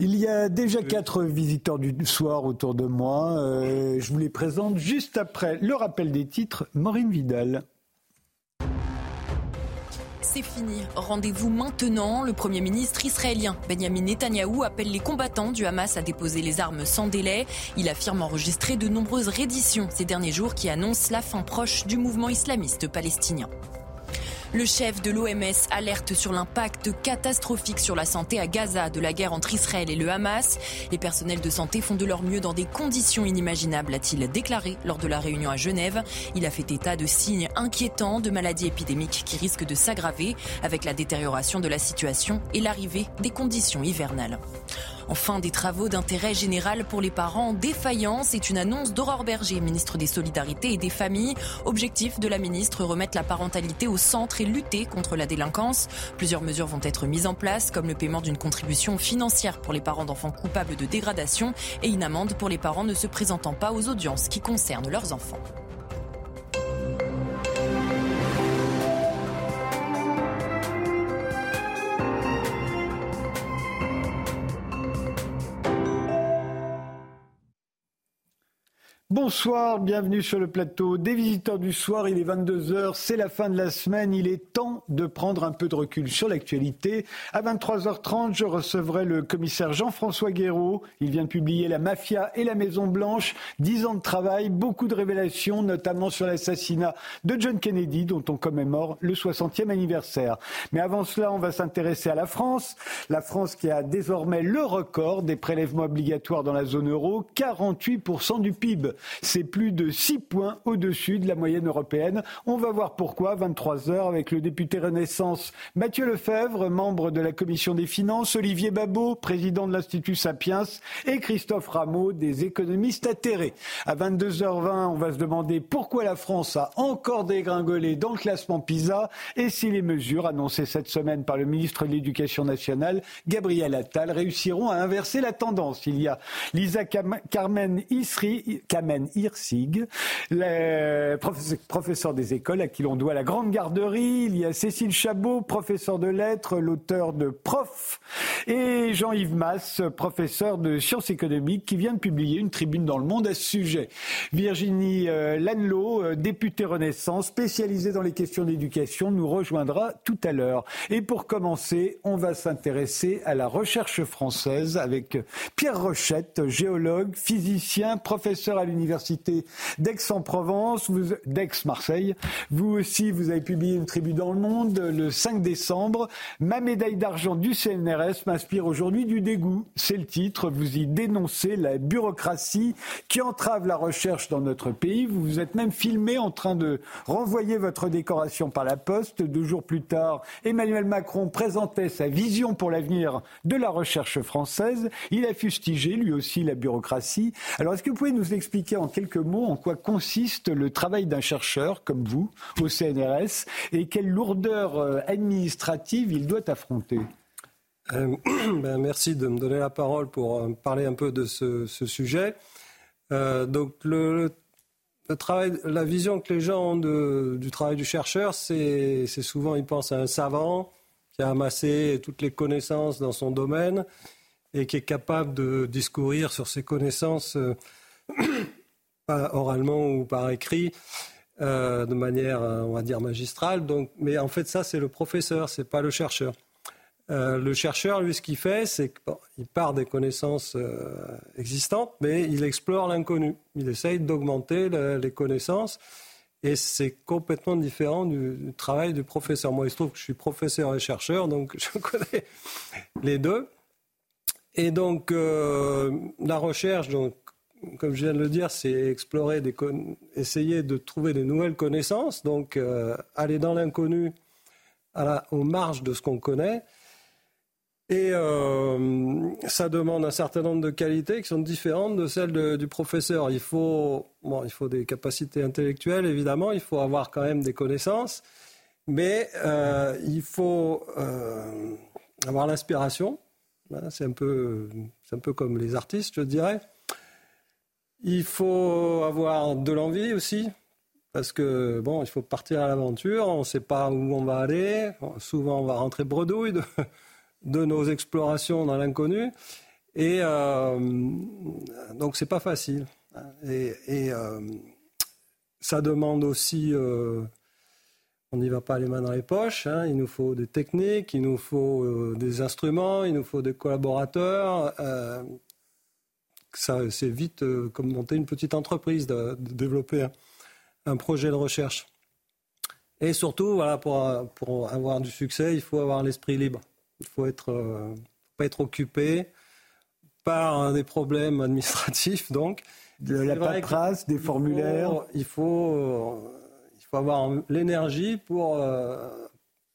Il y a déjà quatre visiteurs du soir autour de moi. Euh, je vous les présente juste après le rappel des titres. Maureen Vidal. C'est fini. Rendez-vous maintenant. Le Premier ministre israélien Benjamin Netanyahou appelle les combattants du Hamas à déposer les armes sans délai. Il affirme enregistrer de nombreuses redditions ces derniers jours qui annoncent la fin proche du mouvement islamiste palestinien. Le chef de l'OMS alerte sur l'impact catastrophique sur la santé à Gaza de la guerre entre Israël et le Hamas. Les personnels de santé font de leur mieux dans des conditions inimaginables, a-t-il déclaré lors de la réunion à Genève. Il a fait état de signes inquiétants de maladies épidémiques qui risquent de s'aggraver avec la détérioration de la situation et l'arrivée des conditions hivernales. Enfin, des travaux d'intérêt général pour les parents défaillants. C'est une annonce d'Aurore Berger, ministre des Solidarités et des Familles. Objectif de la ministre, remettre la parentalité au centre et lutter contre la délinquance. Plusieurs mesures vont être mises en place, comme le paiement d'une contribution financière pour les parents d'enfants coupables de dégradation et une amende pour les parents ne se présentant pas aux audiences qui concernent leurs enfants. Bonsoir, bienvenue sur le plateau des visiteurs du soir. Il est 22h, c'est la fin de la semaine. Il est temps de prendre un peu de recul sur l'actualité. À 23h30, je recevrai le commissaire Jean-François Guéraud. Il vient de publier La Mafia et la Maison Blanche. Dix ans de travail, beaucoup de révélations, notamment sur l'assassinat de John Kennedy, dont on commémore le 60e anniversaire. Mais avant cela, on va s'intéresser à la France. La France qui a désormais le record des prélèvements obligatoires dans la zone euro, 48% du PIB. C'est plus de 6 points au-dessus de la moyenne européenne. On va voir pourquoi, 23 heures, avec le député Renaissance Mathieu Lefebvre, membre de la commission des finances, Olivier Babot, président de l'Institut Sapiens, et Christophe Rameau, des économistes atterrés. À 22h20, on va se demander pourquoi la France a encore dégringolé dans le classement PISA et si les mesures annoncées cette semaine par le ministre de l'Éducation nationale, Gabriel Attal, réussiront à inverser la tendance. Il y a Lisa Carmen Isri, Carmen Hirsig, professeur des écoles à qui l'on doit la grande garderie. Il y a Cécile Chabot, professeur de lettres, l'auteur de Prof. Et Jean-Yves Masse, professeur de sciences économiques, qui vient de publier une tribune dans le monde à ce sujet. Virginie euh, Lanlot, euh, députée Renaissance, spécialisée dans les questions d'éducation, nous rejoindra tout à l'heure. Et pour commencer, on va s'intéresser à la recherche française avec Pierre Rochette, géologue, physicien, professeur à l'université l'université d'Aix-en-Provence, d'Aix-Marseille. Vous aussi, vous avez publié une tribu dans le monde le 5 décembre. Ma médaille d'argent du CNRS m'inspire aujourd'hui du dégoût. C'est le titre. Vous y dénoncez la bureaucratie qui entrave la recherche dans notre pays. Vous vous êtes même filmé en train de renvoyer votre décoration par la poste. Deux jours plus tard, Emmanuel Macron présentait sa vision pour l'avenir de la recherche française. Il a fustigé lui aussi la bureaucratie. Alors, est-ce que vous pouvez nous expliquer en quelques mots en quoi consiste le travail d'un chercheur comme vous au CNRS et quelle lourdeur euh, administrative il doit affronter euh, ben, Merci de me donner la parole pour euh, parler un peu de ce, sujet. donc la vision que les gens ont du travail du chercheur, c'est souvent ils pensent à un savant qui a amassé toutes les connaissances dans son domaine et qui est capable de discourir sur ses connaissances oralement ou par écrit, euh, de manière, euh, on va dire, magistrale. Donc, mais en fait, ça, c'est le professeur, c'est pas le chercheur. Euh, le chercheur, lui, ce qu'il fait, c'est qu'il part des connaissances existantes, mais il explore l'inconnu. Il essaye d'augmenter les connaissances. Et c'est complètement différent du, travail du professeur. Moi, il se trouve que je suis professeur et chercheur, donc je connais les deux. Et donc, la recherche, donc, comme je viens de le dire, c'est explorer, essayer de trouver des nouvelles connaissances, donc euh, aller dans l'inconnu aux marges de ce qu'on connaît. Et euh, ça demande un certain nombre de qualités qui sont différentes de celles du professeur. Il faut, bon, il faut des capacités intellectuelles, évidemment, il faut avoir quand même des connaissances, mais euh, il faut avoir l'inspiration. C'est un, un peu comme les artistes, je dirais. Il faut avoir de l'envie aussi, parce que bon, il faut partir à l'aventure. On ne sait pas où on va aller. Souvent, on va rentrer bredouille de, nos explorations dans l'inconnu. Et euh, donc c'est pas facile. Et, euh, ça demande aussi, euh, on n'y va pas les mains dans les poches. Hein. il nous faut des techniques, il nous faut des instruments, il nous faut des collaborateurs. Ça, c'est vite comme monter une petite entreprise, de, développer un, projet de recherche. Et surtout, voilà, pour, pour avoir du succès, il faut avoir l'esprit libre. Il faut être, pas être occupé par des problèmes administratifs, donc. De la paperasse, des formulaires. il, faut, il faut avoir l'énergie pour, euh,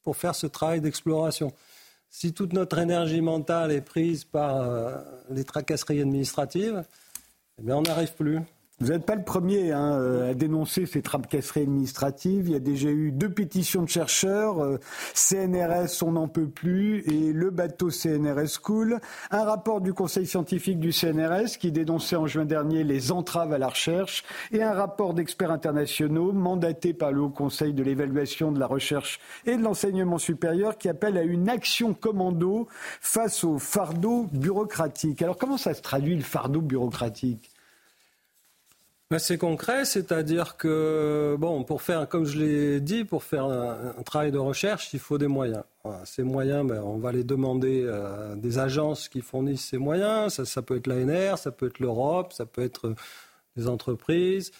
pour faire ce travail d'exploration. Si toute notre énergie mentale est prise par euh, les tracasseries administratives, eh bien on n'arrive plus. Vous n'êtes pas le premier hein, euh, à dénoncer ces trapasseries administratives. Il y a déjà eu deux pétitions de chercheurs, euh, CNRS, on n'en peut plus, et le bateau CNRS Cool. Un rapport du Conseil scientifique du CNRS qui dénonçait en juin dernier les entraves à la recherche, et un rapport d'experts internationaux mandaté par le Haut Conseil de l'évaluation de la recherche et de l'enseignement supérieur qui appelle à une action commando face au fardeau bureaucratique. Alors comment ça se traduit le fardeau bureaucratique? C'est concret, c'est-à-dire que, bon, pour faire, comme je l'ai dit, pour faire un, travail de recherche, il faut des moyens. ces moyens, ben, on va les demander à des agences qui fournissent ces moyens. Ça, peut être l'ANR, ça peut être l'Europe, ça peut être des entreprises.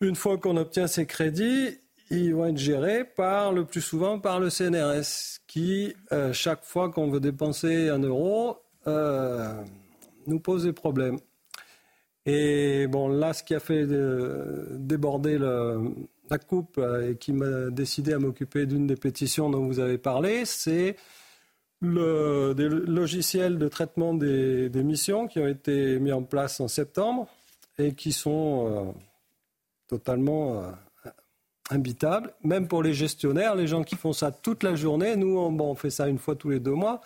Une fois qu'on obtient ces crédits, ils vont être gérés par, le plus souvent par le CNRS, qui, euh, chaque fois qu'on veut dépenser un euro, euh, nous pose des problèmes. Et bon, là, ce qui a fait déborder la coupe euh, et qui m'a décidé à m'occuper d'une des pétitions dont vous avez parlé, c'est le, des logiciels de traitement des, missions qui ont été mis en place en septembre et qui sont euh, totalement euh, imbitables, même pour les gestionnaires, les gens qui font ça toute la journée. Nous, on fait ça une fois tous les deux mois.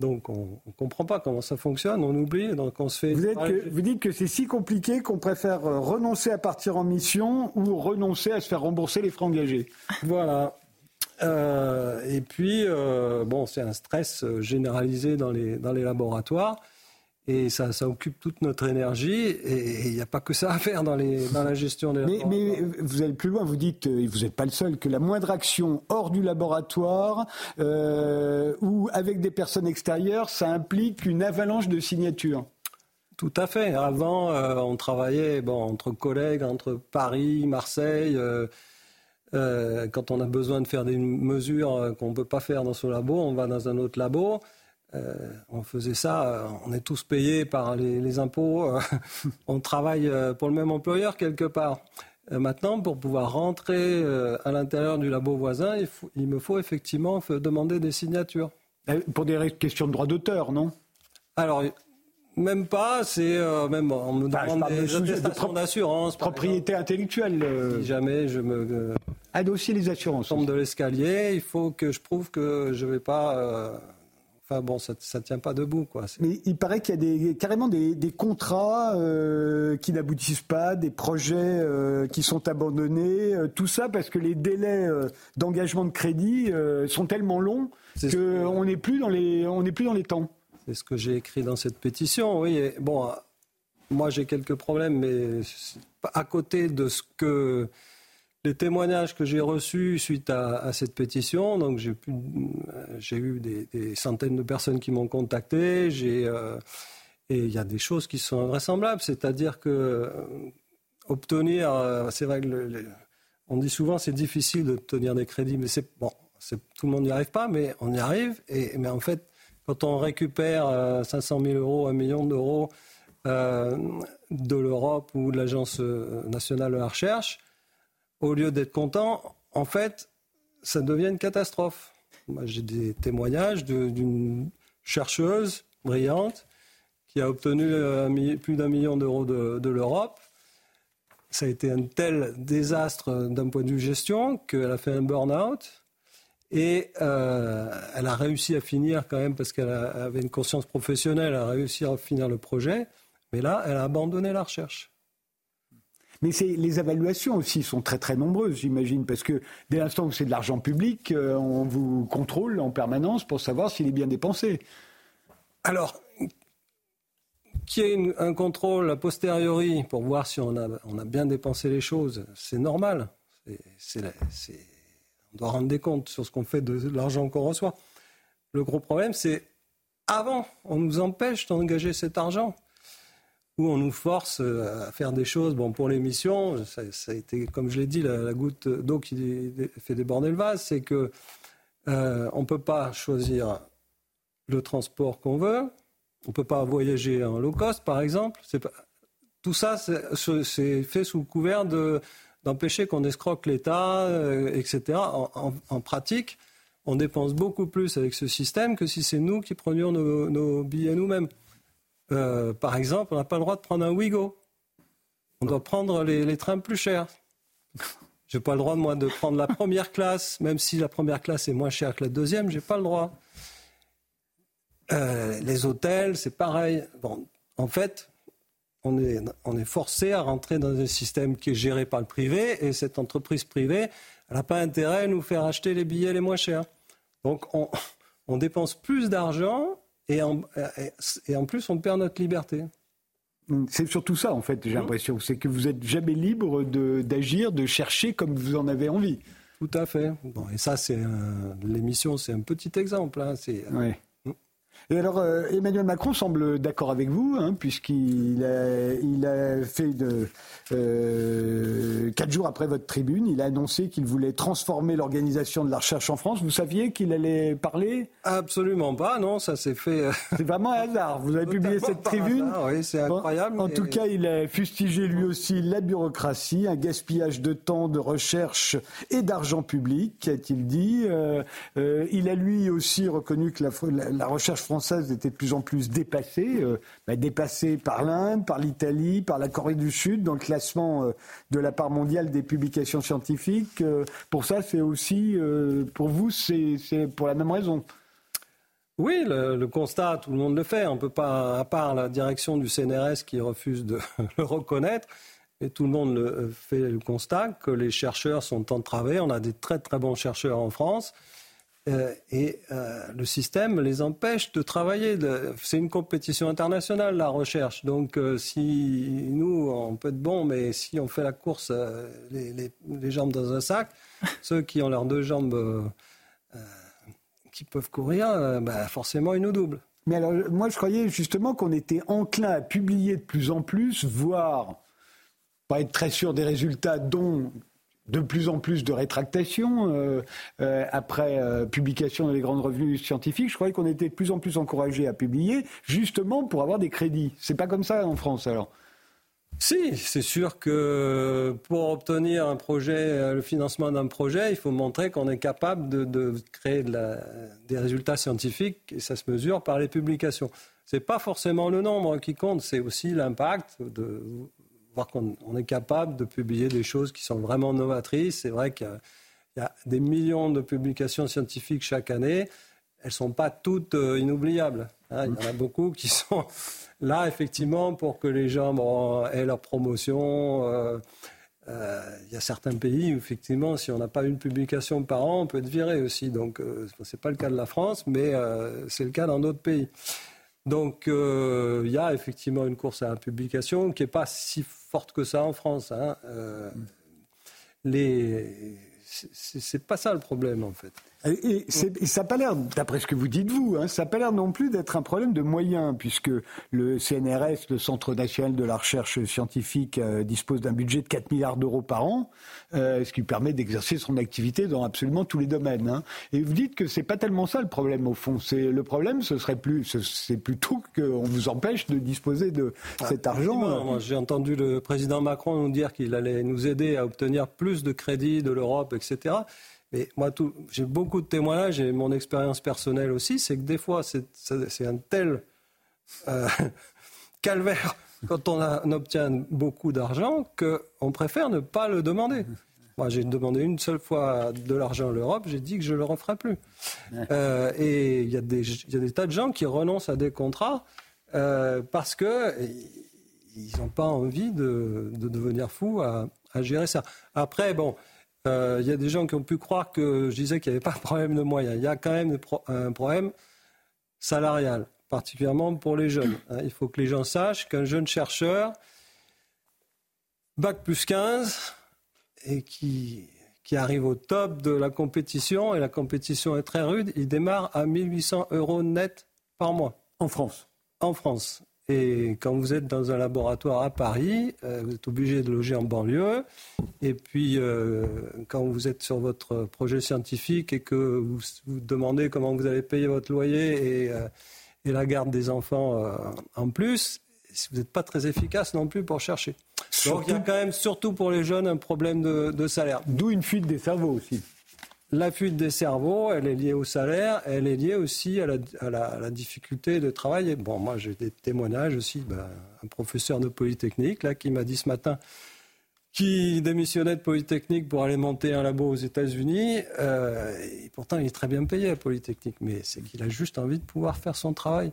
Donc on ne comprend pas comment ça fonctionne, on oublie, donc on se fait... Vous, dites que c'est si compliqué qu'on préfère euh, renoncer à partir en mission ou renoncer à se faire rembourser les frais engagés. Voilà. Euh, et puis, euh, bon, c'est un stress généralisé dans les, dans les laboratoires. Et ça, ça occupe toute notre énergie. Et il n'y a pas que ça à faire dans, les, dans la gestion des mais, mais vous allez plus loin, vous dites, et vous n'êtes pas le seul, que la moindre action hors du laboratoire euh, ou avec des personnes extérieures, ça implique une avalanche de signatures. Tout à fait. Avant, euh, on travaillait bon, entre collègues, entre Paris, Marseille. Euh, euh, quand on a besoin de faire des mesures qu'on ne peut pas faire dans ce labo, on va dans un autre labo. Euh, on faisait ça, euh, on est tous payés par les, impôts, euh, on travaille pour le même employeur quelque part. Maintenant, pour pouvoir rentrer à l'intérieur du labo voisin, il, me faut effectivement demander des signatures. Pour des questions de droit d'auteur, non? Alors, même pas, c'est même on me demande des attestations d'assurance. Propriété intellectuelle. Si jamais je me. Ah, aussi les assurances. Tombe de l'escalier, il faut que je prouve que je ne vais pas Enfin bon, ça ne tient pas debout. Quoi. Mais il paraît qu'il y a des, carrément des, contrats euh, qui n'aboutissent pas, des projets euh, qui sont abandonnés, euh, tout ça parce que les délais d'engagement de crédit sont tellement longs qu'on n'est plus, dans les, on plus dans les temps. C'est ce que j'ai écrit dans cette pétition, oui. bon, moi j'ai quelques problèmes, mais à côté de ce que les témoignages que j'ai reçus suite à, cette pétition, donc j'ai, eu des, centaines de personnes qui m'ont contacté, euh, et il y a des choses qui sont invraisemblables, c'est-à-dire que euh, obtenir, euh, c'est vrai que on dit souvent c'est difficile d'obtenir des crédits, mais c'est bon, tout le monde n'y arrive pas, mais on y arrive, et mais en fait, quand on récupère 500 000 euros, un million d'euros de l'Europe ou de l'Agence nationale de la recherche, au lieu d'être content, en fait, ça devient une catastrophe. J'ai des témoignages d'une chercheuse brillante qui a obtenu plus d'un million d'euros de, l'Europe. Ça a été un tel désastre d'un point de vue gestion qu'elle a fait un burn-out. Et euh, elle a réussi à finir quand même parce qu'elle avait une conscience professionnelle, elle a réussi à finir le projet. Mais là, elle a abandonné la recherche. Mais les évaluations aussi sont très très nombreuses, j'imagine, parce que dès l'instant où c'est de l'argent public, euh, on vous contrôle en permanence pour savoir s'il est bien dépensé. Alors, qu'il y ait un contrôle a posteriori pour voir si on a, on a bien dépensé les choses, c'est normal. On doit rendre des comptes sur ce qu'on fait de l'argent qu'on reçoit. Le gros problème, c'est avant, on nous empêche d'engager cet argent où on nous force euh, à faire des choses. Bon, pour l'émission, ça, ça, a été, comme je l'ai dit, la, goutte d'eau qui fait déborder le vase, c'est que euh, on ne peut pas choisir le transport qu'on veut, on ne peut pas voyager en low cost, par exemple. Tout ça, c'est fait sous couvert d'empêcher qu'on escroque l'État, euh, etc. En, pratique, on dépense beaucoup plus avec ce système que si c'est nous qui prenions nos billets nous-mêmes. Euh, par exemple, on n'a pas le droit de prendre un Ouigo. On doit prendre les, trains plus chers. Je n'ai pas le droit, moi, de prendre la première classe, même si la première classe est moins chère que la deuxième, je n'ai pas le droit. Euh, les hôtels, c'est pareil. Bon, en fait, on est, on est forcé à rentrer dans un système qui est géré par le privé, et cette entreprise privée, elle n'a pas intérêt à nous faire acheter les billets les moins chers. Donc, on, on dépense plus d'argent et en, et en plus, on perd notre liberté. C'est surtout ça, en fait, j'ai mmh. l'impression. C'est que vous n'êtes jamais libre d'agir, de, chercher comme vous en avez envie. Tout à fait. Bon, et ça, c'est l'émission, c'est un petit exemple. Hein. C'est, et alors, euh, Emmanuel Macron semble d'accord avec vous, hein, puisqu'il a, il a fait de, euh, quatre jours après votre tribune, il a annoncé qu'il voulait transformer l'organisation de la recherche en France. Vous saviez qu'il allait parler? Absolument pas, non, ça s'est fait. Euh, c'est vraiment un hasard. Vous avez publié cette tribune. oui, c'est incroyable. en tout cas, il a fustigé lui aussi la bureaucratie, un gaspillage de temps, de recherche et d'argent public, a-t-il dit. Euh, il a lui aussi reconnu que la, la, la recherche française française était de plus en plus dépassée, euh, bah, par l'Inde, par l'Italie, par la Corée du Sud dans le classement euh, de la part mondiale des publications scientifiques. Euh, pour ça, c'est aussi, pour vous, c'est pour la même raison. Oui, le, constat, tout le monde le fait. On peut pas, à part la direction du CNRS qui refuse de le reconnaître, et tout le monde fait le constat que les chercheurs sont entravés. On a des très très bons chercheurs en France. Euh, et euh, le système les empêche de travailler. C'est une compétition internationale, la recherche. Donc, euh, si nous, on peut être bon, mais si on fait la course les, jambes dans un sac, ceux qui ont leurs deux jambes qui peuvent courir, bah, forcément, ils nous doublent. Mais alors, moi, je croyais justement qu'on était enclin à publier de plus en plus, voire pas être très sûr des résultats dont de plus en plus de rétractations euh, euh, après euh, publication dans les grandes revues scientifiques. Je croyais qu'on était de plus en plus encouragé à publier, justement pour avoir des crédits. C'est pas comme ça en France alors? Si, c'est sûr que pour obtenir un projet, le financement d'un projet, il faut montrer qu'on est capable de, créer des résultats scientifiques et ça se mesure par les publications. C'est pas forcément le nombre qui compte, c'est aussi l'impact de qu'on est capable de publier des choses qui sont vraiment novatrices. C'est vrai qu'il y, a des millions de publications scientifiques chaque année. Elles ne sont pas toutes euh, inoubliables. Hein. Il y en a beaucoup qui sont là, effectivement, pour que les gens aient leur promotion. Euh, euh, il y a certains pays où, effectivement, si on n'a pas une publication par an, on peut être viré aussi. Donc, ce n'est pas le cas de la France, mais c'est le cas dans d'autres pays. Donc euh, il y a effectivement une course à la publication qui n'est pas si forte que ça en France. Hein. Euh, les... C'est pas ça le problème en fait. Et, ça n'a pas l'air, d'après ce que vous dites vous, hein, ça n'a pas l'air non plus d'être un problème de moyens, puisque le CNRS, le Centre national de la recherche scientifique, euh, dispose d'un budget de 4 milliards d'euros par an, euh, ce qui permet d'exercer son activité dans absolument tous les domaines. Hein. Et vous dites que c'est pas tellement ça le problème au fond. C'est le problème, ce serait plus, c'est plutôt qu'on vous empêche de disposer de cet ah, argent. J'ai entendu le président Macron nous dire qu'il allait nous aider à obtenir plus de crédits de l'Europe, etc. Mais moi, j'ai beaucoup de témoignages et mon expérience personnelle aussi, c'est que des fois, c'est un tel euh, calvaire quand on, obtient beaucoup d'argent qu'on préfère ne pas le demander. Moi, j'ai demandé une seule fois de l'argent à l'Europe, j'ai dit que je ne le referai plus. Euh, et il y, a des tas de gens qui renoncent à des contrats euh, parce qu'ils n'ont pas envie de, devenir fous à, à, gérer ça. Après, bon, il euh, y a des gens qui ont pu croire que je disais qu'il n'y avait pas de problème de moyens. Il y a quand même un problème salarial. particulièrement pour les jeunes. Hein. Il faut que les gens sachent qu'un jeune chercheur, bac plus 15, et qui, qui arrive au top de la compétition, et la compétition est très rude, il démarre à 1800 euros net par mois. En France En France. Et quand vous êtes dans un laboratoire à Paris, euh, vous êtes obligé de loger en banlieue. Et puis, euh, quand vous êtes sur votre projet scientifique et que vous vous demandez comment vous allez payer votre loyer et, euh, et la garde des enfants en plus, vous n'êtes pas très efficace non plus pour chercher. Donc il y a quand même, surtout pour les jeunes, un problème de, de salaire. D'où une fuite des cerveaux aussi. La fuite des cerveaux, elle est liée au salaire, elle est liée aussi à la, à la, à la difficulté de travailler. Bon, moi j'ai des témoignages aussi, ben, un professeur de Polytechnique là, qui m'a dit ce matin qui démissionnait de Polytechnique pour aller monter un labo aux États-Unis. Euh, et pourtant, il est très bien payé à Polytechnique, mais c'est qu'il a juste envie de pouvoir faire son travail.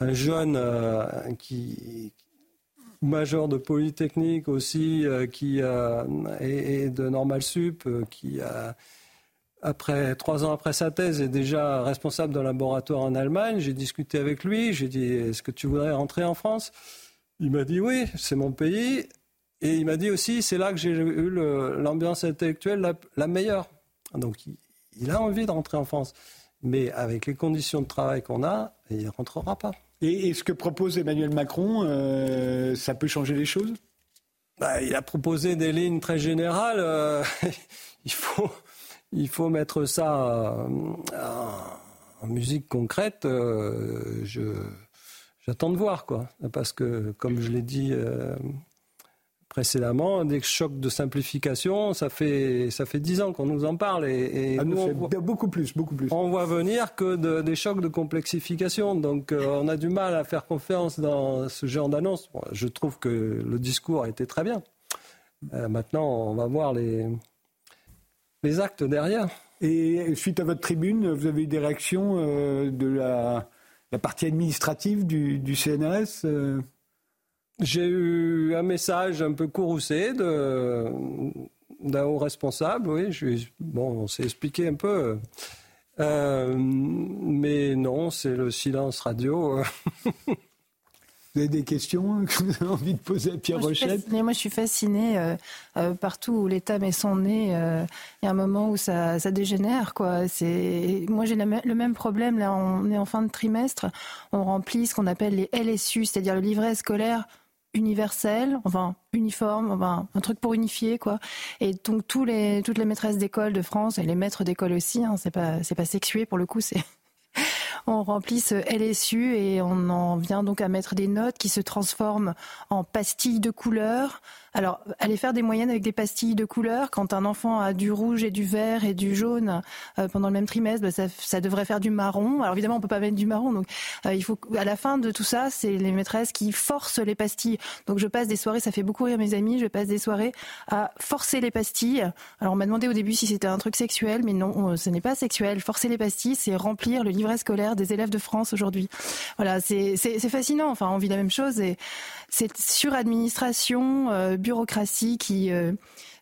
Un jeune euh, qui, major de Polytechnique aussi, euh, qui est, de Normal Sup, euh, qui après trois ans après sa thèse est déjà responsable d'un laboratoire en Allemagne. J'ai discuté avec lui. J'ai dit Est-ce que tu voudrais rentrer en France? Il m'a dit oui, c'est mon pays. Et il m'a dit aussi c'est là que j'ai eu l'ambiance intellectuelle la, meilleure. Donc il a envie de rentrer en France, mais avec les conditions de travail qu'on a, il ne rentrera pas. Et, ce que propose Emmanuel Macron, euh, ça peut changer les choses? Bah, Il a proposé des lignes très générales. Euh, il, faut, il faut mettre ça euh, en musique concrète. je, j'attends de voir, quoi. Parce que, comme je l'ai dit précédemment, des chocs de simplification, ça fait ça fait dix ans qu'on nous en parle et, et ah, nous, beaucoup plus, beaucoup plus. On voit venir que de, des chocs de complexification, donc euh, on a du mal à faire confiance dans ce genre d'annonce. Bon, je trouve que le discours a été très bien. Euh, maintenant, on va voir les les actes derrière. Et suite à votre tribune, vous avez eu des réactions euh, de la, la, partie administrative du, du CNRS j'ai eu un message un peu courroucé d'un haut responsable, oui. Je, bon, on s'est expliqué un peu. Euh, mais non, c'est le silence radio. Vous avez des questions que vous avez envie de poser à Pierre Rochette Moi, je suis fascinée. Euh, euh, partout où l'État met son nez, euh, il y a un moment où ça, ça dégénère. Quoi. Moi, j'ai le même problème. Là, on est en fin de trimestre. On remplit ce qu'on appelle les LSU, c'est-à-dire le livret scolaire universel, enfin uniforme, enfin un truc pour unifier quoi. Et donc tous les toutes les maîtresses d'école de France et les maîtres d'école aussi, hein, c'est pas c'est pas sexué pour le coup, c'est on remplit ce LSU et on en vient donc à mettre des notes qui se transforment en pastilles de couleur alors, aller faire des moyennes avec des pastilles de couleur, quand un enfant a du rouge et du vert et du jaune euh, pendant le même trimestre, bah, ça, devrait faire du marron. Alors évidemment, on peut pas mettre du marron, donc euh, il faut à la fin de tout ça, c'est les maîtresses qui forcent les pastilles. Donc je passe des soirées, ça fait beaucoup rire mes amis, je passe des soirées à forcer les pastilles. Alors on m'a demandé au début si c'était un truc sexuel, mais non, ce n'est pas sexuel. Forcer les pastilles, c'est remplir le livret scolaire des élèves de France aujourd'hui. Voilà, c'est fascinant. Enfin, on vit la même chose et suradministration, euh, bureaucratie qui euh,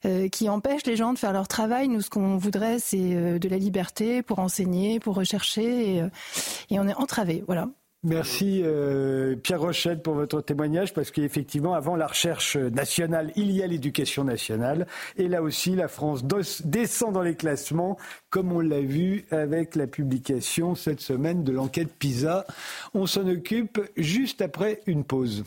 euh, qui empêche les gens de faire leur travail. Nous, ce qu'on voudrait, c'est de la liberté pour enseigner, pour rechercher, et, et on est entravé. Voilà. Merci Pierre Rochette pour votre témoignage parce qu'effectivement, avant la recherche nationale, il y a l'éducation nationale. Et là aussi, la France descend dans les classements, comme on l'a vu avec la publication cette semaine de l'enquête PISA. On s'en occupe juste après une pause.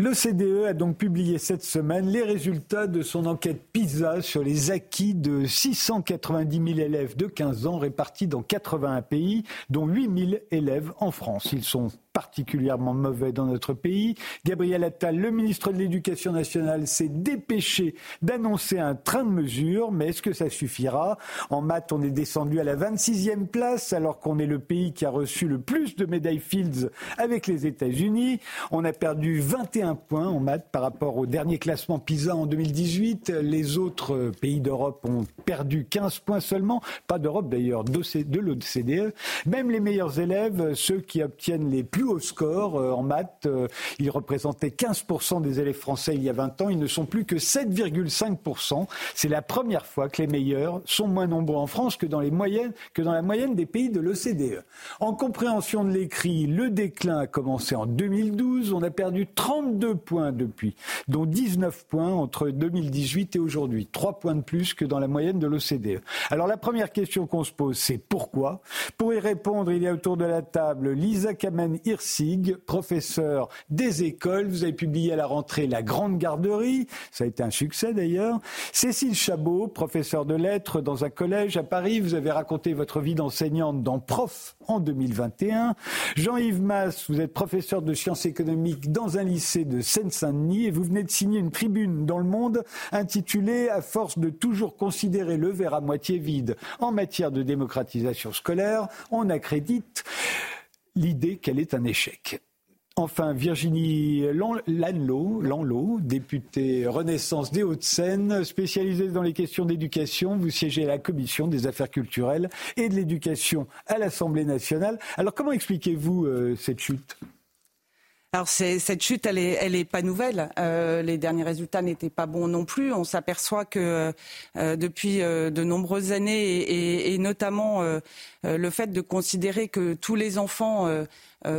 L'OCDE a donc publié cette semaine les résultats de son enquête PISA sur les acquis de 690 000 élèves de 15 ans répartis dans 81 pays, dont 8 000 élèves en France. Ils sont particulièrement mauvais dans notre pays. Gabriel Attal, le ministre de l'Éducation nationale, s'est dépêché d'annoncer un train de mesures, mais est-ce que ça suffira? En maths, on est descendu à la 26e place, alors qu'on est le pays qui a reçu le plus de médailles Fields avec les États-Unis. On a perdu 21 points en maths par rapport au dernier classement PISA en 2018. Les autres pays d'Europe ont perdu 15 points seulement, pas d'Europe d'ailleurs, de l'OCDE. Même les meilleurs élèves, ceux qui obtiennent les plus plus haut score en maths. Ils représentaient 15% des élèves français il y a 20 ans. Ils ne sont plus que 7,5%. C'est la première fois que les meilleurs sont moins nombreux en France que dans, les moyennes, que dans la moyenne des pays de l'OCDE. En compréhension de l'écrit, le déclin a commencé en 2012. On a perdu 32 points depuis, dont 19 points entre 2018 et aujourd'hui. 3 points de plus que dans la moyenne de l'OCDE. Alors la première question qu'on se pose, c'est pourquoi? Pour y répondre, il y a autour de la table Lisa Kamen-Hirsig, professeure des écoles. Vous avez publié à la rentrée La Grande Garderie. Ça a été un succès d'ailleurs. Cécile Chabot, professeure de lettres dans un collège à Paris. Vous avez raconté votre vie d'enseignante dans Prof en 2021. Jean-Yves Mass, vous êtes professeur de sciences économiques dans un lycée de Seine-Saint-Denis et vous venez de signer une tribune dans le monde intitulée À force de toujours considérer le verre à moitié vide en matière de démocratisation scolaire, on accrédite l'idée qu'elle est un échec. Enfin, Virginie Lanlot, députée Renaissance des Hauts-de-Seine, spécialisée dans les questions d'éducation. Vous siégez à la commission des affaires culturelles et de l'éducation à l'Assemblée nationale. Alors, comment expliquez-vous euh, cette chute? Alors cette chute, elle est, pas nouvelle. Euh, les derniers résultats n'étaient pas bons non plus. On s'aperçoit que euh, depuis euh, de nombreuses années, et notamment le fait de considérer que tous les enfants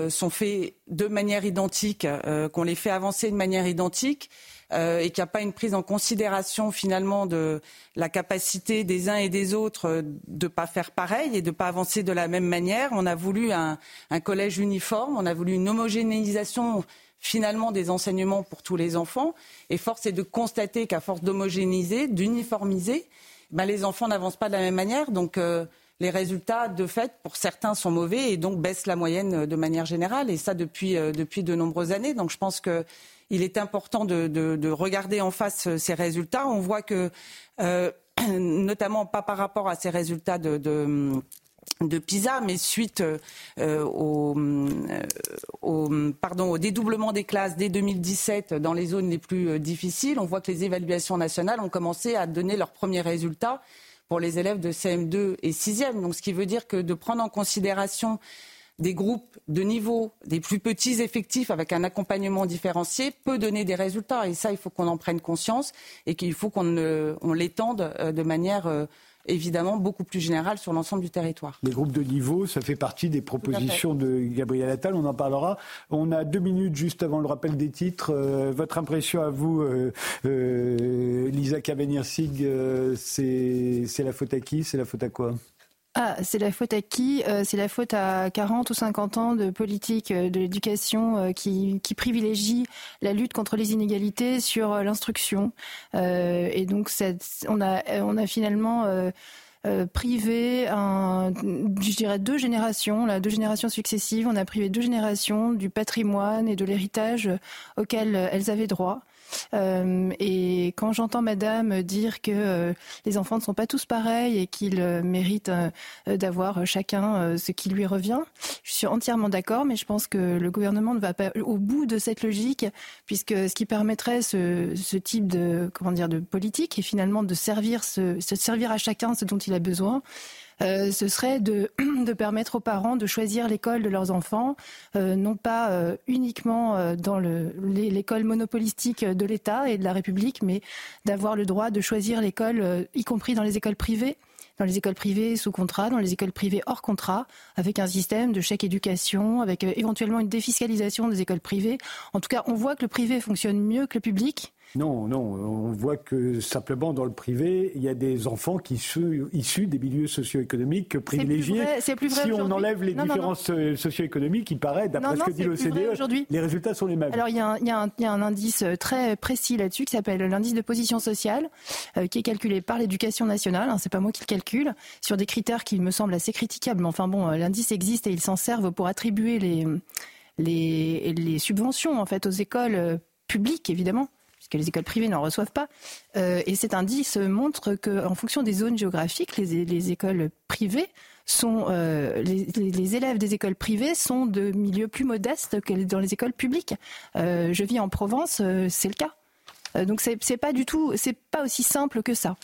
sont faits de manière identique, qu'on les fait avancer de manière identique, euh, et qu'il n'y a pas une prise en considération finalement de la capacité des uns et des autres euh, de ne pas faire pareil et de ne pas avancer de la même manière. On a voulu un, collège uniforme, on a voulu une homogénéisation finalement des enseignements pour tous les enfants. Et force est de constater qu'à force d'homogénéiser, d'uniformiser, ben, les enfants n'avancent pas de la même manière. Donc euh, les résultats, de fait, pour certains sont mauvais et donc baissent la moyenne de manière générale. Et ça depuis, depuis de nombreuses années. Donc je pense que il est important de, regarder en face euh, ces résultats. On voit que, euh, notamment pas par rapport à ces résultats de, PISA, mais suite euh, au dédoublement des classes dès 2017 dans les zones les plus difficiles, on voit que les évaluations nationales ont commencé à donner leurs premiers résultats pour les élèves de CM2 et 6e. Donc, ce qui veut dire que de prendre en considération des groupes de niveau, des plus petits effectifs avec un accompagnement différencié peut donner des résultats. Et ça, il faut qu'on en prenne conscience et qu'il faut qu'on l'étende euh, de manière euh, évidemment beaucoup plus générale sur l'ensemble du territoire. Les groupes de niveau, ça fait partie des propositions de Gabriel Attal, on en parlera. On a deux minutes juste avant le rappel des titres. Euh, votre impression à vous, Lisa Kabenir-Sig, c'est la faute à qui? C'est la faute à quoi? Ah, c'est la faute à qui euh, C'est la faute à 40 ou 50 ans de politique euh, de l'éducation euh, qui, privilégie la lutte contre les inégalités sur l'instruction. et donc, on, a, finalement privé, deux générations, là, deux générations successives. On a privé deux générations du patrimoine et de l'héritage auquel elles avaient droit. Euh, et quand j'entends Madame dire que euh, les enfants ne sont pas tous pareils et qu'ils euh, méritent d'avoir chacun ce qui lui revient, je suis entièrement d'accord, mais je pense que le gouvernement ne va pas au bout de cette logique, puisque ce qui permettrait ce, type de comment dire de politique est finalement de servir se servir à chacun ce dont il a besoin. Euh, ce serait de, permettre aux parents de choisir l'école de leurs enfants, euh, non pas euh, uniquement dans l'école monopolistique de l'État et de la République, mais d'avoir le droit de choisir l'école, y compris dans les écoles privées dans les écoles privées sous contrat, dans les écoles privées hors contrat, avec un système de chèque éducation, avec éventuellement une défiscalisation des écoles privées. En tout cas, on voit que le privé fonctionne mieux que le public. Non, non, on voit que simplement dans le privé, il y a des enfants qui sont issus des milieux socio-économiques privilégiés. C'est plus vrai, si on enlève les différences euh, socio-économiques, il paraît, d'après ce que dit l'OCDE, les résultats sont les mêmes. Alors il y a un, il y a un, il y a un indice euh, très précis là-dessus qui s'appelle l'indice de position sociale, euh, qui est calculé par l'éducation nationale. Hein, c'est pas moi qui le calcule, sur des critères qui me semblent assez critiquables. Mais enfin bon, l'indice existe et ils s'en servent pour attribuer les, les, les subventions en fait aux écoles publiques évidemment que les écoles privées n'en reçoivent pas. Euh, et cet indice montre qu'en fonction des zones géographiques, les, écoles privées sont euh, les, élèves des écoles privées sont de milieux plus modestes que dans les écoles publiques. Euh, je vis en Provence, c'est le cas. donc c'est pas du tout, c'est pas aussi simple que ça.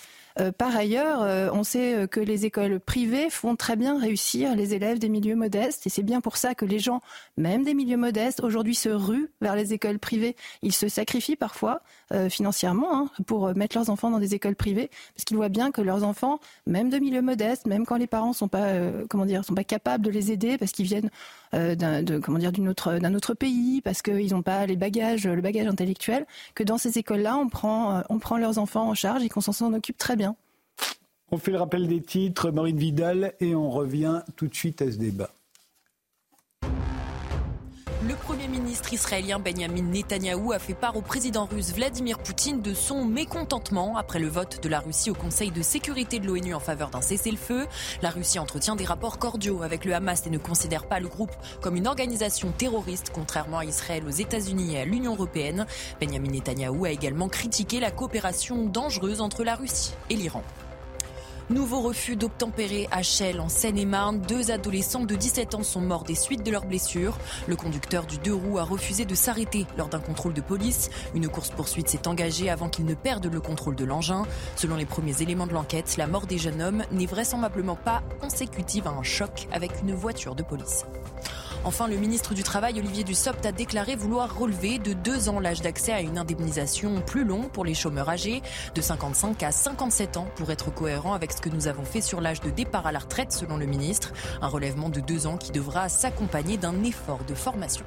Par ailleurs, on sait que les écoles privées font très bien réussir les élèves des milieux modestes et c'est bien pour ça que les gens, même des milieux modestes, aujourd'hui se ruent vers les écoles privées. Ils se sacrifient parfois financièrement hein, pour mettre leurs enfants dans des écoles privées parce qu'ils voient bien que leurs enfants, même de milieux modestes, même quand les parents sont pas comment dire sont pas capables de les aider parce qu'ils viennent d'un comment dire d'une autre d'un autre pays parce qu'ils n'ont pas les bagages le bagage intellectuel que dans ces écoles-là on prend on prend leurs enfants en charge et qu'on s'en occupe très bien. On fait le rappel des titres, Maureen Vidal, et on revient tout de suite à ce débat. Le Premier ministre israélien Benjamin Netanyahou a fait part au président russe Vladimir Poutine de son mécontentement après le vote de la Russie au Conseil de sécurité de l'ONU en faveur d'un cessez-le-feu. La Russie entretient des rapports cordiaux avec le Hamas et ne considère pas le groupe comme une organisation terroriste, contrairement à Israël, aux États-Unis et à l'Union européenne. Benjamin Netanyahou a également critiqué la coopération dangereuse entre la Russie et l'Iran. Nouveau refus d'obtempérer à Chelles, en Seine-et-Marne. Deux adolescents de 17 ans sont morts des suites de leurs blessures. Le conducteur du deux roues a refusé de s'arrêter lors d'un contrôle de police. Une course-poursuite s'est engagée avant qu'il ne perde le contrôle de l'engin. Selon les premiers éléments de l'enquête, la mort des jeunes hommes n'est vraisemblablement pas consécutive à un choc avec une voiture de police. Enfin, le ministre du Travail, Olivier Dussopt, a déclaré vouloir relever de deux ans l'âge d'accès à une indemnisation plus long pour les chômeurs âgés, de 55 à 57 ans, pour être cohérent avec ce que nous avons fait sur l'âge de départ à la retraite, selon le ministre. Un relèvement de deux ans qui devra s'accompagner d'un effort de formation.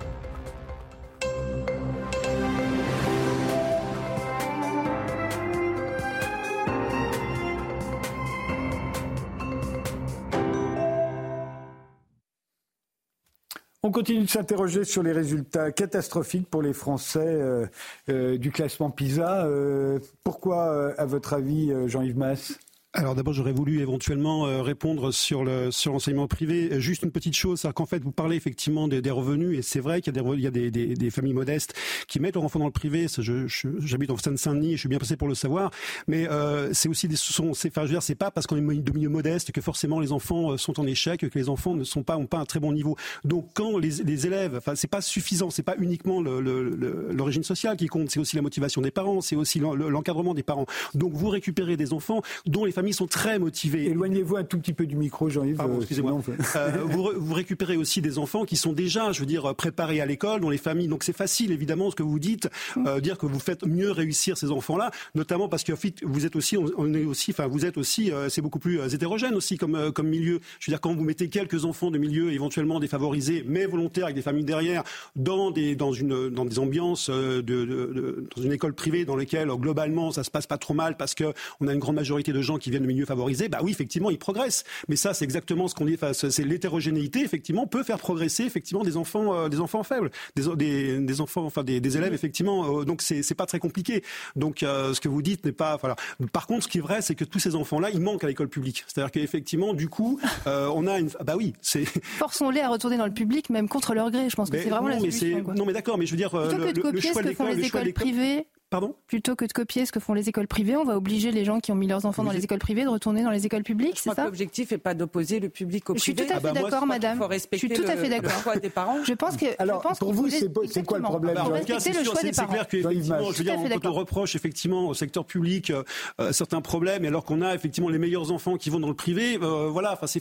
On continue de s'interroger sur les résultats catastrophiques pour les Français euh, euh, du classement PISA. Euh, pourquoi, à votre avis, Jean-Yves Masse? Alors d'abord, j'aurais voulu éventuellement euh, répondre sur le sur l'enseignement privé. Euh, juste une petite chose, c'est qu'en fait, vous parlez effectivement des, des revenus, et c'est vrai qu'il y a, des, il y a des, des, des, familles modestes qui mettent leurs enfants dans le privé. J'habite je, en Seine-Saint-Denis, je suis bien passé pour le savoir, mais euh, c'est aussi des, sont, c'est, enfin, je veux dire, c'est pas parce qu'on est de milieu modeste que forcément les enfants sont en échec, que les enfants ne sont pas ont pas un très bon niveau. Donc quand les, les élèves, enfin, c'est pas suffisant, c'est pas uniquement l'origine sociale qui compte, c'est aussi la motivation des parents, c'est aussi l'encadrement des parents. Donc vous récupérez des enfants dont les familles sont très motivées. Éloignez-vous un tout petit peu du micro, Jean-Yves. Euh, excusez-moi. Euh, vous, vous, récupérez aussi des enfants qui sont déjà, je veux dire, préparés à l'école, dont les familles. Donc c'est facile, évidemment, ce que vous dites, euh, dire que vous faites mieux réussir ces enfants-là, notamment parce que vous êtes aussi, on est aussi, enfin vous êtes aussi, c'est beaucoup plus hétérogène aussi comme comme milieu. Je veux dire, quand vous mettez quelques enfants de milieux éventuellement défavorisés, mais volontaires avec des familles derrière, dans des dans une dans des ambiances de, de, de dans une école privée dans lesquelles globalement ça se passe pas trop mal parce que on a une grande majorité de gens qui viennent de milieux favorisés, bah oui, effectivement, ils progressent. Mais ça, c'est exactement ce qu'on dit. Enfin, c'est l'hétérogénéité, effectivement, peut faire progresser effectivement des enfants, euh, des enfants faibles, des, des, enfants, enfin des, des élèves, effectivement. Euh, donc c'est pas très compliqué. Donc euh, ce que vous dites n'est pas. Voilà. Par contre, ce qui est vrai, c'est que tous ces enfants-là, ils manquent à l'école publique. C'est-à-dire qu'effectivement, du coup, on a une. Bah oui, c'est. Forçons-les à retourner dans le public, même contre leur gré. Je pense que c'est vraiment la solution. Non, mais d'accord, mais je veux dire, le, le, choix de l'école, le choix Pardon? Plutôt que de copier ce que font les écoles privées, on va obliger les gens qui ont mis leurs enfants dans les écoles privées de retourner dans les écoles publiques, c'est ça L'objectif n'est pas d'opposer le public au privé. Je suis tout à fait d'accord, madame. je suis tout à fait d'accord. Le choix des parents. Je pense que. Alors, je pense pour vous, c'est quoi le problème bah, C'est clair qu'effectivement, je veux dire, on reproche effectivement au secteur public euh, certains problèmes, alors qu'on a effectivement les meilleurs enfants qui vont dans le privé, euh, voilà, enfin, c'est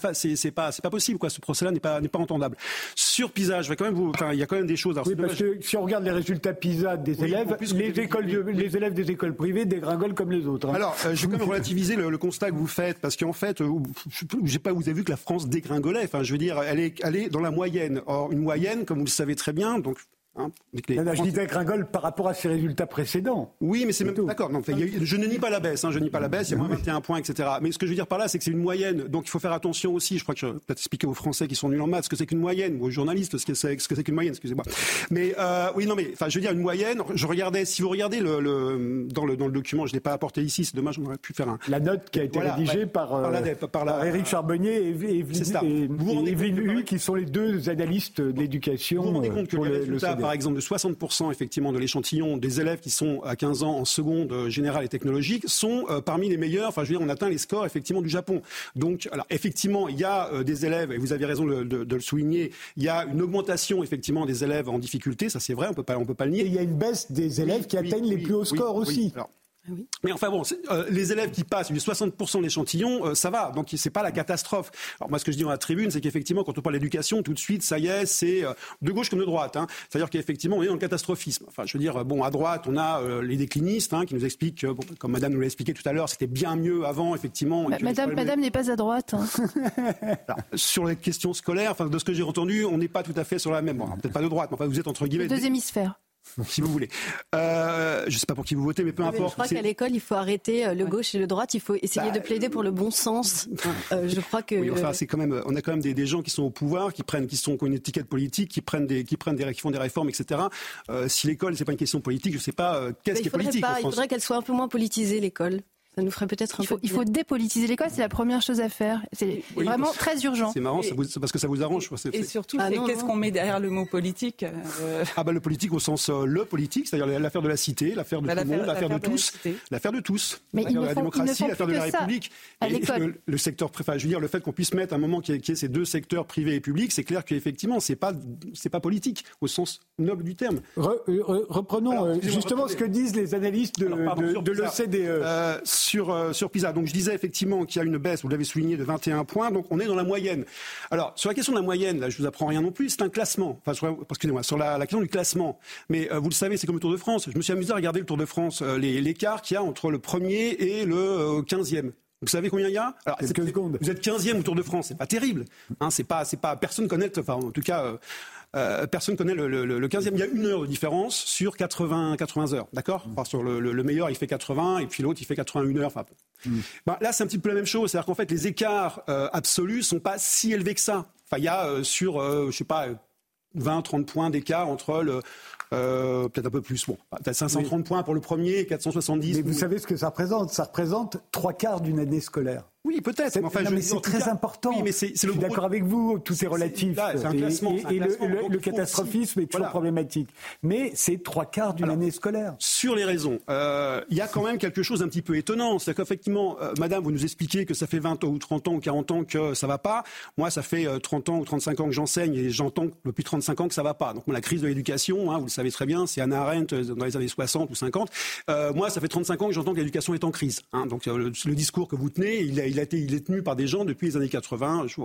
pas, c'est pas possible, quoi. Ce procès-là n'est pas, n'est pas entendable. Sur PISA, je vais quand même vous, enfin, il y a quand même des choses. Oui, parce que si on regarde les résultats PISA des élèves, les écoles, les élèves des écoles privées dégringolent comme les autres. Hein. Alors, euh, je vais quand même relativiser le, constat que vous faites, parce qu'en fait, euh, je sais pas, vous avez vu que la France dégringolait. Enfin, je veux dire, elle est, elle est dans la moyenne. Or, une moyenne, comme vous le savez très bien, donc Hein, je disais Gringol par rapport à ses résultats précédents. Oui, mais c'est même d'accord. je ne nie pas la baisse. Hein, je nie pas la baisse. Il y a moins 21 points, etc. Mais ce que je veux dire par là, c'est que c'est une moyenne. Donc il faut faire attention aussi. Je crois que je vais peut-être expliquer aux Français qui sont nuls en maths ce que c'est qu'une moyenne, ou aux journalistes ce que c'est, ce que c'est qu'une moyenne. Excusez-moi. Mais euh, oui, non, mais enfin, je veux dire une moyenne. Je regardais. Si vous regardez le, dans le dans le document, je l'ai pas apporté ici. C'est dommage. On aurait pu faire un. La note qui a été rédigée par par, la, par, la, Éric Charbonnier et, Evelyne Hu, qui sont les deux analystes de l'éducation. Vous vous rendez compte que les résultats, par exemple, de 60 effectivement de l'échantillon des élèves qui sont à 15 ans en seconde euh, générale et technologique sont euh, parmi les meilleurs. Enfin, je veux dire, on atteint les scores effectivement du Japon. Donc, alors effectivement, il y a euh, des élèves et vous avez raison de, le souligner. Il y a une augmentation effectivement des élèves en difficulté. Ça, c'est vrai. On peut pas, on peut pas le nier. Et il y a une baisse des élèves qui atteignent les plus hauts scores aussi. Ah mais enfin bon, euh, les élèves qui passent, 60% de l'échantillon, euh, ça va. Donc c'est pas la catastrophe. Alors moi, ce que je dis dans la tribune, c'est qu'effectivement, quand on parle d'éducation, tout de suite, ça y est, c'est euh, de gauche comme de droite. Hein. C'est-à-dire qu'effectivement, on est dans le catastrophisme. Enfin, je veux dire, bon, à droite, on a les déclinistes hein, qui nous expliquent, bon, comme Madame nous l'a expliqué tout à l'heure, c'était bien mieux avant, effectivement. Bah, madame, Madame n'est pas à droite. Hein. sur les questions scolaires, enfin, de ce que j'ai entendu, on n'est pas tout à fait sur la même. Peut-être pas de droite, mais enfin, vous êtes entre guillemets. deux hémisphères. si vous voulez. Euh, je ne sais pas pour qui vous votez, mais peu importe. je crois qu'à l'école, il faut arrêter euh, le gauche et le droite. Il faut essayer de bah, plaider pour le bon sens. Euh, je crois que. Oui, enfin, c'est quand même. On a quand même des, gens qui sont au pouvoir, qui prennent, qui sont qui ont une étiquette politique, qui prennent des, qui prennent des, qui font des réformes, etc. si l'école, c'est pas une question politique, je ne sais pas qu'est-ce qui est politique. il faudrait qu'elle soit un peu moins politisée, l'école. Ça nous ferait peut-être il faut, il faut dépolitiser l'école, c'est la première chose à faire. C'est vraiment très urgent. C'est marrant, parce que ça vous arrange. Et surtout, ah qu'est-ce qu'on met derrière le mot politique euh Ah bah le politique au sens euh, le politique, c'est-à-dire l'affaire de la cité, l'affaire de bah, tout le monde, l'affaire de, tous, l'affaire de tous. Mais la démocratie, l'affaire de la République. le, le, secteur, enfin, je veux dire, le fait qu'on puisse mettre un moment qui y, ait ces deux secteurs privés et publics, c'est clair qu'effectivement, c'est pas, c'est pas politique au sens noble du terme. reprenons justement ce que disent les analystes de, de l'OCDE sur, euh, sur PISA. Donc je disais effectivement qu'il y a une baisse, vous l'avez souligné, de 21 points, donc on est dans la moyenne. Alors sur la question de la moyenne, là je vous apprends rien non plus, c'est un classement. Enfin, sur, excusez-moi, sur la, question du classement. Mais euh, vous le savez, c'est comme le Tour de France. Je me suis amusé à regarder le Tour de France, euh, l'écart qu'il y a entre le premier et le 15e. Vous savez combien il y a? Alors. Vous êtes 15e au Tour de France, c'est pas terrible. Hein, c'est pas, c'est pas, personne connaît, enfin en tout cas, euh, personne connaît le, le, le, 15e. Il y a une heure de différence sur 80, 80 heures, d'accord. Sur le, meilleur, il fait 80 et puis l'autre, il fait 81 heures. Enfin, mm. ben, là, c'est un petit peu la même chose. C'est-à-dire qu'en fait, les écarts euh, absolus sont pas si élevés que ça. Enfin, il y a euh, sur, euh, je sais pas, 20, 30 points d'écart entre le, euh, peut-être un peu plus. Bon, peut-être 530 points pour le premier, 470. Mais vous savez ce que ça représente? Ça représente trois quarts d'une année scolaire. Oui, peut-être. Enfin, mais c'est très important. Oui, mais c'est, je suis d'accord avec vous, tout est relatif. C'est un classement. Et, le, catastrophisme est toujours problématique. Mais c'est trois quarts d'une année scolaire. Sur les raisons, euh, il y a quand même quelque chose d'un petit peu étonnant. C'est qu'effectivement, euh, madame, vous nous expliquez que ça fait 20 ou 30 ans ou 40 ans que ça va pas. Moi, ça fait 30 euh, ans ou 35 ans que j'enseigne et j'entends depuis 35 ans que ça va pas. Donc, la crise de l'éducation, hein, vous le savez très bien, c'est Anna Arendt dans les années 60 ou 50. moi, ça fait 35 ans que j'entends que l'éducation est en crise. Hein. Donc, le, discours que vous tenez, il, il, il est tenu par des gens depuis les années 80. Je,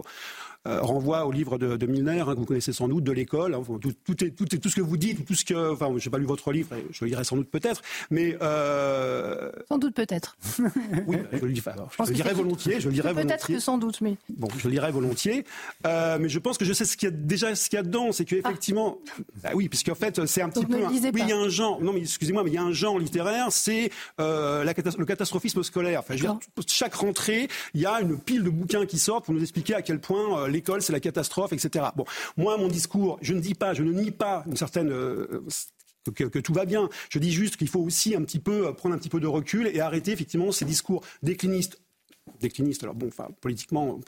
euh, renvoie au livre de, de Milner, hein, que vous connaissez sans doute, de l'école. Hein, tout, tout, est, tout, tout, ce que vous dites, tout ce que. Enfin, je n'ai pas lu votre livre, je le lirai sans doute peut-être, mais. Euh... Sans doute peut-être. oui, je le, dis, alors, je le dirai volontiers. Je le dirai Peut-être que sans doute, mais. Bon, je le lirai volontiers. Euh, mais je pense que je sais ce qu'il y a déjà ce qu'il y a dedans, c'est qu'effectivement. Ah. Bah oui, puisqu'en fait, c'est un petit peu. Un, oui, il y a un genre. Non, mais excusez-moi, mais il y a un genre littéraire, c'est le catastrophisme scolaire. Enfin, je veux dire, chaque rentrée, il y a une pile de bouquins qui sortent pour nous expliquer à quel point l'école, c'est la catastrophe, etc. Bon, moi, mon discours, je ne dis pas, je ne nie pas une certaine euh, que, tout va bien. Je dis juste qu'il faut aussi un petit peu euh, prendre un petit peu de recul et arrêter effectivement ces discours déclinistes décliniste. Alors bon, enfin, politiquement,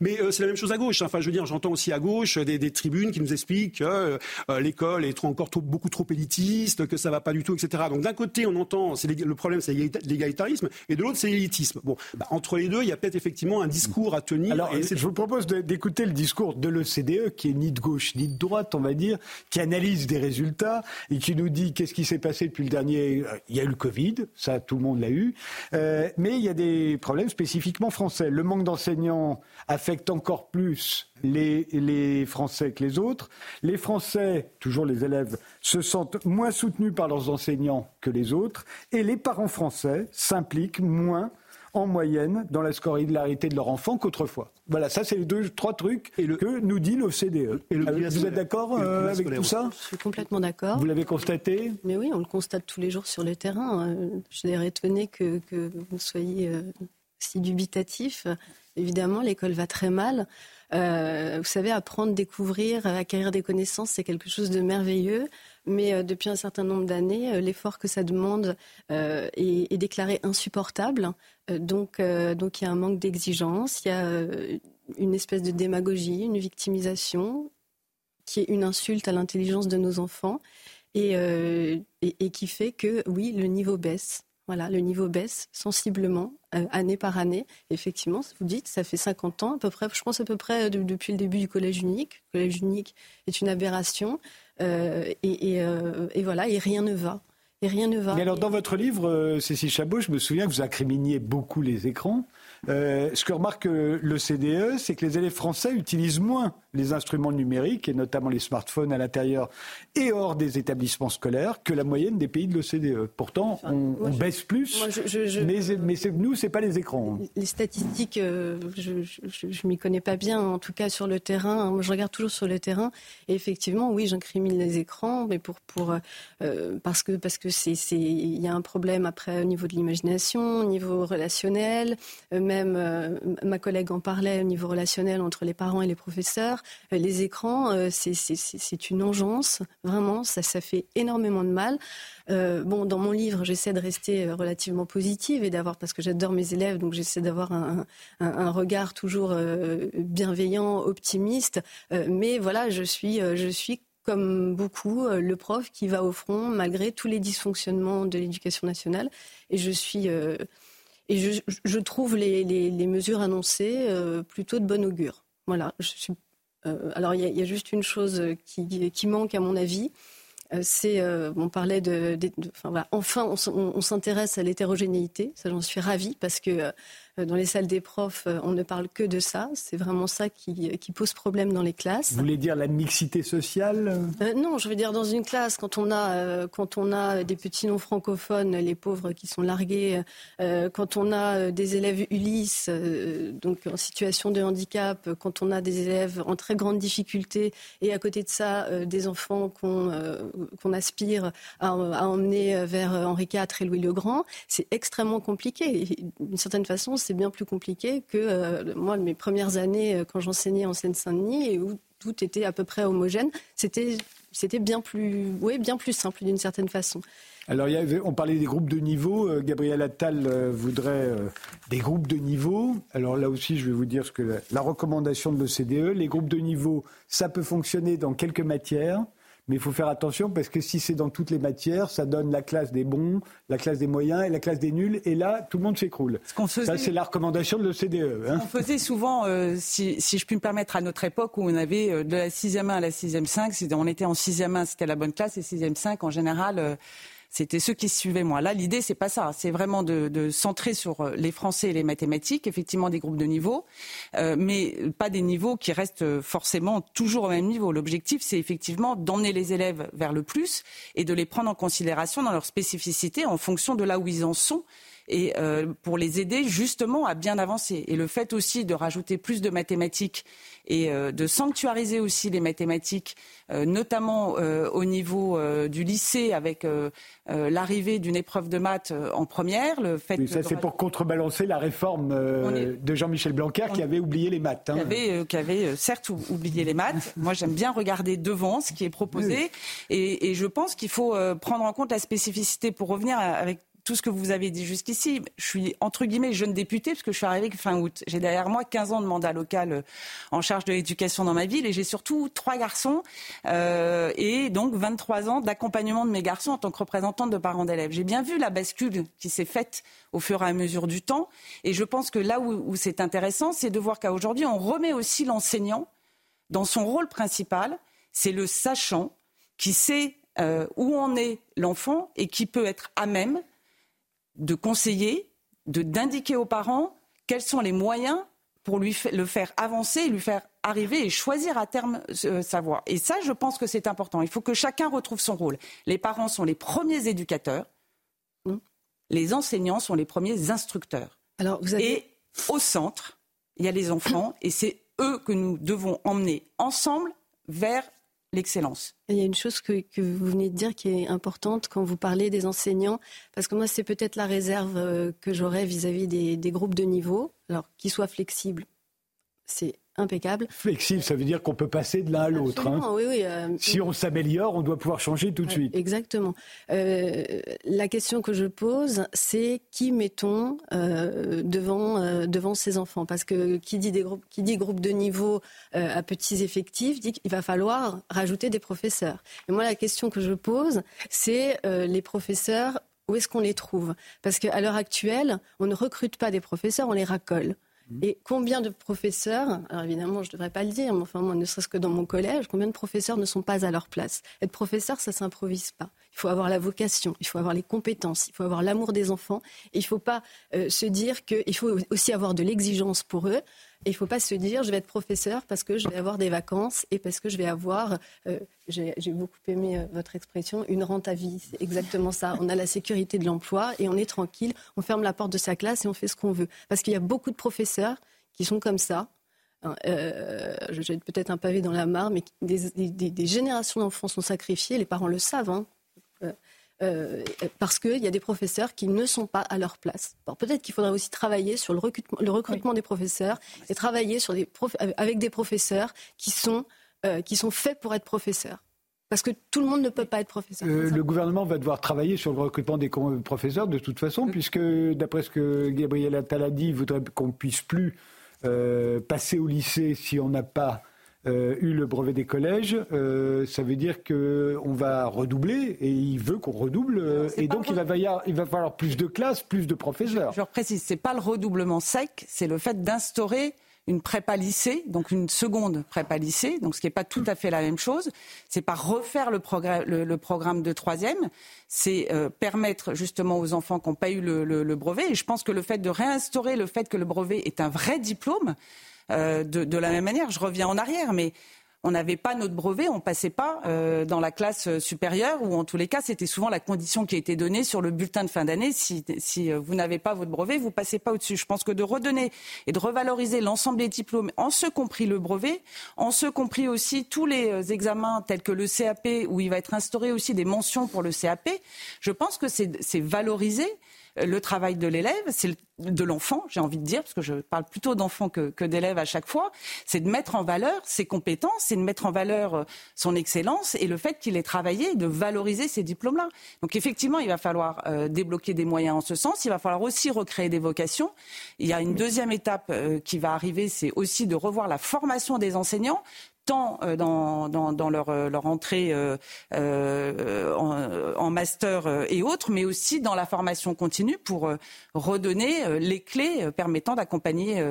mais euh, c'est la même chose à gauche. Enfin, je veux dire, j'entends aussi à gauche des, des, tribunes qui nous expliquent que euh, l'école est trop, encore trop, beaucoup trop élitiste, que ça va pas du tout, etc. Donc d'un côté, on entend, c'est le problème, c'est l'égalitarisme, et de l'autre, c'est l'élitisme. Bon, bah, entre les deux, il y a peut-être effectivement un discours à tenir. Alors, et je vous propose d'écouter le discours de l'OCDE, qui est ni de gauche ni de droite, on va dire, qui analyse des résultats et qui nous dit qu'est-ce qui s'est passé depuis le dernier. Euh, il y a eu le Covid, ça, tout le monde l'a eu, mais il y a des problème spécifiquement français. Le manque d'enseignants affecte encore plus les, Français que les autres. Les Français, toujours les élèves, se sentent moins soutenus par leurs enseignants que les autres. Et les parents français s'impliquent moins en moyenne dans la scolarité de leur enfant qu'autrefois. Voilà, ça c'est les deux, trois trucs que nous dit l'OCDE. Vous êtes d'accord euh, avec tout ça Je suis complètement d'accord. Vous l'avez constaté Mais oui, on le constate tous les jours sur le terrain. Euh, je suis étonné que, que, vous soyez euh, si dubitatif. Évidemment, l'école va très mal. Euh, vous savez, apprendre, découvrir, acquérir des connaissances, c'est quelque chose de merveilleux. Mais euh, depuis un certain nombre d'années, euh, l'effort que ça demande est, déclaré insupportable. Donc, donc, il y a un manque d'exigence, il y a une espèce de démagogie, une victimisation, qui est une insulte à l'intelligence de nos enfants, et, qui fait que, oui, le niveau baisse. Voilà, le niveau baisse sensiblement euh, année par année. Effectivement, vous dites, ça fait 50 ans à peu près, je pense à peu près depuis le début du collège unique. Le collège unique est une aberration euh, euh, et, voilà, et rien ne va. Et rien ne va. Mais alors, dans votre livre, euh, Cécile Chabot, je me souviens que vous incriminiez beaucoup les écrans. Euh, ce que remarque euh, le CDE, c'est que les élèves français utilisent moins les instruments numériques, et notamment les smartphones à l'intérieur et hors des établissements scolaires, que la moyenne des pays de l'OCDE. Pourtant, on, baisse plus, mais, mais nous, c'est pas les écrans. Les statistiques, euh, je ne m'y connais pas bien, en tout cas sur le terrain. Moi, je regarde toujours sur le terrain, et effectivement, oui, j'incrimine les écrans, mais pour, pour, parce que parce que c'est il y a un problème après au niveau de l'imagination, au niveau relationnel même euh, ma collègue en parlait au niveau relationnel entre les parents et les professeurs. Euh, les écrans, euh, c'est une engeance, vraiment, ça, fait énormément de mal. bon, dans mon livre, j'essaie de rester relativement positive et d'avoir, parce que j'adore mes élèves, donc j'essaie d'avoir un, regard toujours bienveillant, optimiste. mais voilà, je suis, je suis comme beaucoup, le prof qui va au front malgré tous les dysfonctionnements de l'éducation nationale. Et je suis et je, trouve les, mesures annoncées euh, plutôt de bon augure. Voilà. Je suis, euh, alors il y, a juste une chose qui, qui manque à mon avis. Euh, c'est, euh, on parlait de, enfin, on, s'intéresse à l'hétérogénéité. Ça, j'en suis ravie parce que euh, dans les salles des profs, euh, on ne parle que de ça. C'est vraiment ça qui, qui, pose problème dans les classes. Vous voulez dire la mixité sociale? Euh, Non, je veux dire dans une classe, quand on a, euh, quand on a des petits non francophones, les pauvres qui sont largués, euh, quand on a des élèves Ulysse, donc en situation de handicap, quand on a des élèves en très grande difficulté, et à côté de ça, des enfants qu'on qu'on aspire à, à, emmener vers Henri IV et Louis le Grand, c'est extrêmement compliqué. D'une certaine façon, c'est bien plus compliqué que euh, moi, mes premières années euh, quand j'enseignais en Seine-Saint-Denis et où tout était à peu près homogène. C'était bien plus, bien plus simple d'une certaine façon. Alors, on parlait des groupes de niveau. Euh, Gabriel Attal voudrait des groupes de niveau. Alors là aussi, je vais vous dire ce que la recommandation de l'OCDE, les groupes de niveau, ça peut fonctionner dans quelques matières. Mais il faut faire attention parce que si c'est dans toutes les matières, ça donne la classe des bons, la classe des moyens et la classe des nuls. Et là, tout le monde s'écroule. Faisait... Ça, c'est la recommandation de l'OCDE. Hein. On faisait souvent, euh, si, si, je puis me permettre, à notre époque où on avait euh, de la 6e 1 à la 6e 5, on était en 6e 1, c'était la bonne classe, et 6e 5, en général... Euh, c'était ceux qui suivaient moi. Là, l'idée, c'est pas ça. C'est vraiment de, centrer sur euh, les Français et les mathématiques, effectivement des groupes de niveau, euh, mais pas des niveaux qui restent forcément toujours au même niveau. L'objectif, c'est effectivement d'emmener les élèves vers le plus et de les prendre en considération dans leur spécificité en fonction de là où ils en sont et euh, pour les aider justement à bien avancer. Et le fait aussi de rajouter plus de mathématiques et euh, de sanctuariser aussi les mathématiques, euh, notamment euh, au niveau du lycée avec l'arrivée d'une épreuve de maths en première. Le fait ça c'est pour contrebalancer la réforme est... de Jean-Michel Blanquer qui avait oublié les maths. Hein. Qui avait, qui avait certes oublié les maths. Moi j'aime bien regarder devant ce qui est proposé oui. et, et, je pense qu'il faut prendre en compte la spécificité pour revenir avec tout ce que vous avez dit jusqu'ici. Je suis entre guillemets jeune députée parce que je suis arrivée fin août. J'ai derrière moi 15 ans de mandat local euh, en charge de l'éducation dans ma ville et j'ai surtout trois garçons euh, et donc 23 ans d'accompagnement de mes garçons en tant que représentante de parents d'élèves. J'ai bien vu la bascule qui s'est faite au fur et à mesure du temps et je pense que là où, c'est intéressant, c'est de voir qu'aujourd'hui on remet aussi l'enseignant dans son rôle principal, c'est le sachant qui sait euh, où en est l'enfant et qui peut être à même de conseiller, de d'indiquer aux parents quels sont les moyens pour lui le faire avancer, lui faire arriver et choisir à terme euh, sa voie. Et ça, je pense que c'est important. Il faut que chacun retrouve son rôle. Les parents sont les premiers éducateurs, mmh. les enseignants sont les premiers instructeurs. Alors, vous avez... Et au centre, il y a les enfants, et c'est eux que nous devons emmener ensemble vers l'excellence. Il y a une chose que, vous venez de dire qui est importante quand vous parlez des enseignants, parce que moi, c'est peut-être la réserve euh, que j'aurais vis-à-vis des, des, groupes de niveau, alors qu'ils soient flexibles. C'est impeccable. Flexible, ça veut dire qu'on peut passer de l'un à l'autre. Hein. Oui, oui, euh, si on s'améliore, on doit pouvoir changer tout de suite. Exactement. Euh, la question que je pose, c'est qui mettons euh, devant, euh, devant ces enfants? Parce que qui dit, des groupes, qui dit groupe de niveau à petits effectifs dit qu'il va falloir rajouter des professeurs. Et moi, la question que je pose, c'est les professeurs, où est-ce qu'on les trouve? Parce qu'à l'heure actuelle, on ne recrute pas des professeurs, on les racole. Mmh. Et combien de professeurs, alors évidemment je ne devrais pas le dire, mais enfin moi ne serait-ce que dans mon collège, combien de professeurs ne sont pas à leur place? Être professeur, ça s'improvise pas. Il faut avoir la vocation, il faut avoir les compétences, il faut avoir l'amour des enfants. Il ne faut pas euh, se dire qu'il faut aussi avoir de l'exigence pour eux. Et il ne faut pas se dire je vais être professeur parce que je vais avoir des vacances et parce que je vais avoir, euh, j'ai beaucoup aimé euh, votre expression, une rente à vie. C'est exactement ça. On a la sécurité de l'emploi et on est tranquille, on ferme la porte de sa classe et on fait ce qu'on veut. Parce qu'il y a beaucoup de professeurs qui sont comme ça. Hein, euh, je jette peut-être un pavé dans la mare, mais des, générations d'enfants sont sacrifiés, les parents le savent. Hein. Euh, parce qu'il y a des professeurs qui ne sont pas à leur place. peut-être qu'il faudrait aussi travailler sur le recrutement, le recrutement des professeurs et travailler sur des avec des professeurs qui sont, euh, qui sont faits pour être professeurs. Parce que tout le monde ne peut pas être professeur. Euh, le gouvernement va devoir travailler sur le recrutement des professeurs de toute façon, puisque d'après ce que Gabriel Attal a dit, il voudrait qu'on puisse plus passer au lycée si on n'a pas euh, eu le brevet des collèges, euh, ça veut dire qu'on va redoubler et il veut qu'on redouble. Euh, et donc il va, falloir, il va falloir plus de classes, plus de professeurs. Je, précise, ce n'est pas le redoublement sec, c'est le fait d'instaurer une prépa lycée, donc une seconde prépa lycée, donc ce qui n'est pas tout à fait la même chose. C'est pas refaire le, programme de troisième, c'est permettre justement aux enfants qui n'ont pas eu le, brevet. Et je pense que le fait de réinstaurer le fait que le brevet est un vrai diplôme, euh, de, la même manière. Je reviens en arrière, mais on n'avait pas notre brevet, on passait pas euh, dans la classe supérieure, ou en tous les cas, c'était souvent la condition qui été donnée sur le bulletin de fin d'année. Si, euh, vous n'avez pas votre brevet, vous passez pas au-dessus. Je pense que de redonner et de revaloriser l'ensemble des diplômes, en ce compris le brevet, en ce compris aussi tous les examens tels que le CAP, où il va être instauré aussi des mentions pour le CAP, je pense que c'est valoriser le travail de l'élève, c'est de l'enfant, j'ai envie de dire, parce que je parle plutôt d'enfant que, d'élève à chaque fois, c'est de mettre en valeur ses compétences, c'est de mettre en valeur euh, son excellence et le fait qu'il ait travaillé, de valoriser ces diplômes-là. Donc effectivement, il va falloir euh, débloquer des moyens en ce sens. Il va falloir aussi recréer des vocations. Il y a une deuxième étape euh, qui va arriver, c'est aussi de revoir la formation des enseignants tant euh, dans, leur, euh, entrée euh, en, master et autres, mais aussi dans la formation continue pour redonner les clés permettant d'accompagner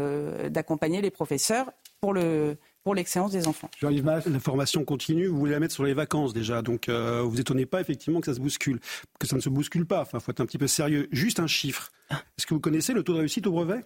les professeurs pour le pour l'excellence des enfants. Jean-Yves La formation continue, vous voulez la mettre sur les vacances déjà, donc vous vous étonnez pas effectivement que ça se bouscule, que ça ne se bouscule pas. Enfin, faut être un petit peu sérieux. Juste un chiffre. Est-ce que vous connaissez le taux de réussite au brevet?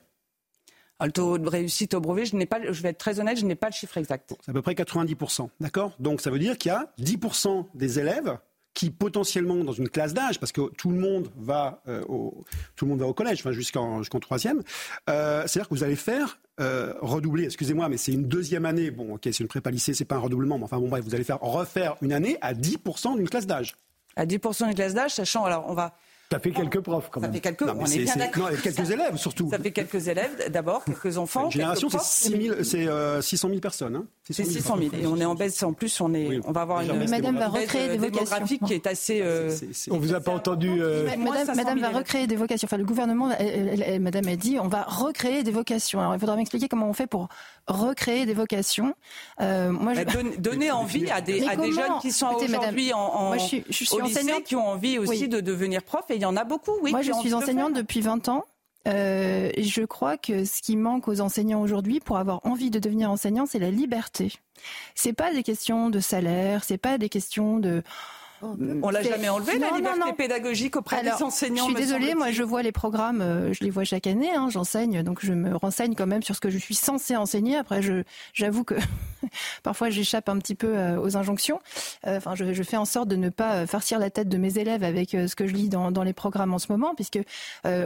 Le taux de réussite au brevet, je, n'ai pas, je vais être très honnête, je n'ai pas le chiffre exact. C'est à peu près 90%. D'accord? Donc ça veut dire qu'il y a 10% des élèves qui potentiellement dans une classe d'âge, parce que tout le monde va euh, au tout le monde va au collège, enfin jusqu'en jusqu'en troisième, euh, c'est-à-dire que vous allez faire euh, redoubler. Excusez-moi, mais c'est une deuxième année. Bon, ok, c'est une prépa lycée, c'est pas un redoublement, mais enfin bon bref, vous allez faire refaire une année à 10% d'une classe d'âge. À 10% d'une classe d'âge, sachant alors on va ça fait quelques profs quand même. Ça fait quelques, on est, bien d'accord. quelques élèves surtout. Ça fait quelques élèves d'abord, quelques enfants. Une génération, c'est 600 000 personnes. Hein c'est 600 000. Et on est en baisse en plus, on, est, on va avoir une Madame va recréer des démographique qui est assez. Euh, on vous a pas entendu. Euh, Madame, va recréer des vocations. Enfin, le gouvernement, Madame a dit, on va recréer des vocations. Alors, il faudra m'expliquer comment on fait pour recréer des vocations. Euh, moi, je... Bah, donner envie à des, à des jeunes qui sont aujourd'hui en, en je suis, je suis enseignante. qui ont envie aussi de devenir prof. Et il y en a beaucoup. Oui, moi, je suis enseignante depuis 20 ans. Euh, je crois que ce qui manque aux enseignants aujourd'hui pour avoir envie de devenir enseignant, c'est la liberté. C'est pas des questions de salaire, c'est pas des questions de on l'a jamais enlevé la liberté pédagogique auprès des enseignants. Je suis désolée, moi je vois les programmes, euh, je les vois chaque année. Hein, J'enseigne, donc je me renseigne quand même sur ce que je suis censée enseigner. Après, j'avoue que parfois j'échappe un petit peu euh, aux injonctions. Euh, enfin, je, je, fais en sorte de ne pas farcir la tête de mes élèves avec ce que je lis dans, dans les programmes en ce moment, puisque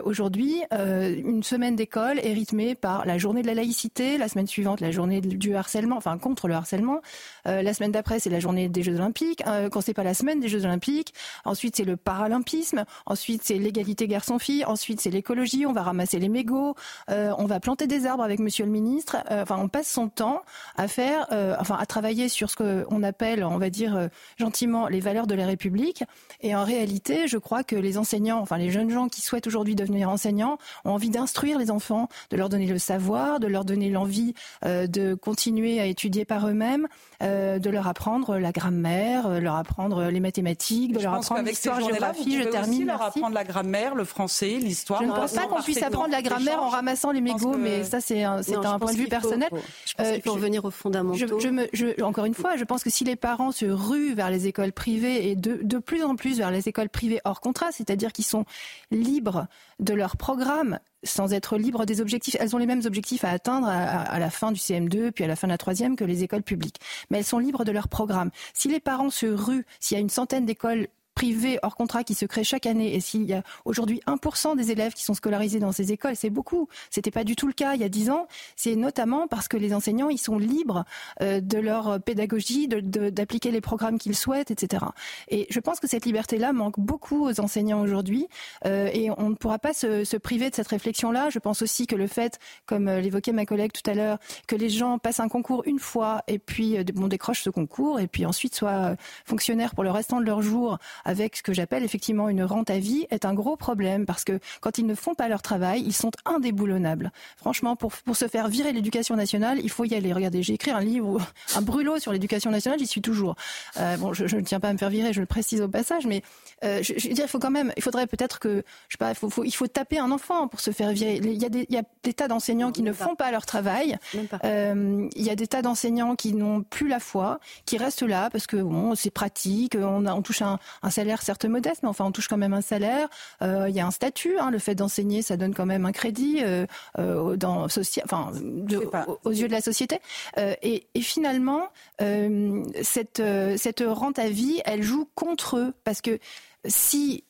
aujourd'hui une semaine d'école est rythmée par la journée de la laïcité, la semaine suivante la journée du harcèlement, enfin contre le harcèlement. la semaine d'après c'est la journée des Jeux Olympiques. quand c'est pas la semaine Jeux Olympiques. Ensuite, c'est le paralympisme. Ensuite, c'est l'égalité garçon-fille. Ensuite, c'est l'écologie. On va ramasser les mégots. Euh, on va planter des arbres avec Monsieur le ministre. Euh, enfin, on passe son temps à faire euh, enfin, à travailler sur ce qu'on appelle, on va dire gentiment, les valeurs de la République. Et en réalité, je crois que les enseignants, enfin les jeunes gens qui souhaitent aujourd'hui devenir enseignants, ont envie d'instruire les enfants, de leur donner le savoir, de leur donner l'envie de continuer à étudier par eux-mêmes, de leur apprendre la grammaire, leur apprendre les mathématiques, de leur apprendre l'histoire, géographie. Je termine. Aussi leur apprendre la grammaire, le français, l'histoire. Je ne pense pas qu'on puisse apprendre la grammaire en ramassant les mégots, mais ça c'est un, un point de vue personnel. je pense qu'il faut revenir aux fondamentaux. Je, encore une fois, je pense que si les parents se ruent vers les écoles privées et de, de plus en plus vers les écoles privées hors contrat, c'est-à-dire qu'ils sont libres de leur programme sans être libres des objectifs. Elles ont les mêmes objectifs à atteindre à, la fin du CM2 puis à la fin de la troisième que les écoles publiques. Mais elles sont libres de leur programme. Si les parents se ruent, s'il y a une centaine d'écoles privés hors contrat qui se créent chaque année. Et s'il y a aujourd'hui 1% des élèves qui sont scolarisés dans ces écoles, c'est beaucoup. C'était pas du tout le cas il y a 10 ans. C'est notamment parce que les enseignants, ils sont libres euh, de leur pédagogie, d'appliquer les programmes qu'ils souhaitent, etc. Et je pense que cette liberté-là manque beaucoup aux enseignants aujourd'hui. Euh, et on ne pourra pas se, se priver de cette réflexion-là. Je pense aussi que le fait, comme euh, l'évoquait ma collègue tout à l'heure, que les gens passent un concours une fois et puis bon, décrochent ce concours et puis ensuite soient fonctionnaires pour le restant de leur jour avec ce que j'appelle effectivement une rente à vie est un gros problème parce que quand ils ne font pas leur travail, ils sont indéboulonnables. Franchement, pour, pour se faire virer l'éducation nationale, il faut y aller. Regardez, j'ai écrit un livre, un brûlot sur l'éducation nationale, j'y suis toujours. Euh, bon, je, je, ne tiens pas à me faire virer, je le précise au passage, mais euh, je, je, veux dire, il faut quand même, il faudrait peut-être que, je sais pas, il faut, faut, il faut taper un enfant pour se faire virer. Il y a des, il y a des tas d'enseignants qui ne font pas leur travail. Euh, il y a des tas d'enseignants qui n'ont plus la foi, qui restent là parce que bon, c'est pratique, on, a, on touche un, un salaire certes modeste, mais enfin on touche quand même un salaire. Euh, il y a un statut. Hein, le fait d'enseigner, ça donne quand même un crédit euh, euh dans enfin aux, yeux de la société. Et, et, finalement, cette cette rente à vie, elle joue contre eux parce que si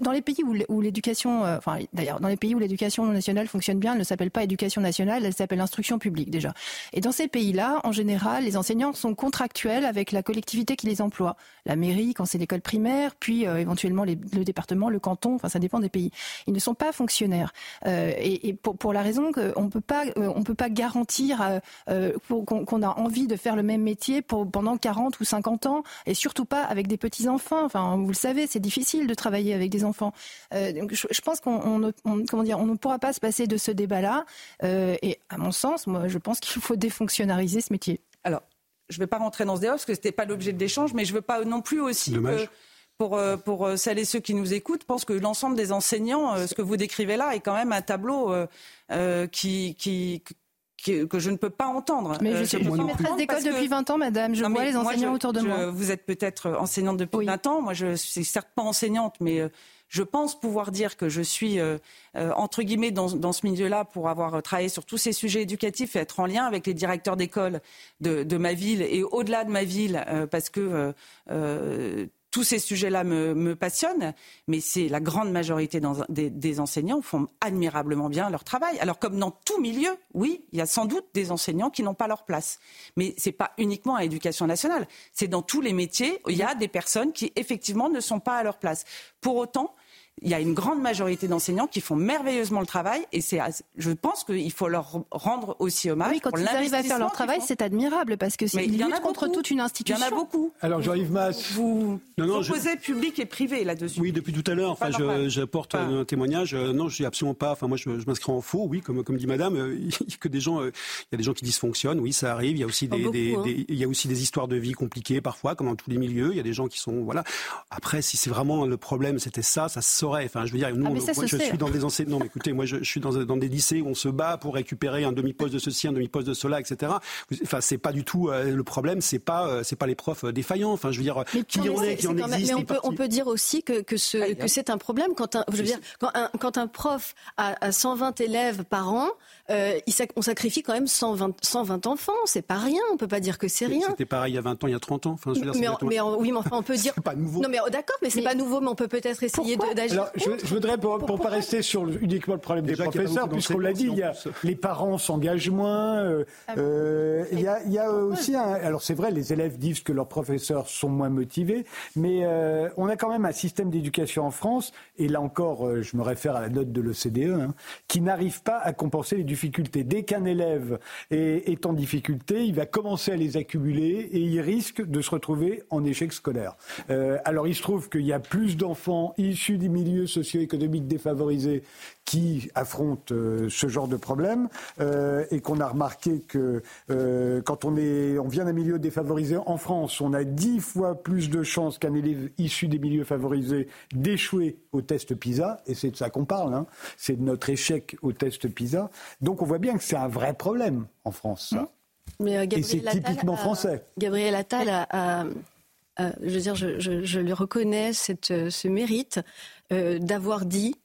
dans les pays où l'éducation, euh, enfin d'ailleurs dans les pays où l'éducation nationale fonctionne bien, elle ne s'appelle pas éducation nationale, elle s'appelle instruction publique déjà. Et dans ces pays-là, en général, les enseignants sont contractuels avec la collectivité qui les emploie, la mairie quand c'est l'école primaire, puis euh, éventuellement le département, le canton, enfin ça dépend des pays. Ils ne sont pas fonctionnaires euh, et, pour, la raison qu'on peut peut pas garantir qu'on a envie de faire le même métier pendant 40 ou 50 ans et surtout pas avec des petits enfants. Enfin, vous le savez, c'est difficile de travailler travailler avec des enfants. Euh, donc je, pense qu'on ne, comment dire, on ne pourra pas se passer de ce débat-là. Euh, et à mon sens, moi, je pense qu'il faut défonctionnariser ce métier. Alors, je ne vais pas rentrer dans ce débat parce que ce n'était pas l'objet de l'échange, mais je ne veux pas non plus aussi que pour, euh, pour celles et ceux qui nous écoutent, pense que l'ensemble des enseignants, ce que vous décrivez là, est quand même un tableau qui, qui, que, je ne peux pas entendre. Mais je suis, maîtresse d'école depuis 20 ans, madame. Je vois les enseignants autour de moi. Vous êtes peut-être enseignante depuis 20 ans. Moi, je suis certes pas enseignante, mais euh, je pense pouvoir dire que je suis, euh, euh, entre guillemets, dans, dans ce milieu-là pour avoir travaillé sur tous ces sujets éducatifs et être en lien avec les directeurs d'école de, de, ma ville et au-delà de ma ville, parce que tous ces sujets-là me, me, passionnent, mais c'est la grande majorité des, des, enseignants font admirablement bien leur travail. Alors comme dans tout milieu, oui, il y a sans doute des enseignants qui n'ont pas leur place, mais c'est pas uniquement à l'éducation nationale. C'est dans tous les métiers, il y a des personnes qui effectivement ne sont pas à leur place. Pour autant, il y a une grande majorité d'enseignants qui font merveilleusement le travail et c'est, je pense qu'il faut leur rendre aussi hommage. Oui, quand ils arrivent à faire leur travail, c'est admirable parce que c'est ils luttent contre toute une institution. Il y en a beaucoup. Alors Jean-Yves Masse, vous non, opposez public et privé là-dessus. Oui, depuis tout à l'heure. Enfin, j'apporte un témoignage. Euh, non, je suis absolument pas. Enfin, moi, je, m'inscris en faux. Oui, comme comme dit Madame, euh, il y a que des gens. Euh, il y a des gens qui dysfonctionnent. Oui, ça arrive. Il y a aussi des, hein. des, il y a aussi des histoires de vie compliquées parfois, comme dans tous les milieux. Il y a des gens qui sont voilà. Après, si c'est vraiment le problème, c'était ça, ça se saurait. Enfin, je veux dire, nous, ah, moi, je suis dans des enseignants. Non, mais écoutez, moi, je, je suis dans, dans, des lycées où on se bat pour récupérer un demi-poste de ceci, un demi-poste de cela, etc. Enfin, c'est pas du tout euh, le problème. C'est pas, euh, c'est pas les profs euh, défaillants. Enfin, je veux dire, mais qui en est, qui en existe. Mais on peut, on peut dire aussi que, que, ce, que c'est un problème quand un, je veux dire, quand un, quand un prof a, a 120 élèves par an, euh, on sacrifie quand même 120, 120 enfants. C'est pas rien. On peut pas dire que c'est rien. C'était pareil il y a 20 ans, il y a 30 ans. Enfin, je veux dire, mais, mais oui, mais enfin, on peut dire. pas nouveau. Non, mais d'accord, mais c'est pas nouveau. Mais on peut peut-être essayer d'agir Alors, je, voudrais, pour ne pas rester sur uniquement le problème des professeurs, puisqu'on l'a dit, il y a, les parents s'engagent moins. Euh, ah euh, il, y a, il y a aussi un. Alors, c'est vrai, les élèves disent que leurs professeurs sont moins motivés, mais euh, on a quand même un système d'éducation en France, et là encore, je me réfère à la note de l'OCDE, hein, qui n'arrive pas à compenser les Dès qu'un élève est, en difficulté, il va commencer à les accumuler et il risque de se retrouver en échec scolaire. alors, il se trouve qu'il y a plus d'enfants issus des milieux socio-économiques défavorisés qui affrontent euh, ce genre de problème euh, et qu'on a remarqué que euh, quand on, est, on vient d'un milieu défavorisé en France, on a dix fois plus de chances qu'un élève issu des milieux favorisés d'échouer au test PISA, et c'est de ça qu'on parle, hein. c'est de notre échec au test PISA. On voit bien que c'est un vrai problème en France. Mais, et c'est typiquement français. Gabriel Attal a euh, je veux dire, je, lui reconnais euh, ce mérite euh, d'avoir dit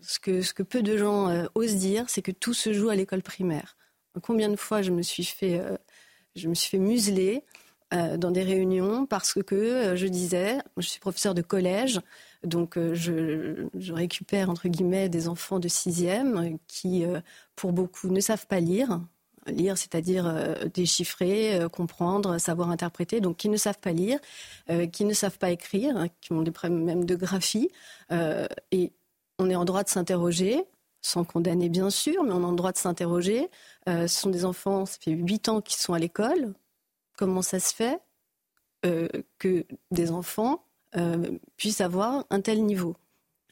ce que, ce que peu de gens osent dire, c'est que tout se joue à l'école primaire. Combien de fois je me suis fait, je me suis fait museler dans des réunions parce que je disais, je suis professeur de collège, donc je, je, récupère entre guillemets des enfants de sixième qui, pour beaucoup, ne savent pas lire, lire, c'est-à-dire euh, déchiffrer, euh, comprendre, savoir interpréter, donc qui ne savent pas lire, euh, qui ne savent pas écrire, hein, qui ont des problèmes même de graphie. et on est en droit de s'interroger, sans condamner bien sûr, mais on est en droit de s'interroger. ce sont des enfants, ça fait huit ans qu'ils sont à l'école. Comment ça se fait que des enfants puissent avoir un tel niveau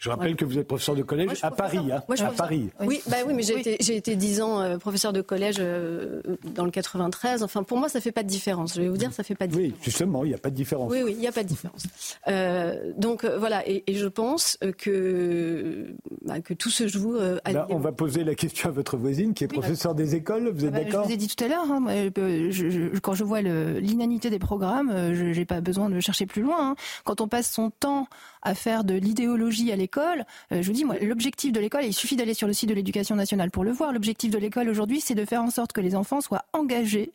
je rappelle que vous êtes professeur de collège à Paris. Hein, à Paris. Oui, bah oui mais j'ai été, été 10 ans euh, professeur de collège euh, dans le 93. Enfin, pour moi, ça fait pas de différence. Je vais vous dire, ça fait pas de différence. Oui, justement, il n'y a pas de différence. Oui, oui, il n'y a pas de différence. Euh, donc voilà, et, je pense que, bah, que tout se joue à Là, On va poser la question à votre voisine qui est professeure des écoles. Vous êtes ah bah, d'accord Je vous ai dit tout à l'heure, hein, quand je vois l'inanité des programmes, je n'ai pas besoin de chercher plus loin. Hein. Quand on passe son temps à faire de l'idéologie à l'école, euh, je vous dis, moi, l'objectif de l'école, il suffit d'aller sur le site de l'éducation nationale pour le voir, l'objectif de l'école aujourd'hui, c'est de faire en sorte que les enfants soient engagés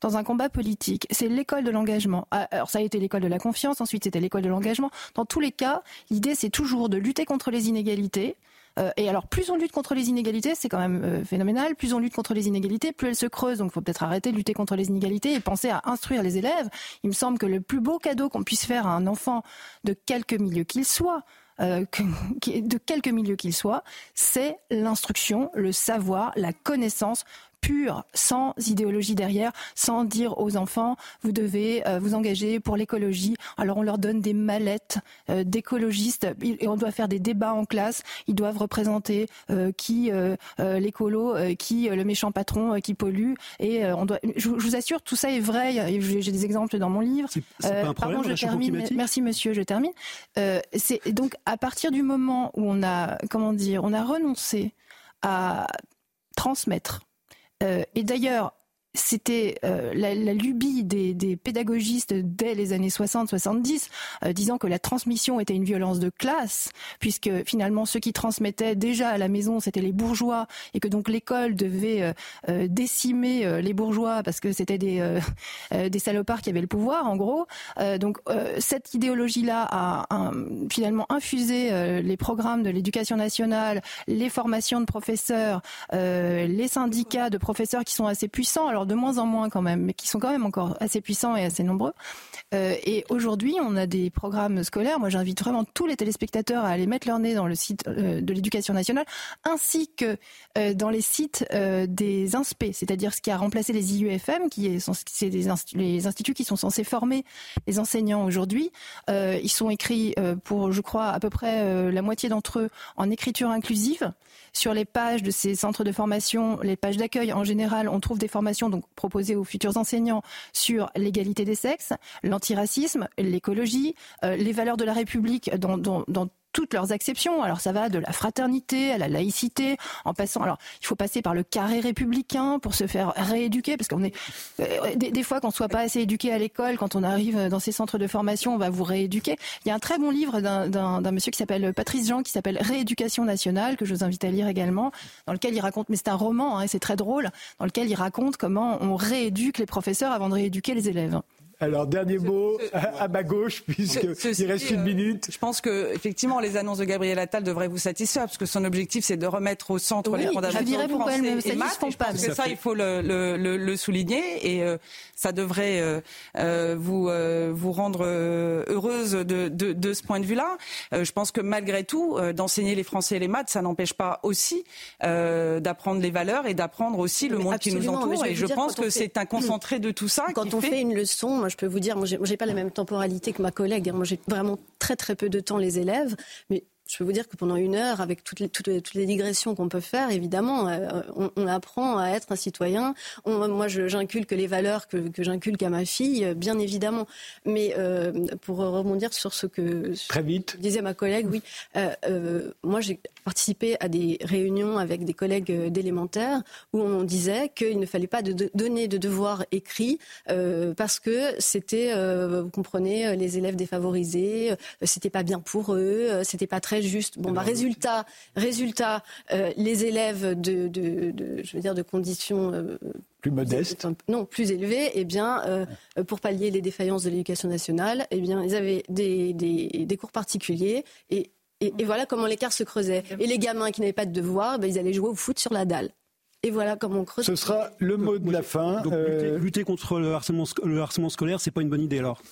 dans un combat politique. C'est l'école de l'engagement. Ah, alors ça a été l'école de la confiance, ensuite c'était l'école de l'engagement. Dans tous les cas, l'idée c'est toujours de lutter contre les inégalités. Euh, et alors plus on lutte contre les inégalités, c'est quand même euh, phénoménal, plus on lutte contre les inégalités, plus elles se creusent. Donc il faut peut-être arrêter de lutter contre les inégalités et penser à instruire les élèves. Il me semble que le plus beau cadeau qu'on puisse faire à un enfant de quelque milieu qu'il soit, euh, de quelque milieu qu'il soit, c'est l'instruction, le savoir, la connaissance pure, sans idéologie derrière, sans dire aux enfants vous devez euh, vous engager pour l'écologie. Alors on leur donne des mallettes euh, d'écologistes et on doit faire des débats en classe. Ils doivent représenter euh, qui l'écolo, qui le méchant patron qui pollue. Et on doit. Je, vous assure, tout ça est vrai. J'ai des exemples dans mon livre. C'est pas un problème je termine. Merci monsieur, je termine. C'est donc à partir du moment où on a comment dire, on a renoncé à transmettre et d'ailleurs, c'était euh, la, lubie des, pédagogistes dès les années 60-70, euh, disant que la transmission était une violence de classe, puisque finalement ceux qui transmettaient déjà à la maison, c'était les bourgeois, et que donc l'école devait euh, décimer les bourgeois parce que c'était des, des salopards qui avaient le pouvoir, en gros. donc cette idéologie-là a, finalement infusé les programmes de l'éducation nationale, les formations de professeurs, les syndicats de professeurs qui sont assez puissants. De moins en moins quand même, mais qui sont quand même encore assez puissants et assez nombreux. Euh, et aujourd'hui, on a des programmes scolaires. Moi, j'invite vraiment tous les téléspectateurs à aller mettre leur nez dans le site euh, de l'éducation nationale, ainsi que euh, dans les sites des INSPE, c'est-à-dire ce qui a remplacé les IUFM, qui sont c'est les instituts qui sont censés former les enseignants aujourd'hui. ils sont écrits pour, je crois, à peu près la moitié d'entre eux en écriture inclusive. Sur les pages de ces centres de formation, les pages d'accueil en général, on trouve des formations donc proposées aux futurs enseignants sur l'égalité des sexes, l'antiracisme, l'écologie, euh, les valeurs de la République dans, dans, dans toutes leurs exceptions. Alors ça va de la fraternité à la laïcité, en passant. Alors il faut passer par le carré républicain pour se faire rééduquer, parce qu'on est euh, des, fois qu'on soit pas assez éduqué à l'école, quand on arrive dans ces centres de formation, on va vous rééduquer. Il y a un très bon livre d'un monsieur qui s'appelle Patrice Jean, qui s'appelle Rééducation nationale, que je vous invite à lire également, dans lequel il raconte, mais c'est un roman, hein, c'est très drôle, dans lequel il raconte comment on rééduque les professeurs avant de rééduquer les élèves. Alors, dernier mot à, ma gauche, puisqu'il reste une minute. je pense que, effectivement, les annonces de Gabriel Attal devraient vous satisfaire, parce que son objectif, c'est de remettre au centre les fondamentaux je français elle et maths. Je pense que ça, il faut le, le, le, souligner, et euh, ça devrait euh, euh, vous, vous rendre heureuse de, de, de, ce point de vue-là. je pense que, malgré tout, d'enseigner les français et les maths, ça n'empêche pas aussi d'apprendre les valeurs et d'apprendre aussi le monde qui nous entoure. Et je pense que c'est un concentré de tout ça. Quand on fait une leçon, je peux vous dire, moi, j'ai pas la même temporalité que ma collègue. Hein. Moi, j'ai vraiment très très peu de temps les élèves, je peux vous dire que pendant une heure, avec toutes les, toutes les, digressions qu'on peut faire, évidemment, euh, on, apprend à être un citoyen. moi, j'inculque les valeurs que, que j'inculque à ma fille, euh, bien évidemment. Mais euh, pour rebondir sur ce que Très vite. disait ma collègue, oui, moi j'ai participé à des réunions avec des collègues d'élémentaire où on disait qu'il ne fallait pas de, donner de devoirs écrits parce que c'était, vous comprenez, les élèves défavorisés, c'était pas bien pour eux, c'était pas très juste. Bon, bah, résultat, résultat euh, les élèves de, de, je veux dire, de conditions euh, plus modestes, non, plus élevées, eh bien, euh, pour pallier les défaillances de l'éducation nationale, eh bien, ils avaient des, des, des cours particuliers et, et, voilà comment l'écart se creusait. Et les gamins qui n'avaient pas de devoirs, ben, ils allaient jouer au foot sur la dalle. Et voilà comment on creuse. Ce sera le mot de la fin. Donc, lutter, contre le harcèlement, le harcèlement scolaire, c'est pas une bonne idée alors?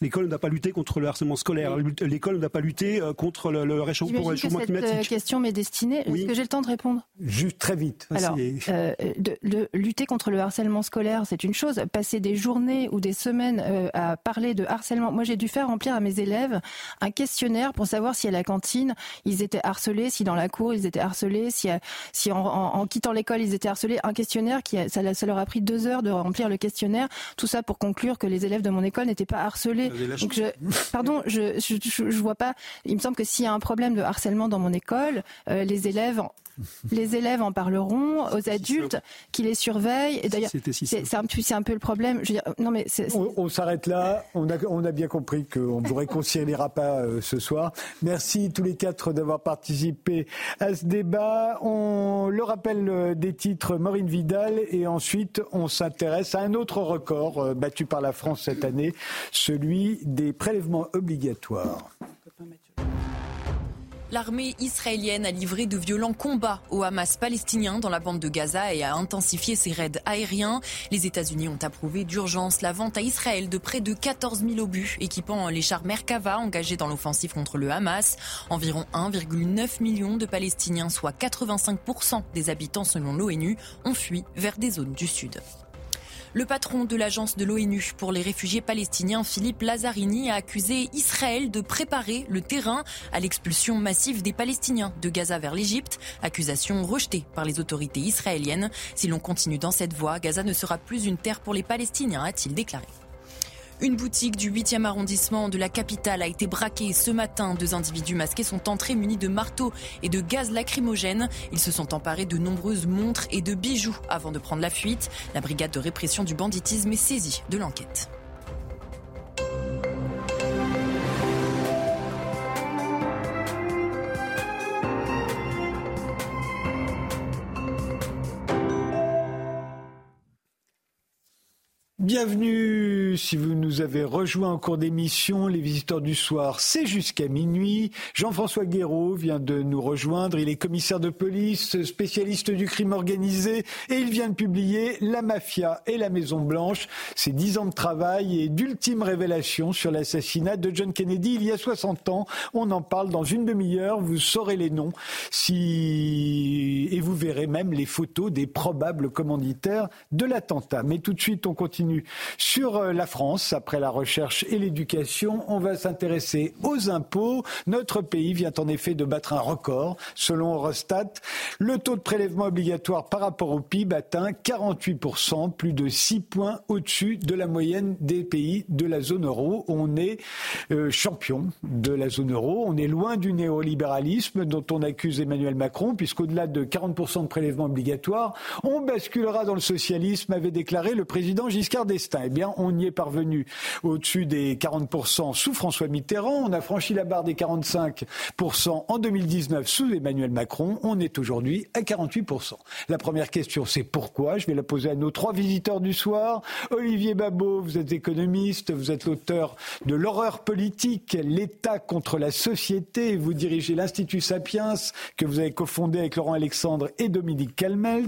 L'école doit pas lutter contre le harcèlement scolaire. L'école doit pas lutter euh, contre le, réchauffement, réchauffement que cette euh, question m'est destinée. Est-ce que j'ai le temps de répondre? Juste très vite. Alors, euh, de, lutter contre le harcèlement scolaire, c'est une chose. Passer des journées ou des semaines à parler de harcèlement. Moi, j'ai dû faire remplir à mes élèves un questionnaire pour savoir si à la cantine ils étaient harcelés, si dans la cour ils étaient harcelés, si, si en, quittant l'école ils étaient harcelés. Un questionnaire qui ça, ça leur a pris deux heures de remplir le questionnaire. Tout ça pour conclure que les élèves de mon école n'étaient pas harcelés donc je, pardon, je, je, je, vois pas. Il me semble que s'il y a un problème de harcèlement dans mon école, euh, les élèves les élèves en parleront aux adultes qui les surveillent. Et d'ailleurs, c'est un, un, peu le problème. Je veux dire, non mais on, s'arrête là. On a, on a, bien compris qu'on ne vous réconciliera pas euh, ce soir. Merci tous les quatre d'avoir participé à ce débat. On le rappelle euh, des titres Maureen Vidal et ensuite on s'intéresse à un autre record euh, battu par la France cette année, celui des prélèvements obligatoires. L'armée israélienne a livré de violents combats au Hamas palestinien dans la bande de Gaza et a intensifié ses raids aériens. Les États-Unis ont approuvé d'urgence la vente à Israël de près de 14 000 obus équipant les chars Merkava engagés dans l'offensive contre le Hamas. Environ 1,9 million de Palestiniens, soit 85% des habitants selon l'ONU, ont fui vers des zones du sud. Le patron de l'agence de l'ONU pour les réfugiés palestiniens, Philippe Lazzarini, a accusé Israël de préparer le terrain à l'expulsion massive des Palestiniens de Gaza vers l'Égypte. Accusation rejetée par les autorités israéliennes. Si l'on continue dans cette voie, Gaza ne sera plus une terre pour les Palestiniens, a-t-il déclaré. Une boutique du 8e arrondissement de la capitale a été braquée ce matin. Deux individus masqués sont entrés munis de marteaux et de gaz lacrymogène. Ils se sont emparés de nombreuses montres et de bijoux avant de prendre la fuite. La brigade de répression du banditisme est saisie de l'enquête. Bienvenue si vous nous avez rejoint en cours d'émission. Les visiteurs du soir, c'est jusqu'à minuit. Jean-François Guéraud vient de nous rejoindre. Il est commissaire de police, spécialiste du crime organisé et il vient de publier La Mafia et la Maison Blanche. C'est dix ans de travail et d'ultimes révélations sur l'assassinat de John Kennedy il y a 60 ans. On en parle dans une demi-heure. Vous saurez les noms si... et vous verrez même les photos des probables commanditaires de l'attentat. Mais tout de suite, on continue sur euh, la France, après la recherche et l'éducation, on va s'intéresser aux impôts. Notre pays vient en effet de battre un record. Selon Eurostat, le taux de prélèvement obligatoire par rapport au PIB atteint 48%, plus de 6 points au-dessus de la moyenne des pays de la zone euro. On est euh, champion de la zone euro. On est loin du néolibéralisme dont on accuse Emmanuel Macron, puisqu'au-delà de 40% de prélèvement obligatoire, on basculera dans le socialisme, avait déclaré le président Giscard Giscard d'Estaing. Eh bien, on y est parvenu au-dessus des 40% sous François Mitterrand. On a franchi la barre des 45% en 2019 sous Emmanuel Macron. On est aujourd'hui à 48%. La première question, c'est pourquoi? Je vais la poser à nos trois visiteurs du soir. Olivier Babot, vous êtes économiste, vous êtes l'auteur de L'horreur politique, l'État contre la société. Vous dirigez l'Institut Sapiens que vous avez cofondé avec Laurent Alexandre et Dominique Calmels.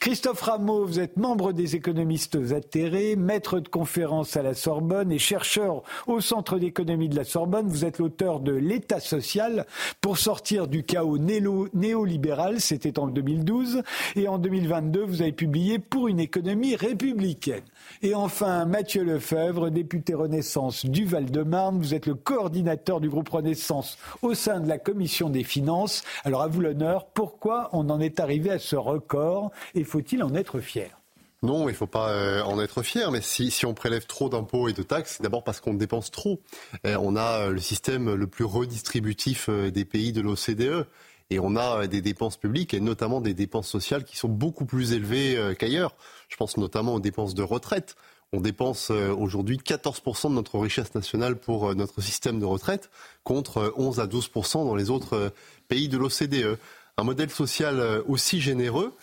Christophe Rameau, vous êtes membre des économistes atterrés, maître de conférence à la Sorbonne et chercheur au Centre d'économie de la Sorbonne. Vous êtes l'auteur de L'État social pour sortir du chaos néolibéral. C'était en 2012. Et en 2022, vous avez publié Pour une économie républicaine. Et enfin, Mathieu Lefebvre, député Renaissance du Val-de-Marne. Vous êtes le coordinateur du groupe Renaissance au sein de la commission des finances. Alors à vous l'honneur, pourquoi on en est arrivé à ce record et faut-il en être fier? Non, il ne faut pas euh, en être fier, mais si, on prélève trop d'impôts et de taxes, c'est d'abord parce qu'on dépense trop. Euh, on a euh, le système le plus redistributif des pays de l'OCDE. Et on a des dépenses publiques et notamment des dépenses sociales qui sont beaucoup plus élevées qu'ailleurs. Je pense notamment aux dépenses de retraite. On dépense aujourd'hui 14% de notre richesse nationale pour notre système de retraite contre 11 à 12% dans les autres pays de l'OCDE. Un modèle social aussi généreux,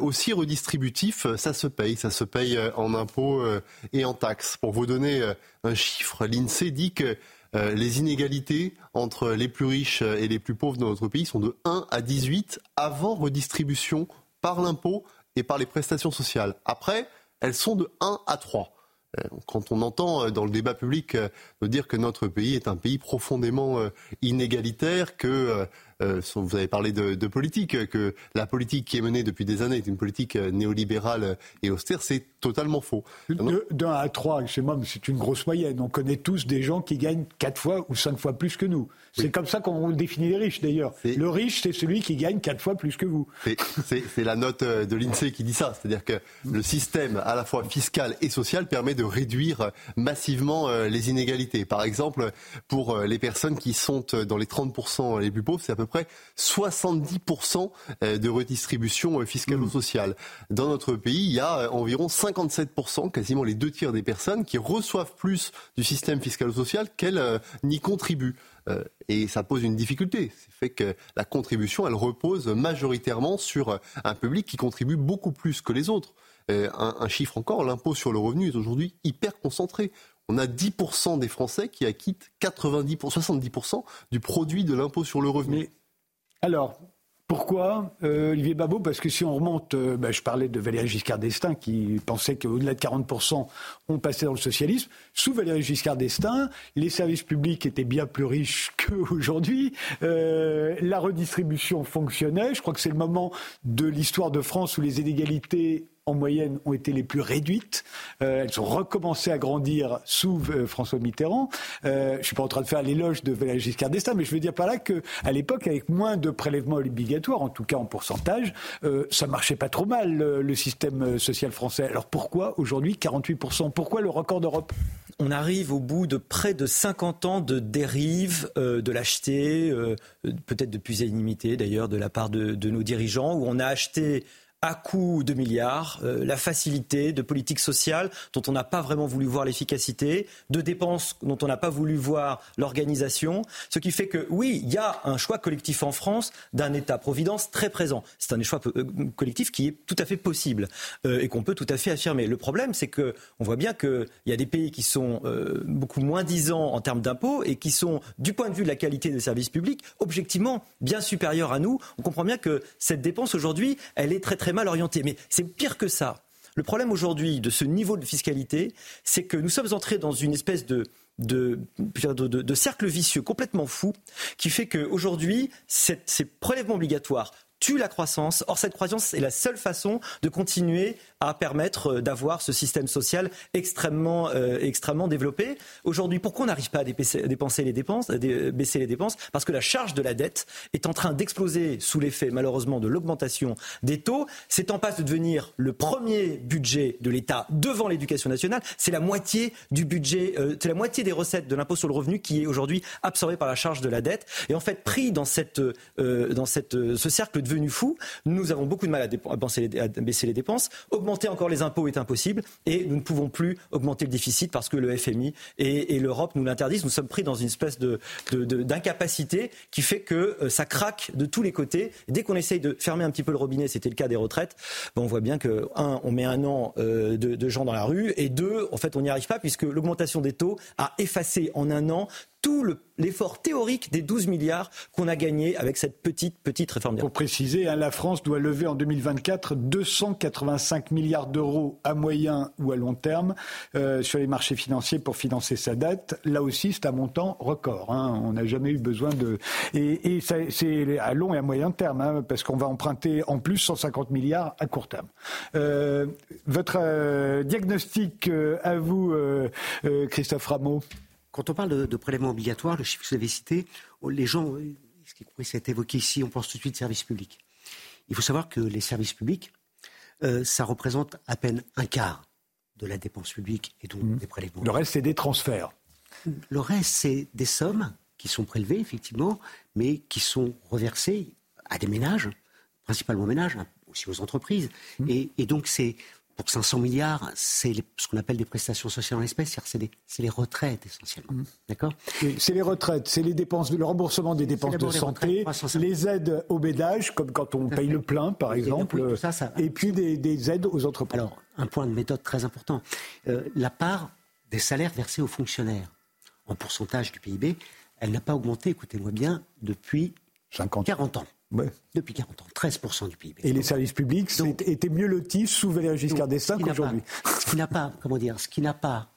aussi redistributif, euh, ça se paye. Ça se paye euh, en impôts et en taxes. Pour vous donner un chiffre, l'INSEE dit que les inégalités entre les plus riches et les plus pauvres dans notre pays sont de 1 à 18 avant redistribution par l'impôt et par les prestations sociales. Après, elles sont de 1 à 3. Quand on entend dans le débat public dire que notre pays est un pays profondément inégalitaire, que euh, vous avez parlé de, politique, que la politique qui est menée depuis des années est une politique euh, néolibérale et austère, c'est totalement faux. D'un à trois, chez moi, c'est une grosse moyenne. On connaît tous des gens qui gagnent quatre fois ou cinq fois plus que nous. C'est comme ça qu'on définit les riches d'ailleurs. Le riche, c'est celui qui gagne quatre fois plus que vous. C'est la note euh, de l'INSEE qui dit ça. C'est-à-dire que le système, à la fois fiscal et social, permet de réduire massivement les inégalités. Par exemple, pour les personnes qui sont dans les 30% les plus pauvres, c'est à peu près 70% euh, de redistribution euh, fiscale ou mmh. sociale. Dans notre pays, il y a euh, environ 57%, quasiment les deux tiers des personnes, qui reçoivent plus du système fiscal ou social qu'elles n'y contribuent. et ça pose une difficulté. C'est fait que la contribution, elle repose majoritairement sur un public qui contribue beaucoup plus que les autres. un, un chiffre encore, l'impôt sur le revenu est aujourd'hui hyper concentré on a 10% des Français qui acquittent 90 70% du produit de l'impôt sur le revenu. Alors, pourquoi, euh, Olivier Babot? Parce que si on remonte, euh, bah, je parlais de Valéry Giscard d'Estaing qui pensait qu'au-delà de 40%, on passait dans le socialisme. Sous Valéry Giscard d'Estaing, les services publics étaient bien plus riches qu'aujourd'hui. Euh, la redistribution fonctionnait. Je crois que c'est le moment de l'histoire de France où les inégalités en moyenne, ont été les plus réduites. Euh, elles ont recommencé à grandir sous euh, François Mitterrand. Euh, je ne suis pas en train de faire l'éloge de Valéry Giscard d'Estaing, mais je veux dire par là qu'à l'époque, avec moins de prélèvements obligatoires, en tout cas en pourcentage, ça marchait pas trop mal, le, système social français. Alors pourquoi aujourd'hui 48% Pourquoi le record d'Europe? On arrive au bout de près de 50 ans de dérive de l'acheter, peut-être de pusillanimité d'ailleurs de la part de, de, nos dirigeants, où on a acheté à coût de milliards, euh, la facilité de politique sociale dont on n'a pas vraiment voulu voir l'efficacité, de dépenses dont on n'a pas voulu voir l'organisation, ce qui fait que oui, il y a un choix collectif en France d'un État-providence très présent. C'est un choix euh, collectif qui est tout à fait possible euh, et qu'on peut tout à fait affirmer. Le problème, c'est que on voit bien qu'il y a des pays qui sont beaucoup moins disants en termes d'impôts et qui sont, du point de vue de la qualité des services publics, objectivement bien supérieurs à nous. On comprend bien que cette dépense aujourd'hui, elle est très très mal orienté. Mais c'est pire que ça. Le problème aujourd'hui de ce niveau de fiscalité, c'est que nous sommes entrés dans une espèce de, de, cercle vicieux complètement fou qui fait qu'aujourd'hui, ces prélèvements obligatoires tuent la croissance. Or, cette croissance est la seule façon de continuer à permettre euh, d'avoir ce système social extrêmement, euh, extrêmement développé. Aujourd'hui, pourquoi on n'arrive pas à dépenser les dépenses, à baisser les dépenses? Parce que la charge de la dette est en train d'exploser sous l'effet, malheureusement, de l'augmentation des taux. C'est en passe de devenir le premier budget de l'État devant l'éducation nationale. C'est la moitié du budget, euh, c'est la moitié des recettes de l'impôt sur le revenu qui est aujourd'hui absorbée par la charge de la dette. Et en fait, pris dans, cette, dans cette, ce cercle de devenu fou. Nous avons beaucoup de mal à, baisser les dépenses. Augmenter encore les impôts est impossible et nous ne pouvons plus augmenter le déficit parce que le FMI et, l'Europe nous l'interdisent. Nous sommes pris dans une espèce d'incapacité qui fait que euh, ça craque de tous les côtés. Dès qu'on essaye de fermer un petit peu le robinet, c'était le cas des retraites, on voit bien que, un, on met un an euh, de gens dans la rue et deux, en fait, on n'y arrive pas puisque l'augmentation des taux a effacé en un an tout l'effort théorique des 12 milliards qu'on a gagné avec cette petite, petite réforme. Pour préciser, hein, la France doit lever en 2024 285 milliards d'euros à moyen ou à long terme euh, sur les marchés financiers pour financer sa dette. Là aussi, c'est un montant record. Hein. On n'a jamais eu besoin de... Et, c'est à long et à moyen terme, hein, parce qu'on va emprunter en plus 150 milliards à court terme. Euh, votre euh, diagnostic à vous, Christophe Rameau? Quand on parle de, prélèvement obligatoire, le chiffre que vous avez cité, les gens, ce qui s'être évoqué ici, on pense tout de suite services publics. Il faut savoir que les services publics, euh, ça représente à peine un quart de la dépense publique et donc mmh. des prélèvements. Le reste, c'est des transferts. Le reste, c'est des sommes qui sont prélevées, effectivement, mais qui sont reversées à des ménages, principalement aux ménages, hein, aussi aux entreprises. Mmh. et, donc, c'est pour 500 milliards, c'est ce qu'on appelle des prestations sociales en espèces, c'est les, retraites essentiellement. Mmh. D'accord? C'est les retraites, c'est les dépenses, le remboursement des dépenses de santé, les aides au bédage, comme quand on paye le plein, par exemple, et, puis des, aides aux entreprises. Alors, un point de méthode très important. Euh, la part des salaires versés aux fonctionnaires en pourcentage du PIB, elle n'a pas augmenté, écoutez-moi bien, depuis 50. 40 ans. Depuis 40 ans, 13% du PIB. Et les services publics étaient mieux lotis sous Valéry Giscard d'Estaing qu'aujourd'hui. Ce qui n'a pas, comment dire, ce qui n'a pas,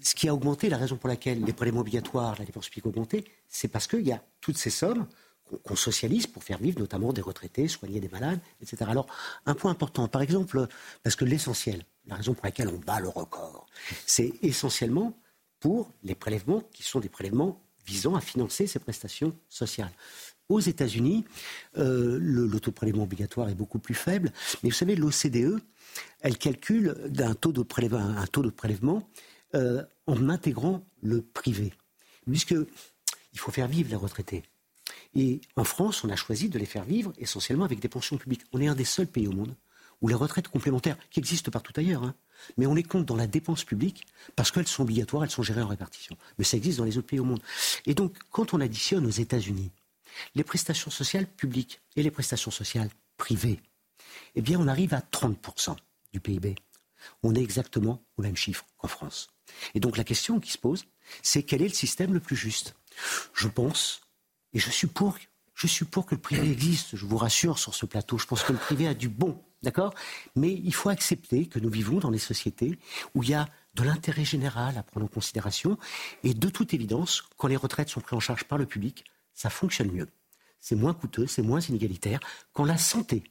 ce qui a augmenté, la raison pour laquelle les prélèvements obligatoires, la dépense publique a augmenté, c'est parce qu'il y a toutes ces sommes qu'on socialise pour faire vivre notamment des retraités, soigner des malades, etc. Alors, un point important, par exemple, parce que l'essentiel, la raison pour laquelle on bat le record, c'est essentiellement pour les prélèvements qui sont des prélèvements visant à financer ces prestations sociales. Aux États-Unis, euh, le, taux de prélèvement obligatoire est beaucoup plus faible. Mais vous savez, l'OCDE, elle calcule un taux de prélèvement, euh, en intégrant le privé. Puisqu'il faut faire vivre les retraités. Et en France, on a choisi de les faire vivre essentiellement avec des pensions publiques. On est un des seuls pays au monde où les retraites complémentaires, qui existent partout ailleurs, hein, mais on les compte dans la dépense publique parce qu'elles sont obligatoires, elles sont gérées en répartition. Mais ça existe dans les autres pays au monde. Et donc, quand on additionne aux États-Unis les prestations sociales publiques et les prestations sociales privées, eh bien, on arrive à 30% du PIB. On est exactement au même chiffre qu'en France. Et donc, la question qui se pose, c'est quel est le système le plus juste? Je pense, et je suis pour, je suis pour que le privé existe, je vous rassure sur ce plateau, je pense que le privé a du bon, d'accord? Mais il faut accepter que nous vivons dans des sociétés où il y a de l'intérêt général à prendre en considération, et de toute évidence, quand les retraites sont prises en charge par le public, ça fonctionne mieux. C'est moins coûteux, c'est moins inégalitaire. Quand la santé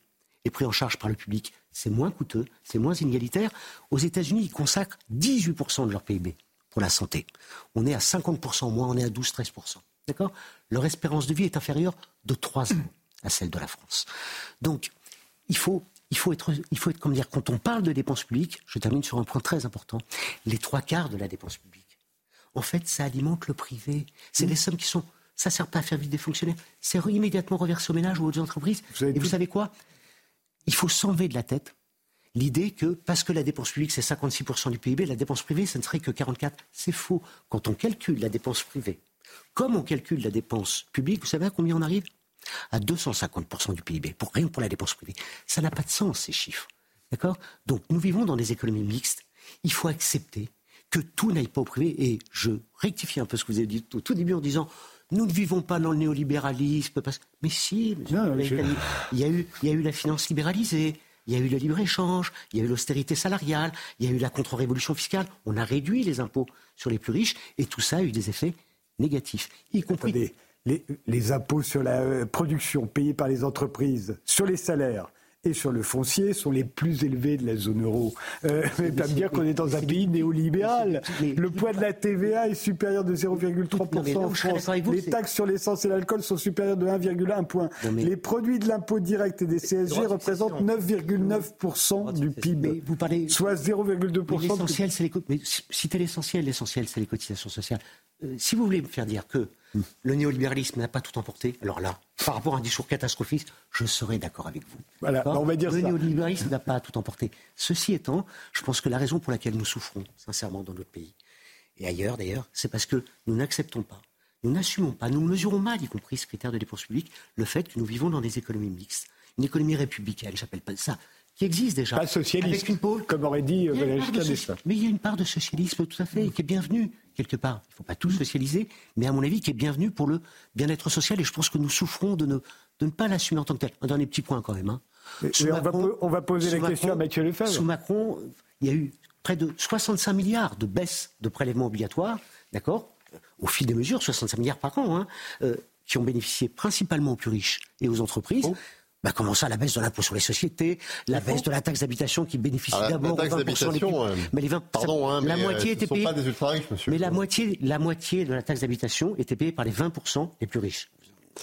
est prise en charge par le public, c'est moins coûteux, c'est moins inégalitaire. Aux États-Unis, ils consacrent 18% de leur PIB pour la santé. On est à 50% moins, on est à 12-13%. D'accord? Leur espérance de vie est inférieure de 3 ans à celle de la France. Donc, il faut, il faut être, il faut être, comme dire, quand on parle de dépenses publiques, je termine sur un point très important, les trois quarts de la dépense publique, en fait, ça alimente le privé. C'est des sommes qui sont ça ne sert pas à faire vivre des fonctionnaires. C'est immédiatement reversé aux ménages ou aux entreprises. Et vous savez quoi? Il faut s'enlever de la tête l'idée que parce que la dépense publique c'est 56% du PIB, la dépense privée ce ne serait que 44%. C'est faux. Quand on calcule la dépense privée, comme on calcule la dépense publique, vous savez à combien on arrive? À 250% du PIB, pour rien pour la dépense privée. Ça n'a pas de sens ces chiffres. D'accord? Donc nous vivons dans des économies mixtes. Il faut accepter que tout n'aille pas au privé. Et je rectifie un peu ce que vous avez dit au tout début en disant nous ne vivons pas dans le néolibéralisme. Parce... Mais si, il, y a eu, il y a eu la finance libéralisée. Il y a eu le libre-échange, il y a eu l'austérité salariale, il y a eu la contre-révolution fiscale. On a réduit les impôts sur les plus riches et tout ça a eu des effets négatifs, y compris. les, les, impôts sur la euh, production payés par les entreprises, sur les salaires, et sur le foncier sont les plus élevés de la zone euro. Euh, mais pas me dire qu'on est dans un pays néolibéral. Le poids de la TVA est supérieur de 0,3% en France. Les taxes sur l'essence et l'alcool sont supérieures de 1,1 point. Les produits de l'impôt direct et des CSG représentent 9,9% du PIB. Vous parlez... Soit 0,2%. L'essentiel, c'est les... L'essentiel. L'essentiel, c'est les cotisations sociales. Euh, si vous voulez me faire dire que Le néolibéralisme n'a pas tout emporté. Alors là, par rapport à un discours catastrophiste, je serais d'accord avec vous. Voilà, on va dire le ça. néolibéralisme n'a pas tout emporté. Ceci étant, je pense que la raison pour laquelle nous souffrons, sincèrement, dans notre pays, et ailleurs d'ailleurs, c'est parce que nous n'acceptons pas, nous n'assumons pas, nous mesurons mal, y compris ce critère de dépense publique, le fait que nous vivons dans des économies mixtes. Une économie républicaine, j'appelle pas ça, qui existe déjà. Pas socialiste, Avec une pôle. comme aurait dit euh, Valéry part de Mais il y a une part de socialisme tout à fait, qui est bienvenue, quelque part. Il ne faut pas tout socialiser, mais à mon avis, qui est bienvenue pour le bien-être social. Et je pense que nous souffrons de ne, de ne pas l'assumer en tant que tel. Un dernier petit point quand même. hein. Mais- mais on va po- on va poser la question à Mathieu Lefebvre. Sous Macron, il y a eu près de 65 milliards de baisse de prélèvements obligatoires, d'accord Au fil des mesures, 65 milliards par an, hein, euh, qui ont bénéficié principalement aux plus riches et aux entreprises. Oh. Bah, comment ça, la baisse de l'impôt sur les sociétés, la baisse de la taxe d'habitation qui bénéficie Ah, la- d'abord la aux 20% les plus- euh, mais les 20 Pardon, hein, la mais, moitié euh, était payée. pas des monsieur. Mais la moitié, la moitié de la taxe d'habitation était payée par les 20% les plus riches.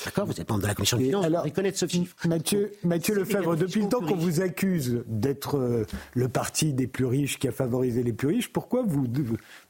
D'accord Vous êtes membre de la commission des finances, alors, vous reconnaître ce chiffre. Mathieu, Lefebvre, depuis le temps qu'on vous accuse d'être euh, le parti des plus riches qui a favorisé les plus riches, pourquoi vous,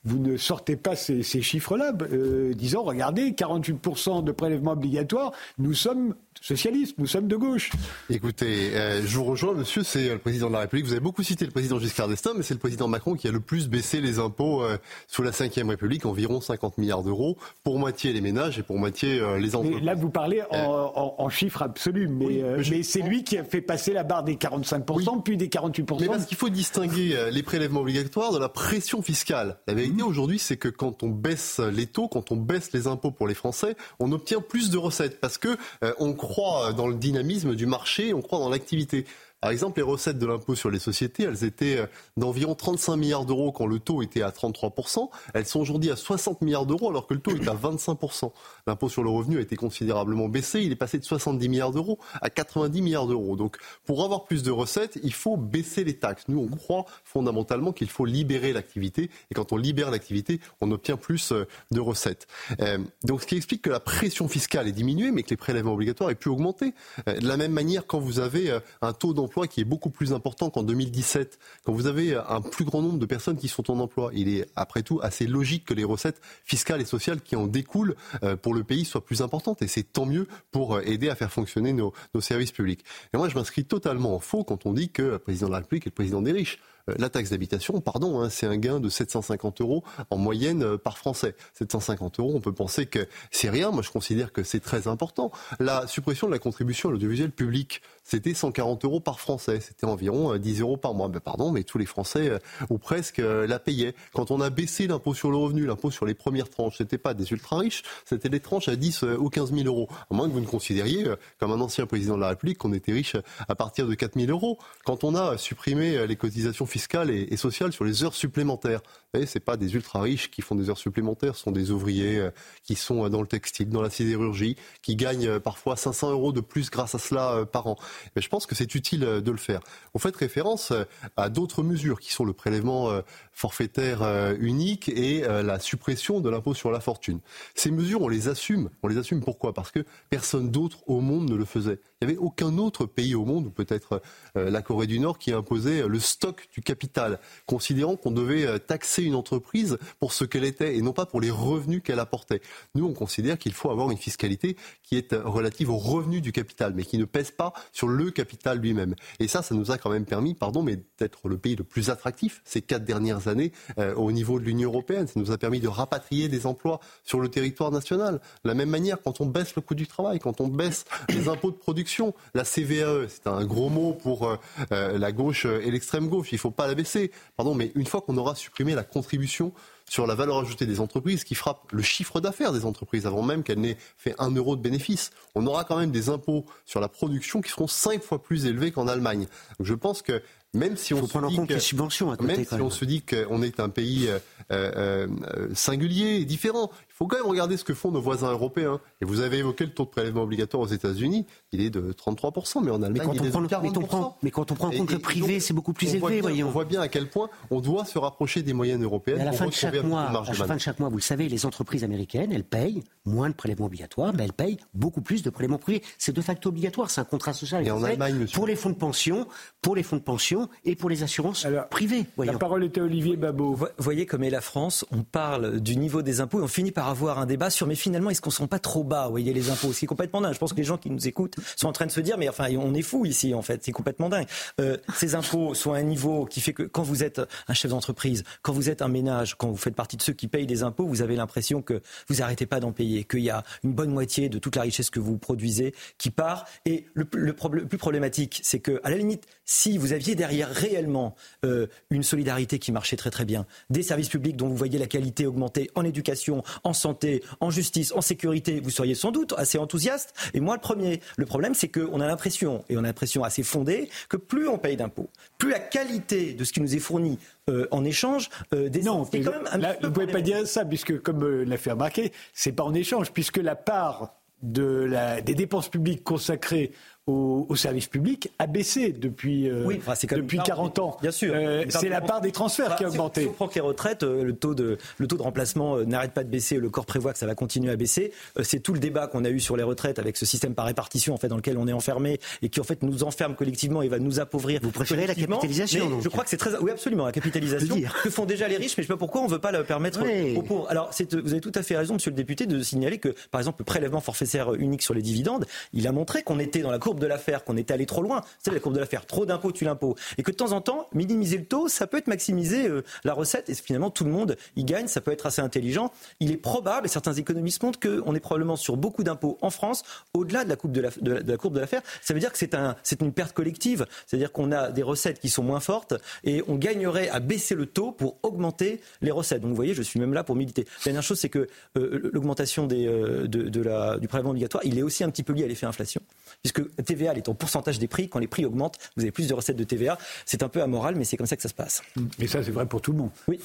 vous ne sortez pas ces, ces chiffres-là? Euh, disant, regardez, 48% de prélèvements obligatoires, nous sommes socialistes, nous sommes de gauche. Écoutez, euh, je vous rejoins, monsieur, c'est le président de la République. Vous avez beaucoup cité le président Giscard d'Estaing, mais c'est le président Macron qui a le plus baissé les impôts euh, sous la Ve République, environ 50 milliards d'euros, pour moitié les ménages et pour moitié euh, les Mais entreprises. là, vous parlez en, en- en chiffres absolus, mais, Oui, euh, mais je- mais c'est lui qui a fait passer la barre des 45%, puis des 48%. Mais parce qu'il faut distinguer euh, les prélèvements obligatoires de la pression fiscale. La vérité aujourd'hui, c'est que quand on baisse les taux, quand on baisse les impôts pour les Français, on obtient plus de recettes parce que euh, on croit dans le dynamisme du marché, on croit dans l'activité. Par exemple, les recettes de l'impôt sur les sociétés, elles étaient euh, d'environ 35 milliards d'euros quand le taux était à 33%. Elles sont aujourd'hui à 60 milliards d'euros alors que le taux est à 25%. L'impôt sur le revenu a été considérablement baissé. Il est passé de 70 milliards d'euros à 90 milliards d'euros. Donc, pour avoir plus de recettes, il faut baisser les taxes. Nous, on croit fondamentalement qu'il faut libérer l'activité. Et quand on libère l'activité, on obtient plus euh, de recettes. Euh, donc, ce qui explique que la pression fiscale est diminuée, mais que les prélèvements obligatoires aient pu augmenter. De la même manière, quand vous avez un taux d'emploi qui est beaucoup plus important qu'en 2017, quand vous avez un plus grand nombre de personnes qui sont en emploi, il est après tout assez logique que les recettes fiscales et sociales qui en découlent euh, pour le pays soient plus importantes. Et c'est tant mieux pour euh, aider à faire fonctionner nos, services publics. Et moi, je m'inscris totalement en faux quand on dit que le président de la République est le président des riches. Euh, La taxe d'habitation, pardon, hein, c'est un gain de 750 euros en moyenne par Français. 750 euros, on peut penser que c'est rien. Moi, je considère que c'est très important. La suppression de la contribution à l'audiovisuel public, c'était 140 euros par Français. C'était environ euh, 10 euros par mois. Ben, pardon, mais tous les Français, euh, ou presque, euh, la payaient. Quand on a baissé l'impôt sur le revenu, l'impôt sur les premières tranches, c'était pas des ultra riches, c'était des tranches à 10 euh, ou 15 000 euros. À moins que vous ne considériez, euh, comme un ancien président de la République, qu'on était riche à partir de 4 000 euros. Quand on a supprimé euh, les cotisations fiscales et, sociales sur les heures supplémentaires, savez, c'est pas des ultra riches qui font des heures supplémentaires, ce sont des ouvriers euh, qui sont euh, dans le textile, dans la sidérurgie, qui gagnent euh, parfois 500 euros de plus grâce à cela par an. Mais je pense que c'est utile de le faire. On fait référence à d'autres mesures qui sont le prélèvement forfaitaire unique et la suppression de l'impôt sur la fortune. Ces mesures, on les assume. On les assume pourquoi? Parce que personne d'autre au monde ne le faisait. Il n'y avait aucun autre pays au monde, ou peut-être la Corée du Nord, qui imposait le stock du capital, considérant qu'on devait taxer une entreprise pour ce qu'elle était et non pas pour les revenus qu'elle apportait. Nous, on considère qu'il faut avoir une fiscalité qui est euh, relative aux revenus du capital, mais qui ne pèse pas sur le capital lui-même. Et ça, ça nous a quand même permis, pardon, mais d'être le pays le plus attractif ces quatre dernières années euh, au niveau de l'Union européenne. Ça nous a permis de rapatrier des emplois sur le territoire national. De la même manière, quand on baisse le coût du travail, quand on baisse les impôts de production, la CVAE, c'est un gros mot pour euh, la gauche et l'extrême gauche. Il ne faut pas la baisser. Pardon, mais une fois qu'on aura supprimé la contribution sur la valeur ajoutée des entreprises qui frappe le chiffre d'affaires des entreprises avant même qu'elles n'aient fait un euro de bénéfice. On aura quand même des impôts sur la production qui seront cinq fois plus élevés qu'en Allemagne. Je pense que même si on faut se prendre en dit compte que- les subventions à côté. même si on se dit qu'on est un pays euh, euh, euh, singulier et différent, il faut quand même regarder ce que font nos voisins européens. Et vous avez évoqué le taux de prélèvement obligatoire aux États-Unis, il est de 33%, mais en Mais Allemagne, quand, il on est prend, de mais, 40%. on prend, mais quand on prend en compte et le privé, c'est beaucoup plus élevé, bien- voyons. On voit bien à quel point on doit se rapprocher des moyennes européennes Mais à la pour fin de chaque mois, à la fin de chaque mois, vous le savez, les entreprises américaines, elles payent moins de prélèvements obligatoires, mais elles payent beaucoup plus de prélèvements privés. C'est de facto obligatoire, c'est un contrat social. Et en Allemagne, monsieur. Pour les fonds de pension, pour les fonds de pension, et pour les assurances privées. Voyons. La parole est à Olivier Babot. Vous voyez comme est la France, on parle du niveau des impôts et on finit par avoir un débat sur mais finalement est-ce qu'on ne sont pas trop bas, vous voyez les impôts? C'est complètement dingue. Je pense que les gens qui nous écoutent sont en train de se dire mais enfin on est fou ici en fait, c'est complètement dingue. Euh, ces impôts sont à un niveau qui fait que quand vous êtes un chef d'entreprise, quand vous êtes un ménage, quand vous faites partie de ceux qui payent des impôts, vous avez l'impression que vous n'arrêtez pas d'en payer, qu'il y a une bonne moitié de toute la richesse que vous produisez qui part. Et le, le, le plus problématique, c'est que à la limite, si vous aviez derrière réellement euh, une solidarité qui marchait très très bien, des services publics dont vous voyez la qualité augmenter en éducation, en santé, en justice, en sécurité, vous seriez sans doute assez enthousiaste. Et moi, le premier. Le problème, c'est qu'on a l'impression, et on a l'impression assez fondée, que plus on paye d'impôts, plus la qualité de ce qui nous est fourni euh, en échange euh, des non, quand même un là, vous ne pouvez pas dire ça puisque comme euh, l'a fait remarquer, c'est pas en échange puisque la part de la, des dépenses publiques consacrées au, au, service public a baissé depuis, euh, oui, enfin, depuis 40 ans. Bien sûr. Euh, c'est la part des transferts qui a augmenté. Si on prend que les retraites, euh, le taux de, le taux de remplacement euh, n'arrête pas de baisser, le corps prévoit que ça va continuer à baisser. c'est tout le débat qu'on a eu sur les retraites avec ce système par répartition en fait, dans lequel on est enfermé et qui en fait nous enferme collectivement et va nous appauvrir. Vous préférez la capitalisation donc. Je crois que c'est très. Oui, absolument, la capitalisation que font déjà les riches, mais je ne sais pas pourquoi on ne veut pas la permettre oui. aux pauvres. Alors, vous avez tout à fait raison, monsieur le député, de signaler que, par exemple, le prélèvement forfaitaire unique sur les dividendes, il a montré qu'on était dans la courbe de l'affaire, qu'on était aller trop loin. C'est la courbe de l'affaire. Trop d'impôts tu l'impôt. Et que de temps en temps, minimiser le taux, ça peut être maximiser euh, la recette. Et finalement, tout le monde y gagne. Ça peut être assez intelligent. Il est probable, et certains économistes montrent qu'on est probablement sur beaucoup d'impôts en France, au-delà de de, de, de la courbe de l'affaire. Ça veut dire que c'est un, une perte collective. C'est-à-dire qu'on a des recettes qui sont moins fortes et on gagnerait à baisser le taux pour augmenter les recettes. Donc vous voyez, je suis même là pour militer. La dernière chose, c'est que euh, l'augmentation euh, de la, du prélèvement obligatoire, il est aussi un petit peu lié à l'effet inflation. Puisque TVA, elle est en pourcentage des prix. Quand les prix augmentent, vous avez plus de recettes de TVA. C'est un peu amoral, mais c'est comme ça que ça se passe. Et ça, c'est vrai pour tout le monde. Oui.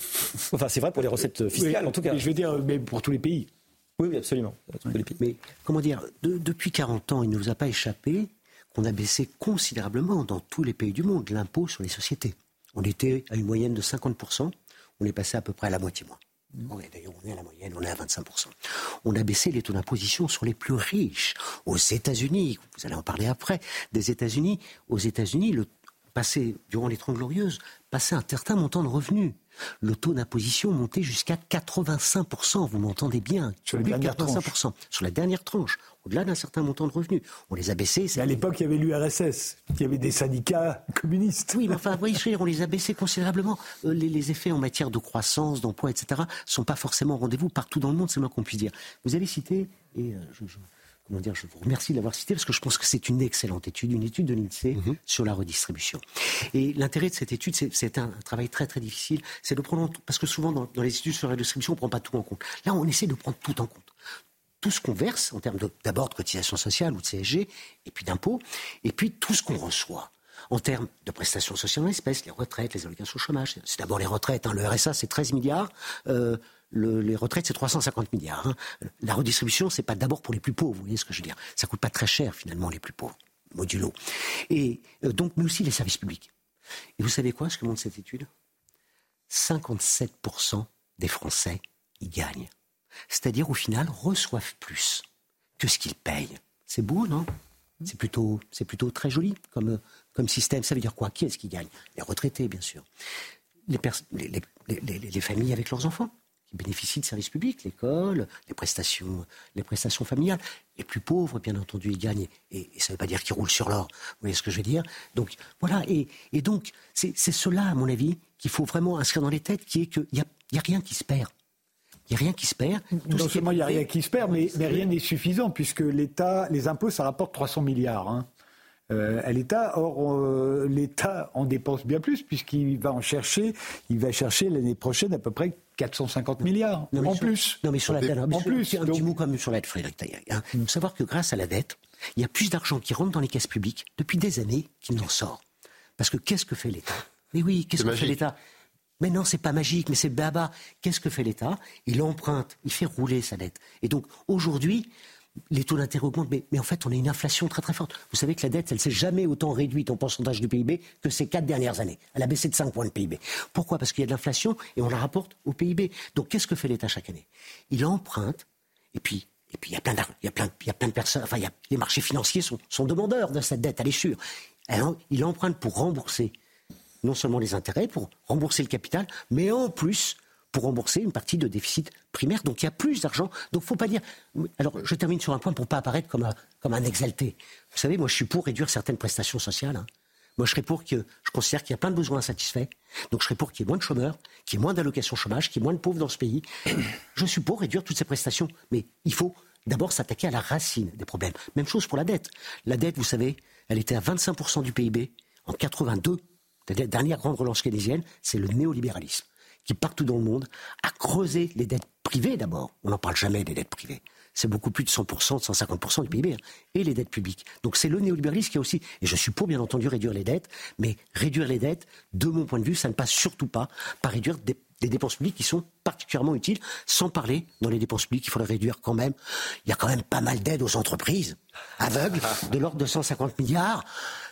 Enfin, c'est vrai pour les recettes fiscales, oui, en tout cas. Mais je veux dire, mais pour tous les pays. Oui, oui, absolument. Mais comment dire, de, depuis 40 ans, il ne vous a pas échappé qu'on a baissé considérablement dans tous les pays du monde l'impôt sur les sociétés. On était à une moyenne de 50%, on est passé à peu près à la moitié moins. D'ailleurs, on est à la moyenne, on est à 25%. On a baissé les taux d'imposition sur les plus riches. Aux États-Unis, vous allez en parler après, des États-Unis, aux États-Unis, le passé, durant les Trente Glorieuses, passait un certain montant de revenus. Le taux d'imposition montait jusqu'à 85%, vous m'entendez bien. Sur, les 85%. sur la dernière tranche, au-delà d'un certain montant de revenus. On les a baissés. À l'époque, il y avait l'URSS, il y avait des syndicats communistes. Oui, mais enfin, voyez, on les a baissés considérablement. Euh, les, les, effets en matière de croissance, d'emploi, etc., sont pas forcément au rendez-vous partout dans le monde, c'est moins qu'on puisse dire. Vous avez cité, et euh, je, je comment dire, je vous remercie de l'avoir cité parce que je pense que c'est une excellente étude, une étude de l'INSEE mm -hmm. sur la redistribution. Et l'intérêt de cette étude, c'est un, un, travail très très difficile, c'est de prendre, parce que souvent dans, dans, les études sur la redistribution, on ne prend pas tout en compte. Là, on essaie de prendre tout en compte. Tout ce qu'on verse en termes d'abord de, de cotisation sociale ou de CSG, et puis d'impôts, et puis tout ce qu'on reçoit en termes de prestations sociales en espèces, les retraites, les allocations au chômage. C'est d'abord les retraites. Hein. Le RSA, c'est 13 milliards. Euh, le, les retraites, c'est 350 milliards. Hein. La redistribution, c'est pas d'abord pour les plus pauvres, vous voyez ce que je veux dire. Ça coûte pas très cher, finalement, les plus pauvres, modulo. Et euh, donc, mais aussi les services publics. Et vous savez quoi, ce que montre cette étude? 57% des Français y gagnent. C'est-à-dire, au final, reçoivent plus que ce qu'ils payent. C'est beau, non? C'est plutôt, c'est plutôt très joli comme, comme système. Ça veut dire quoi? Qui est-ce qui gagne? Les retraités, bien sûr. Les, les, les, les, familles avec leurs enfants qui bénéficient de services publics, l'école, les prestations, les prestations familiales. Les plus pauvres, bien entendu, ils gagnent. Et, ça ne veut pas dire qu'ils roulent sur l'or. Vous voyez ce que je veux dire? Donc voilà. Et, et donc c'est cela, à mon avis, qu'il faut vraiment inscrire dans les têtes, qui est qu'il n'y a, y a rien qui se perd. Il n'y a rien qui se perd. Tout non seulement il n'y a rien qui se perd, mais, mais rien n'est suffisant, puisque l'État, les impôts, ça rapporte 300 milliards. Hein. Euh, à l'État. Or, euh, l'État en dépense bien plus, puisqu'il va en chercher, il va chercher l'année prochaine à peu près 450 milliards non, en sur, plus. Non, mais sur la dette, en plus, un donc... petit mot comme sur l'aide, Frédéric Taillard. Hein. Il faut savoir que grâce à la dette, il y a plus d'argent qui rentre dans les caisses publiques depuis des années qu'il n'en sort. Parce que qu'est-ce que fait l'État? Mais oui, qu'est-ce que fait l'État? Mais non, c'est pas magique, mais c'est baba. Qu'est-ce que fait l'État? Il emprunte, il fait rouler sa dette. Et donc aujourd'hui, les taux d'intérêt augmentent, mais, en fait, on a une inflation très très forte. Vous savez que la dette, elle s'est jamais autant réduite en pourcentage du PIB que ces quatre dernières années. Elle a baissé de 5 points de PIB. Pourquoi? Parce qu'il y a de l'inflation et on la rapporte au PIB. Donc qu'est-ce que fait l'État chaque année? Il emprunte, et puis et puis il y a plein de, il y a plein, il y a plein de personnes, enfin les marchés financiers sont, sont demandeurs de cette dette, elle est sûre. Il emprunte pour rembourser non seulement les intérêts pour rembourser le capital, mais en plus pour rembourser une partie de déficit primaire. Donc il y a plus d'argent. Donc faut pas dire. Alors je termine sur un point pour pas apparaître comme un, comme un exalté. Vous savez, moi je suis pour réduire certaines prestations sociales. Hein. Moi, je serais pour que, je considère qu'il y a plein de besoins insatisfaits. Donc, je serais pour qu'il y ait moins de chômeurs, qu'il y ait moins d'allocations chômage, qu'il y ait moins de pauvres dans ce pays. Je suis pour réduire toutes ces prestations. Mais il faut d'abord s'attaquer à la racine des problèmes. Même chose pour la dette. La dette, vous savez, elle était à 25% du PIB en 82. La dernière grande relance keynésienne, c'est le néolibéralisme qui, partout dans le monde, a creusé les dettes privées d'abord. On n'en parle jamais des dettes privées c'est beaucoup plus de 100%, de 150% du PIB, hein, et les dettes publiques. Donc c'est le néolibéralisme qui a aussi, et je suis pour bien entendu réduire les dettes, mais réduire les dettes, de mon point de vue, ça ne passe surtout pas par réduire des, dépenses publiques qui sont particulièrement utiles, sans parler dans les dépenses publiques, il faudrait réduire quand même. Il y a quand même pas mal d'aides aux entreprises aveugles, de l'ordre de 150 milliards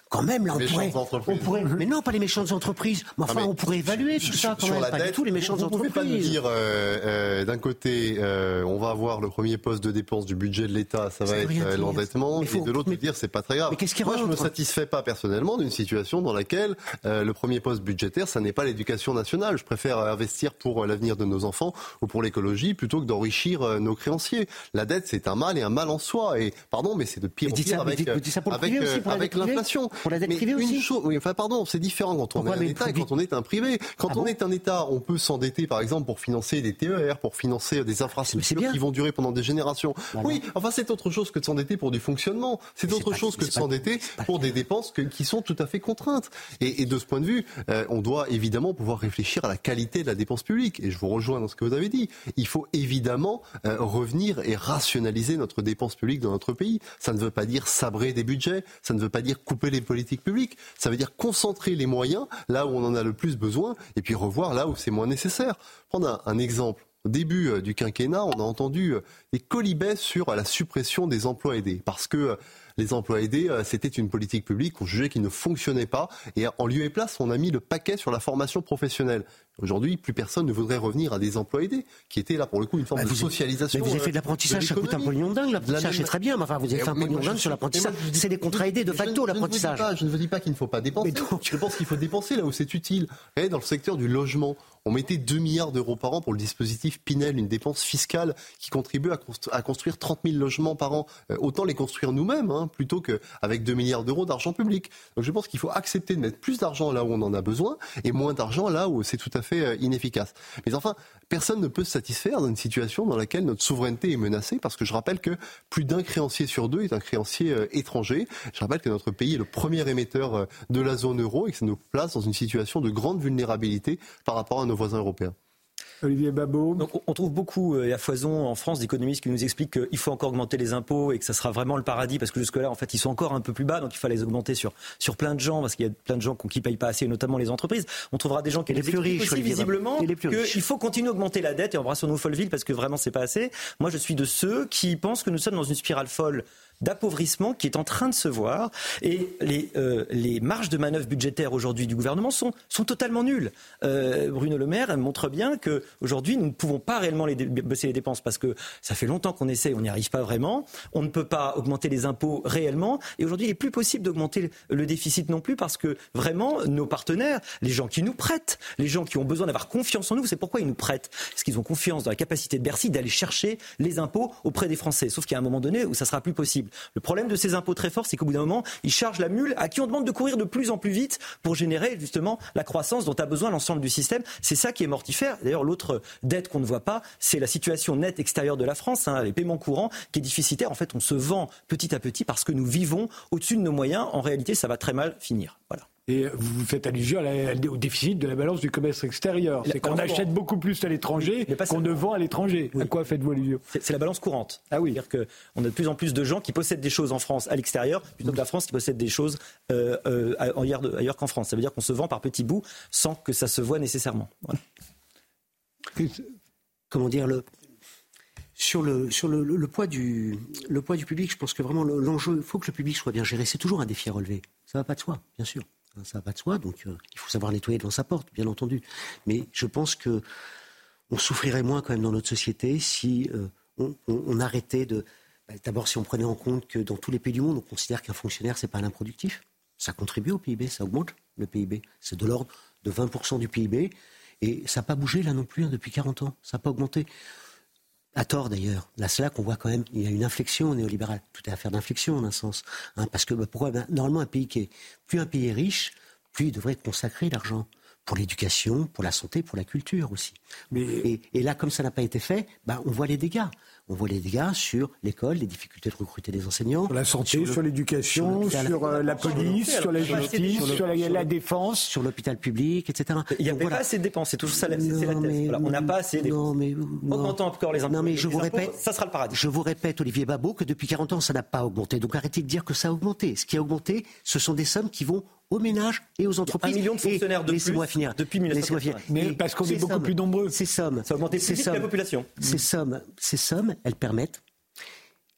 quand même, là, on pourrait, Mais non, pas les méchantes entreprises. Mais enfin, on pourrait évaluer tout ça quand même. Pas du tout les méchantes entreprises. Vous pouvez pas nous dire, euh, euh, d'un côté, euh, on va avoir le premier poste de dépense du budget de l'État, ça va être l'endettement, et de l'autre, dire, c'est pas très grave. Mais qu'est-ce qui Moi, je me satisfais pas personnellement d'une situation dans laquelle le premier poste budgétaire, ça n'est pas l'éducation nationale. Je préfère investir pour l'avenir de nos enfants ou pour l'écologie plutôt que d'enrichir nos créanciers. La dette, c'est un mal et un mal en soi. Et pardon, mais c'est de pire en pire avec, avec l'inflation. Pour la dette privée aussi Oui, enfin, pardon, c'est différent quand on est un État et quand on est un privé. Quand ah on est un État, on peut s'endetter, par exemple, pour financer des TER, pour financer des infrastructures qui vont durer pendant des générations. Oui, enfin, c'est autre chose que de s'endetter pour du fonctionnement. C'est autre chose que de s'endetter pour des dépenses qui sont tout à fait contraintes. Et, de ce point de vue, euh, on doit évidemment pouvoir réfléchir à la qualité de la dépense publique. Et je vous rejoins dans ce que vous avez dit. Il faut évidemment euh, revenir et rationaliser notre dépense publique dans notre pays. Ça ne veut pas dire sabrer des budgets, ça ne veut pas dire couper les politique publique. Ça veut dire concentrer les moyens là où on en a le plus besoin et puis revoir là où c'est moins nécessaire. Prendre un, exemple. Au début euh, du quinquennat, on a entendu euh, des colibets sur la suppression des emplois aidés parce que euh, les emplois aidés, c'était une politique publique qu'on jugeait qui ne fonctionnait pas. Et en lieu et place, on a mis le paquet sur la formation professionnelle. Aujourd'hui, plus personne ne voudrait revenir à des emplois aidés, qui étaient là pour le coup une forme bah, de socialisation. Mais vous avez fait de l'apprentissage, ça coûte un pognon dingue. L'apprentissage, c'est très bien, mais enfin, vous avez fait un pognon dingue sur l'apprentissage. C'est des contrats aidés de facto, l'apprentissage. Je ne vous dis pas qu'il ne faut pas dépenser. Je pense qu'il faut dépenser là où c'est utile. Et dans le secteur du logement, on mettait 2 milliards d'euros par an pour le dispositif Pinel, une dépense fiscale qui contribue à, construire 30 000 logements par an. Euh, autant les construire nous-mêmes, hein, plutôt qu'avec 2 milliards d'euros d'argent public. Donc je pense qu'il faut accepter de mettre plus d'argent là où on en a besoin et moins d'argent là où c'est tout à fait euh, inefficace. Mais enfin, personne ne peut se satisfaire d'une situation dans laquelle notre souveraineté est menacée, parce que je rappelle que plus d'un créancier sur deux est un créancier euh, étranger. Je rappelle que notre pays est le premier émetteur euh, de la zone euro et que ça nous place dans une situation de grande vulnérabilité par rapport à nos voisins européens. Olivier Babot. Donc, on trouve beaucoup euh, à foison en France d'économistes qui nous expliquent qu'il faut encore augmenter les impôts et que ça sera vraiment le paradis parce que jusque-là, en fait, ils sont encore un peu plus bas, donc il fallait les augmenter sur, sur plein de gens parce qu'il y a plein de gens qui ne payent pas assez, notamment les entreprises. On trouvera des gens qui les plus riches aussi, visiblement qu'il faut continuer à augmenter la dette et embrassons-nous Folleville parce que vraiment c'est pas assez. Moi, je suis de ceux qui pensent que nous sommes dans une spirale folle d'appauvrissement qui est en train de se voir. Et les, euh, les marges de manœuvre budgétaires aujourd'hui du gouvernement sont, sont totalement nulles. Euh, Bruno Le Maire montre bien qu'aujourd'hui, nous ne pouvons pas réellement baisser les dépenses parce que ça fait longtemps qu'on essaie, on n'y arrive pas vraiment. On ne peut pas augmenter les impôts réellement. Et aujourd'hui, il n'est plus possible d'augmenter le déficit non plus parce que vraiment, nos partenaires, les gens qui nous prêtent, les gens qui ont besoin d'avoir confiance en nous, c'est pourquoi ils nous prêtent. Parce qu'ils ont confiance dans la capacité de Bercy d'aller chercher les impôts auprès des Français. Sauf qu'il y a un moment donné où ça sera plus possible. Le problème de ces impôts très forts, c'est qu'au bout d'un moment, ils chargent la mule à qui on demande de courir de plus en plus vite pour générer justement la croissance dont a besoin l'ensemble du système. C'est ça qui est mortifère. D'ailleurs, l'autre dette qu'on ne voit pas, c'est la situation nette extérieure de la France, hein, les paiements courants, qui est déficitaire. En fait, on se vend petit à petit parce que nous vivons au-dessus de nos moyens. En réalité, ça va très mal finir. Voilà. Et vous faites allusion au déficit de la balance du commerce extérieur. C'est qu'on achète beaucoup plus à l'étranger qu'on ne vend à l'étranger. À quoi faites-vous allusion? C'est la balance courante. Ah oui. C'est-à-dire qu'on a de plus en plus de gens qui possèdent des choses en France à l'extérieur plutôt que la France qui possède des choses euh, euh, ailleurs, qu'en France. Ça veut dire qu'on se vend par petits bouts sans que ça se voit nécessairement. Comment dire le, sur le, sur le, poids du, le poids du public, je pense que vraiment l'enjeu, il faut que le public soit bien géré. C'est toujours un défi à relever. Ça ne va pas de soi, bien sûr. Hein, ça va de soi, donc euh, il faut savoir nettoyer devant sa porte, bien entendu. Mais je pense que on souffrirait moins quand même dans notre société si euh, on, arrêtait de. Bah, d'abord, si on prenait en compte que dans tous les pays du monde, on considère qu'un fonctionnaire, c'est pas un ça contribue au PIB, ça augmente le PIB. C'est de l'ordre de 20% du PIB. Et ça n'a pas bougé là non plus hein, depuis 40 ans. Ça n'a pas augmenté. À tort d'ailleurs. Là, c'est là qu'on voit quand même il y a une inflexion néolibérale. Tout est affaire d'inflexion en un sens. Hein, parce que bah, pourquoi? Ben, Normalement, un pays qui est plus un pays est riche, plus il devrait consacrer l'argent pour l'éducation, pour la santé, pour la culture aussi. Et, là, comme ça n'a pas été fait, bah, on voit les dégâts. On voit les dégâts sur l'école, les difficultés de recruter des enseignants. Sur la santé, sur l'éducation, sur, euh, la police, sur la justice, sur, la, défense. Sur l'hôpital public, etc. Il n'y a pas assez de dépenses, c'est tout ça, la thèse. on n'a pas assez de dépenses. Non, mais, Augmentant encore les impôts, non, mais je vous répète, ça sera le paradis. Je vous répète, Olivier Babot, que depuis 40 ans, ça n'a pas augmenté. Donc arrêtez de dire que ça a augmenté. Ce qui a augmenté, ce sont des sommes qui vont aux ménages et aux entreprises. Un million de fonctionnaires de plus finir. depuis 1980. Mais parce qu'on est beaucoup plus nombreux. Ces sommes, ça a augmenté plus vite que la population. Ces sommes, ces sommes, elles permettent,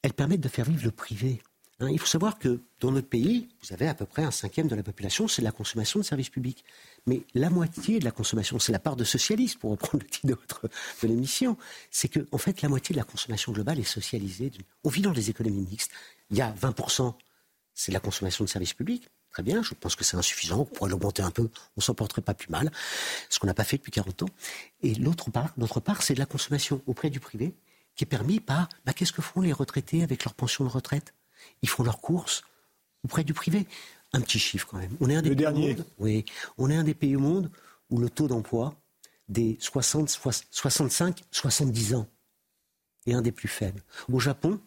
elles permettent de faire vivre le privé. Hein, il faut savoir que dans notre pays, vous avez à peu près un cinquième de la population, c'est la consommation de services publics. Mais la moitié de la consommation, c'est la part de socialisme, pour reprendre le titre de, votre, de l'émission, c'est que, en fait, la moitié de la consommation globale est socialisée. On vit dans des économies mixtes. Il y a 20%, c'est la consommation de services publics. Très bien, je pense que c'est insuffisant, on pourrait l'augmenter un peu, on s'en porterait pas plus mal, ce qu'on n'a pas fait depuis 40 ans. Et l'autre part, l'autre part, c'est de la consommation auprès du privé, qui est permis par, bah, qu'est-ce que font les retraités avec leur pension de retraite? Ils font leurs courses auprès du privé. Un petit chiffre quand même. On est un des pays Au monde, oui, on est un des pays au monde où le taux d'emploi des 60, 65, 70 ans est un des plus faibles. Au Japon,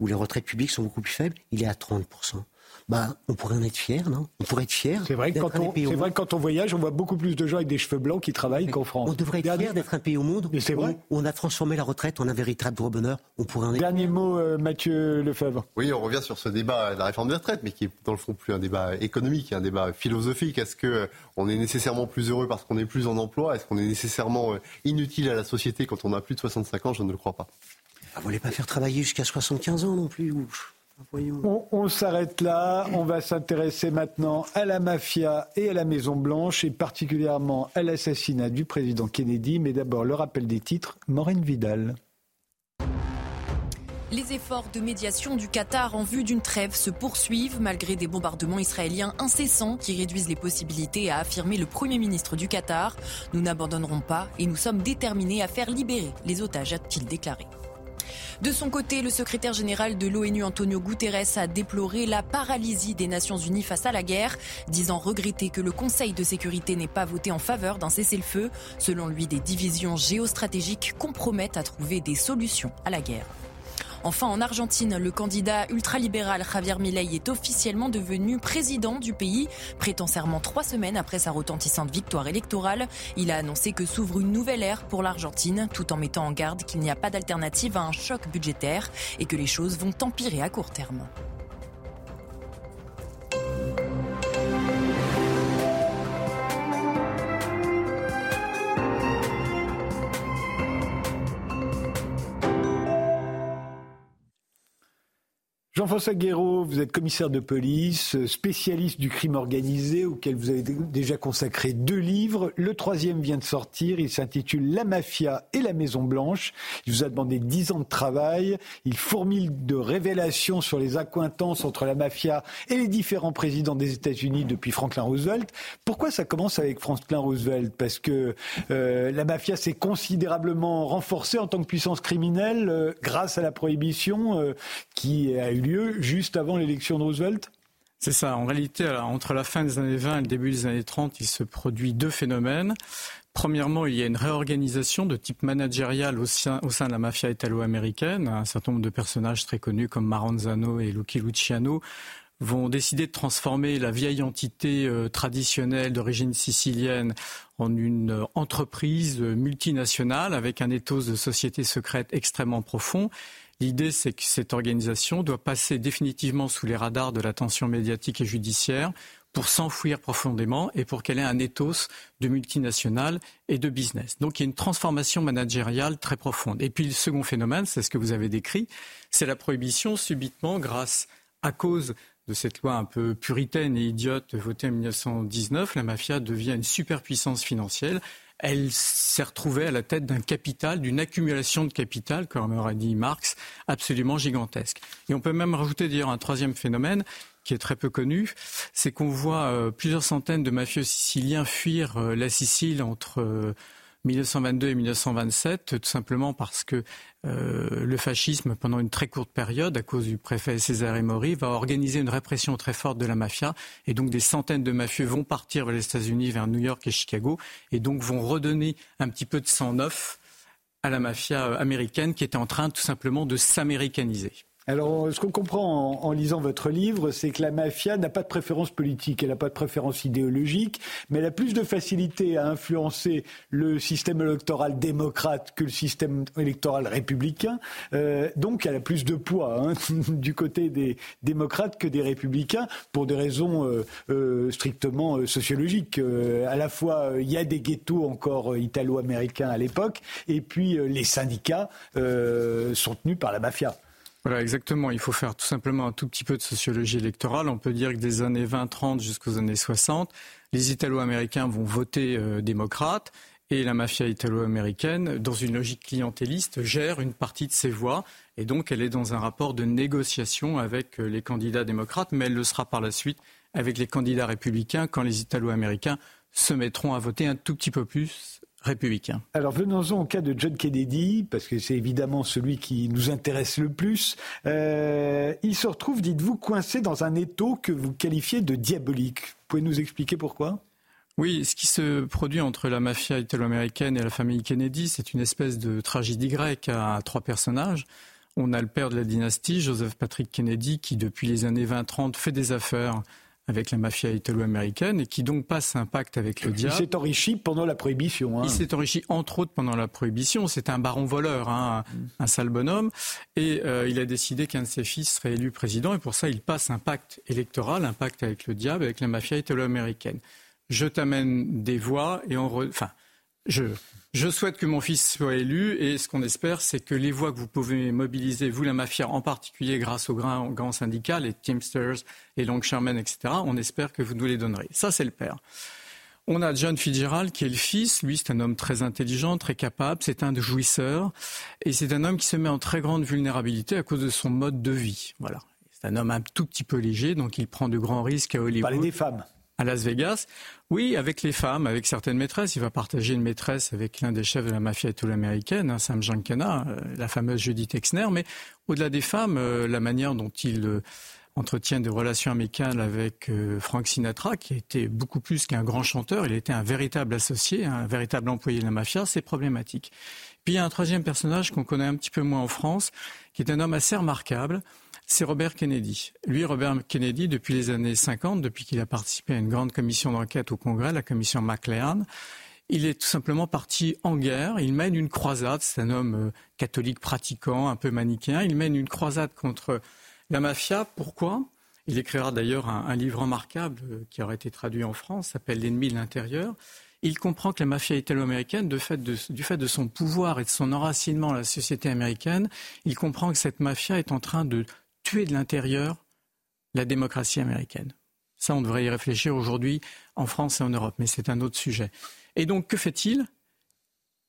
où les retraites publiques sont beaucoup plus faibles, il est à 30% bah, on pourrait en être fier, non? On pourrait être fier. C'est vrai, que quand on, c'est vrai que quand on voyage, on voit beaucoup plus de gens avec des cheveux blancs qui travaillent qu'en France. On devrait être fier d'être un pays au monde où, vrai. on a transformé la retraite en un véritable droit bonheur. On pourrait en être Dernier mot, euh, Mathieu Lefebvre. Oui, on revient sur ce débat de la réforme des retraites, mais qui est dans le fond plus un débat économique, un débat philosophique. Est-ce que euh, est nécessairement plus heureux parce qu'on est plus en emploi? Est-ce qu'on est nécessairement euh, inutile à la société quand on a plus de 65 ans? Je ne le crois pas. Ah, vous voulez pas faire travailler jusqu'à 75 ans non plus on, s'arrête là. On va s'intéresser maintenant à la mafia et à la Maison Blanche, et particulièrement à l'assassinat du président Kennedy. Mais d'abord, le rappel des titres. Maureen Vidal. Les efforts de médiation du Qatar en vue d'une trêve se poursuivent malgré des bombardements israéliens incessants qui réduisent les possibilités, a affirmé le Premier ministre du Qatar. Nous n'abandonnerons pas et nous sommes déterminés à faire libérer les otages, a-t-il déclaré. De son côté, le secrétaire général de l'ONU, Antonio Guterres, a déploré la paralysie des Nations Unies face à la guerre, disant regretter que le Conseil de sécurité n'ait pas voté en faveur d'un cessez-le-feu. Selon lui, des divisions géostratégiques compromettent à trouver des solutions à la guerre. Enfin, en Argentine, le candidat ultralibéral Javier Milei est officiellement devenu président du pays, prêtant trois semaines après sa retentissante victoire électorale. Il a annoncé que s'ouvre une nouvelle ère pour l'Argentine, tout en mettant en garde qu'il n'y a pas d'alternative à un choc budgétaire et que les choses vont empirer à court terme. Jean-François Guéraud, vous êtes commissaire de police, spécialiste du crime organisé, auquel vous avez déjà consacré deux livres. Le troisième vient de sortir, il s'intitule La mafia et la Maison Blanche. Il vous a demandé dix ans de travail. Il fourmille de révélations sur les accointances entre la mafia et les différents présidents des États-Unis depuis Franklin Roosevelt. Pourquoi ça commence avec Franklin Roosevelt? Parce que euh, la mafia s'est considérablement renforcée en tant que puissance criminelle euh, grâce à la prohibition euh, qui a eu lieu juste avant l'élection de Roosevelt? C'est ça. En réalité, entre la fin des années 20 et le début des années 30, il se produit deux phénomènes. Premièrement, il y a une réorganisation de type managérial au sein, au sein de la mafia italo-américaine. Un certain nombre de personnages très connus comme Maranzano et Lucky Luciano vont décider de transformer la vieille entité euh, traditionnelle d'origine sicilienne en une euh, entreprise multinationale avec un ethos de société secrète extrêmement profond L'idée, c'est que cette organisation doit passer définitivement sous les radars de l'attention médiatique et judiciaire pour s'enfouir profondément et pour qu'elle ait un ethos de multinationale et de business. Donc il y a une transformation managériale très profonde. Et puis le second phénomène, c'est ce que vous avez décrit, c'est la prohibition subitement grâce à cause de cette loi un peu puritaine et idiote votée en 1919, la mafia devient une superpuissance financière elle s'est retrouvée à la tête d'un capital, d'une accumulation de capital, comme aurait dit Marx, absolument gigantesque. Et on peut même rajouter d'ailleurs un troisième phénomène qui est très peu connu, c'est qu'on voit plusieurs centaines de mafieux siciliens fuir la Sicile entre 1922 et 1927, tout simplement parce que euh, le fascisme, pendant une très courte période, à cause du préfet César Mori, va organiser une répression très forte de la mafia. Et donc des centaines de mafieux vont partir vers les États-Unis, vers New York et Chicago, et donc vont redonner un petit peu de sang neuf à la mafia américaine qui était en train tout simplement de s'américaniser. Alors, ce qu'on comprend en, lisant votre livre, c'est que la mafia n'a pas de préférence politique, elle n'a pas de préférence idéologique, mais elle a plus de facilité à influencer le système électoral démocrate que le système électoral républicain. Euh, donc, elle a plus de poids hein, du côté des démocrates que des républicains, pour des raisons euh, euh, strictement sociologiques. à la fois, il y a des ghettos encore italo-américains à l'époque, et puis les syndicats sont tenus par la mafia. Voilà, exactement. Il faut faire tout simplement un tout petit peu de sociologie électorale. On peut dire que des années 20-30 jusqu'aux années 60, les Italo-Américains vont voter euh, démocrate et la mafia italo-américaine, dans une logique clientéliste, gère une partie de ses voix. Et donc, elle est dans un rapport de négociation avec euh, les candidats démocrates, mais elle le sera par la suite avec les candidats républicains quand les Italo-Américains se mettront à voter un tout petit peu plus républicain. Alors venons-en au cas de John Kennedy, parce que c'est évidemment celui qui nous intéresse le plus. Euh, il se retrouve, dites-vous, coincé dans un étau que vous qualifiez de diabolique. Vous pouvez nous expliquer pourquoi? Oui, ce qui se produit entre la mafia italo-américaine et la famille Kennedy, c'est une espèce de tragédie grecque à trois personnages. On a le père de la dynastie, Joseph Patrick Kennedy, qui depuis les années 20-30 fait des affaires avec la mafia italo-américaine et qui donc passe un pacte avec le diable. Il s'est enrichi pendant la prohibition. Hein. Il s'est enrichi entre autres pendant la prohibition. C'est un baron voleur, hein, un, sale bonhomme. Et euh, il a décidé qu'un de ses fils serait élu président et pour ça il passe un pacte électoral, un pacte avec le diable, avec la mafia italo-américaine. Je t'amène des voix et on... Enfin, je, je souhaite que mon fils soit élu et ce qu'on espère, c'est que les voix que vous pouvez mobiliser, vous la mafia, en particulier grâce aux grands, grands syndicats, les Teamsters, les Longshoremen, etc., on espère que vous nous les donnerez. Ça, c'est le père. On a John Fitzgerald qui est le fils. Lui, c'est un homme très intelligent, très capable. C'est un jouisseur. Et c'est un homme qui se met en très grande vulnérabilité à cause de son mode de vie. Voilà. C'est un homme un tout petit peu léger, donc il prend de grands risques à Hollywood. Parler des femmes à Las Vegas. Oui, avec les femmes, avec certaines maîtresses. Il va partager une maîtresse avec l'un des chefs de la mafia italo-américaine, hein, Sam Giancana, euh, la fameuse Judith Exner. Mais au-delà des femmes, euh, la manière dont il euh, entretient des relations amicales avec Frank Sinatra, qui était beaucoup plus qu'un grand chanteur, il était un véritable associé, un véritable employé de la mafia, c'est problématique. Puis il y a un troisième personnage qu'on connaît un petit peu moins en France, qui est un homme assez remarquable, c'est Robert Kennedy. Lui, Robert Kennedy, depuis les années 50, depuis qu'il a participé à une grande commission d'enquête au Congrès, la commission McLean, il est tout simplement parti en guerre. Il mène une croisade. C'est un homme euh, catholique pratiquant, un peu manichéen. Il mène une croisade contre la mafia. Pourquoi? Il écrira d'ailleurs un, livre remarquable euh, qui aurait été traduit en France, s'appelle L'ennemi de l'intérieur. Il comprend que la mafia italo-américaine, du fait de son pouvoir et de son enracinement dans la société américaine, il comprend que cette mafia est en train de de l'intérieur la démocratie américaine. Ça, on devrait y réfléchir aujourd'hui en France et en Europe, mais c'est un autre sujet. Et donc, que fait-il?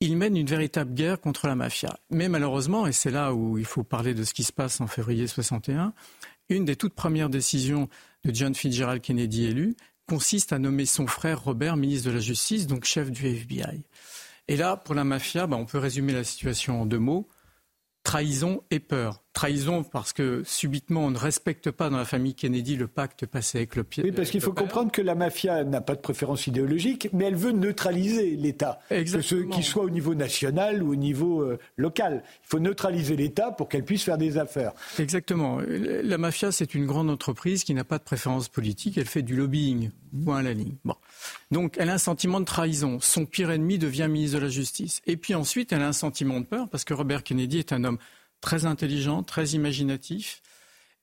Il mène une véritable guerre contre la mafia. Mais malheureusement, et c'est là où il faut parler de ce qui se passe en février 61, une des toutes premières décisions de John Fitzgerald Kennedy élu consiste à nommer son frère Robert ministre de la Justice, donc chef du FBI. Et là, pour la mafia, bah, on peut résumer la situation en deux mots trahison et peur. Trahison parce que subitement on ne respecte pas dans la famille Kennedy le pacte passé avec le pied. Oui, parce qu'il faut comprendre que la mafia n'a pas de préférence idéologique, mais elle veut neutraliser l'État, que ce qu'il soit au niveau national ou au niveau euh, local. Il faut neutraliser l'État pour qu'elle puisse faire des affaires. Exactement. La mafia, c'est une grande entreprise qui n'a pas de préférence politique. Elle fait du lobbying. Point à la ligne. Bon. Donc, elle a un sentiment de trahison. Son pire ennemi devient ministre de la Justice. Et puis ensuite, elle a un sentiment de peur parce que Robert Kennedy est un homme très intelligent, très imaginatif,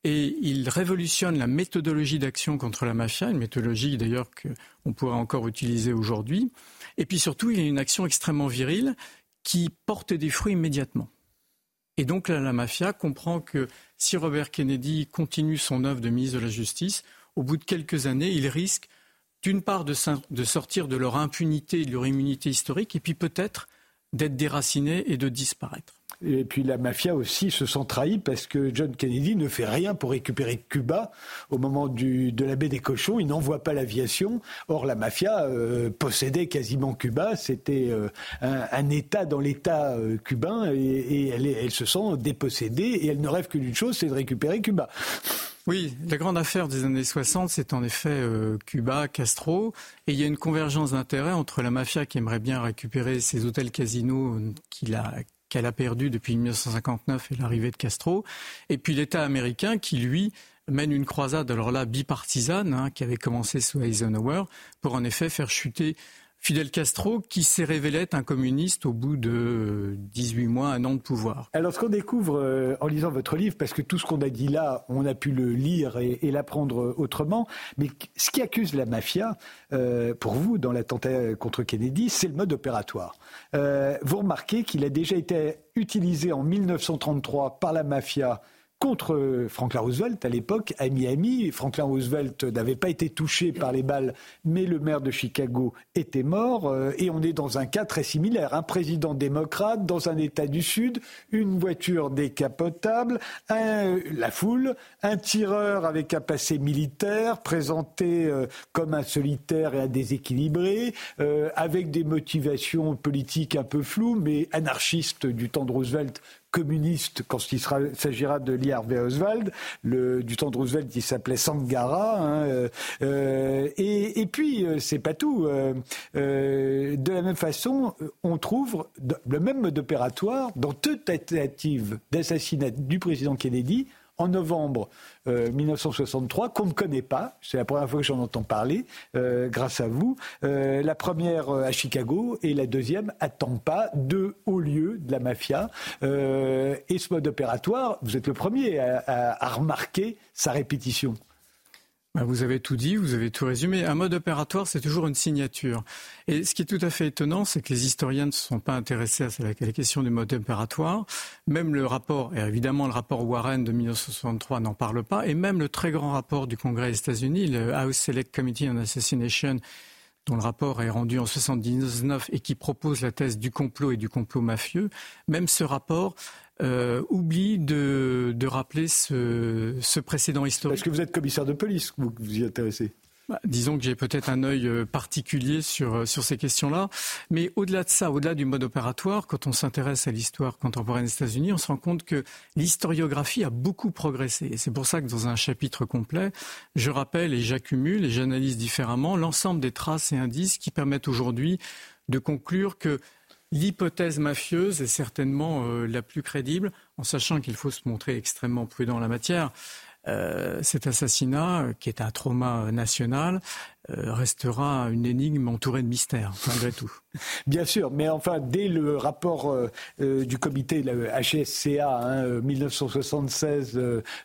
et il révolutionne la méthodologie d'action contre la mafia, une méthodologie d'ailleurs qu'on pourrait encore utiliser aujourd'hui. Et puis surtout, il a une action extrêmement virile qui porte des fruits immédiatement. Et donc la mafia comprend que si Robert Kennedy continue son œuvre de ministre de la Justice, au bout de quelques années, il risque d'une part de, sortir de leur impunité, de leur immunité historique, et puis peut-être d'être déraciné et de disparaître. Et puis la mafia aussi se sent trahie parce que John Kennedy ne fait rien pour récupérer Cuba au moment de la baie des cochons. Il n'envoie pas l'aviation. Or, la mafia euh, possédait quasiment Cuba. C'était euh, un, État dans l'État euh, cubain et, et elle, elle, se sent dépossédée et elle ne rêve que d'une chose, c'est de récupérer Cuba. Oui, la grande affaire des années 60, c'est en effet euh, Cuba, Castro, et il y a une convergence d'intérêts entre la mafia qui aimerait bien récupérer ces hôtels casinos qu'il a qu'elle a perdu depuis 1959 et l'arrivée de Castro, et puis l'État américain qui, lui, mène une croisade, alors là, bipartisane, hein, qui avait commencé sous Eisenhower, pour en effet faire chuter Fidel Castro, qui s'est révélé être un communiste au bout de 18 mois, un an de pouvoir. Alors, ce qu'on découvre euh, en lisant votre livre, parce que tout ce qu'on a dit là, on a pu le lire et, l'apprendre autrement, mais ce qui accuse la mafia, euh, pour vous, dans l'attentat contre Kennedy, c'est le mode opératoire. Euh, vous remarquez qu'il a déjà été utilisé en 1933 par la mafia contre Franklin Roosevelt à l'époque à Miami. Franklin Roosevelt n'avait pas été touché par les balles, mais le maire de Chicago était mort. Euh, et on est dans un cas très similaire. Un président démocrate dans un État du Sud, une voiture décapotable, la foule, un tireur avec un passé militaire, présenté euh, comme un solitaire et un déséquilibré, euh, avec des motivations politiques un peu floues, mais anarchistes du temps de Roosevelt communiste quand il s'agira de Lee Harvey Oswald. Du temps de Roosevelt, il s'appelait Sangara. Hein, euh, euh, et, et, puis, euh, c'est pas tout. de la même façon, on trouve le même mode opératoire dans toute tentative d'assassinat du président Kennedy en novembre 1963 euh, qu'on ne connaît pas. C'est la première fois que j'en entends parler, euh, grâce à vous. Euh, la première à Chicago et la deuxième à Tampa, deux hauts lieux de la mafia. et ce mode opératoire, vous êtes le premier à remarquer sa répétition. Bah, vous avez tout dit, vous avez tout résumé. Un mode opératoire, c'est toujours une signature. Et ce qui est tout à fait étonnant, c'est que les historiens ne se sont pas intéressés à la question du mode opératoire. Même le rapport, et évidemment le rapport Warren de 1963 n'en parle pas, et même le très grand rapport du Congrès des États-Unis, le House Select Committee on Assassination, dont le rapport est rendu en 79 et qui propose la thèse du complot et du complot mafieux, même ce rapport euh, oublie de, rappeler ce, précédent historique. Est-ce que vous êtes commissaire de police, vous vous y intéressez bah, disons que j'ai peut-être un œil euh, particulier sur, euh, sur ces questions-là. Mais au-delà de ça, au-delà du mode opératoire, quand on s'intéresse à l'histoire contemporaine des États-Unis, on se rend compte que l'historiographie a beaucoup progressé. Et c'est pour ça que dans un chapitre complet, je rappelle et j'accumule et j'analyse différemment l'ensemble des traces et indices qui permettent aujourd'hui de conclure que L'hypothèse mafieuse est certainement euh, la plus crédible, en sachant qu'il faut se montrer extrêmement prudent en la matière. Euh, cet assassinat, qui est un trauma national, euh, restera une énigme entourée de mystères, malgré tout. Bien sûr, mais enfin, dès le rapport euh, euh, du comité, le HSCA, hein, 1976,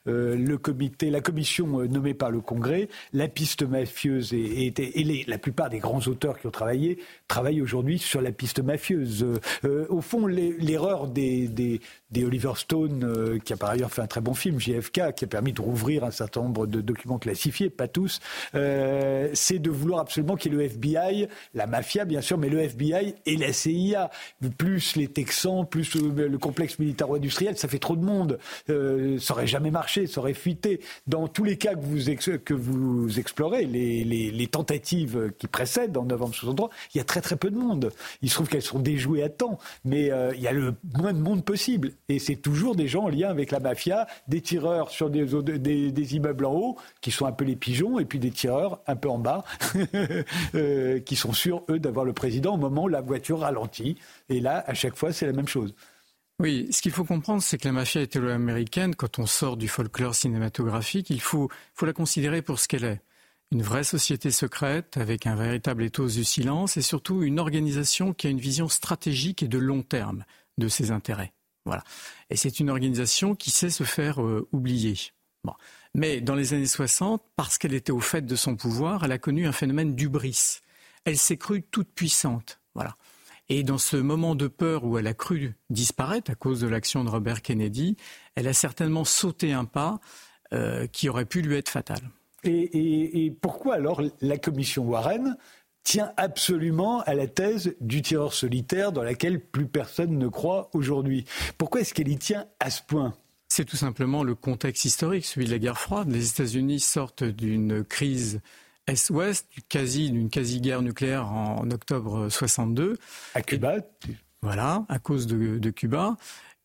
le comité, la commission nommée par le Congrès, la piste mafieuse et, et, la plupart des grands auteurs qui ont travaillé travaillent aujourd'hui sur la piste mafieuse. au fond, l'erreur des, des, des, Oliver Stone, qui a par ailleurs fait un très bon film, JFK, qui a permis de rouvrir un certain nombre de documents classifiés, pas tous, c'est de vouloir absolument qu'il y ait le FBI, la mafia bien sûr, mais le FBI et la CIA, plus les Texans, plus le complexe militaro-industriel, ça fait trop de monde. Euh, ça aurait jamais marché, ça aurait fuité. Dans tous les cas que vous, que vous explorez, les, tentatives qui précèdent en novembre 63, il y a très très peu de monde. Il se trouve qu'elles sont déjouées à temps, mais euh, il y a le moins de monde possible. Et c'est toujours des gens en lien avec la mafia, des tireurs sur des, des, des immeubles en haut, qui sont un peu les pigeons, et puis des tireurs un peu en bas, Euh, qui sont sûrs, eux, d'avoir le président au moment la voiture ralentit. Et là, à chaque fois, c'est la même chose. Oui, ce qu'il faut comprendre, c'est que la mafia italo-américaine, quand on sort du folklore cinématographique, il faut, la considérer pour ce qu'elle est. Une vraie société secrète avec un véritable éthos du silence et surtout une organisation qui a une vision stratégique et de long terme de ses intérêts. Voilà. Et c'est une organisation qui sait se faire euh, oublier. Mais dans les années 60, parce qu'elle était au fait de son pouvoir, elle a connu un phénomène d'ubris. Elle s'est crue toute puissante. Voilà. Et dans ce moment de peur où elle a cru disparaître à cause de l'action de Robert Kennedy, elle a certainement sauté un pas euh, qui aurait pu lui être fatal. Et, et pourquoi alors la commission Warren tient absolument à la thèse du tireur solitaire dans laquelle plus personne ne croit aujourd'hui? Pourquoi est-ce qu'elle y tient à ce point? C'est tout simplement le contexte historique, celui de la guerre froide. Les États-Unis sortent d'une crise Est-Ouest, d'une quasi-guerre nucléaire en, octobre 62. À Cuba Voilà, à cause de, Cuba.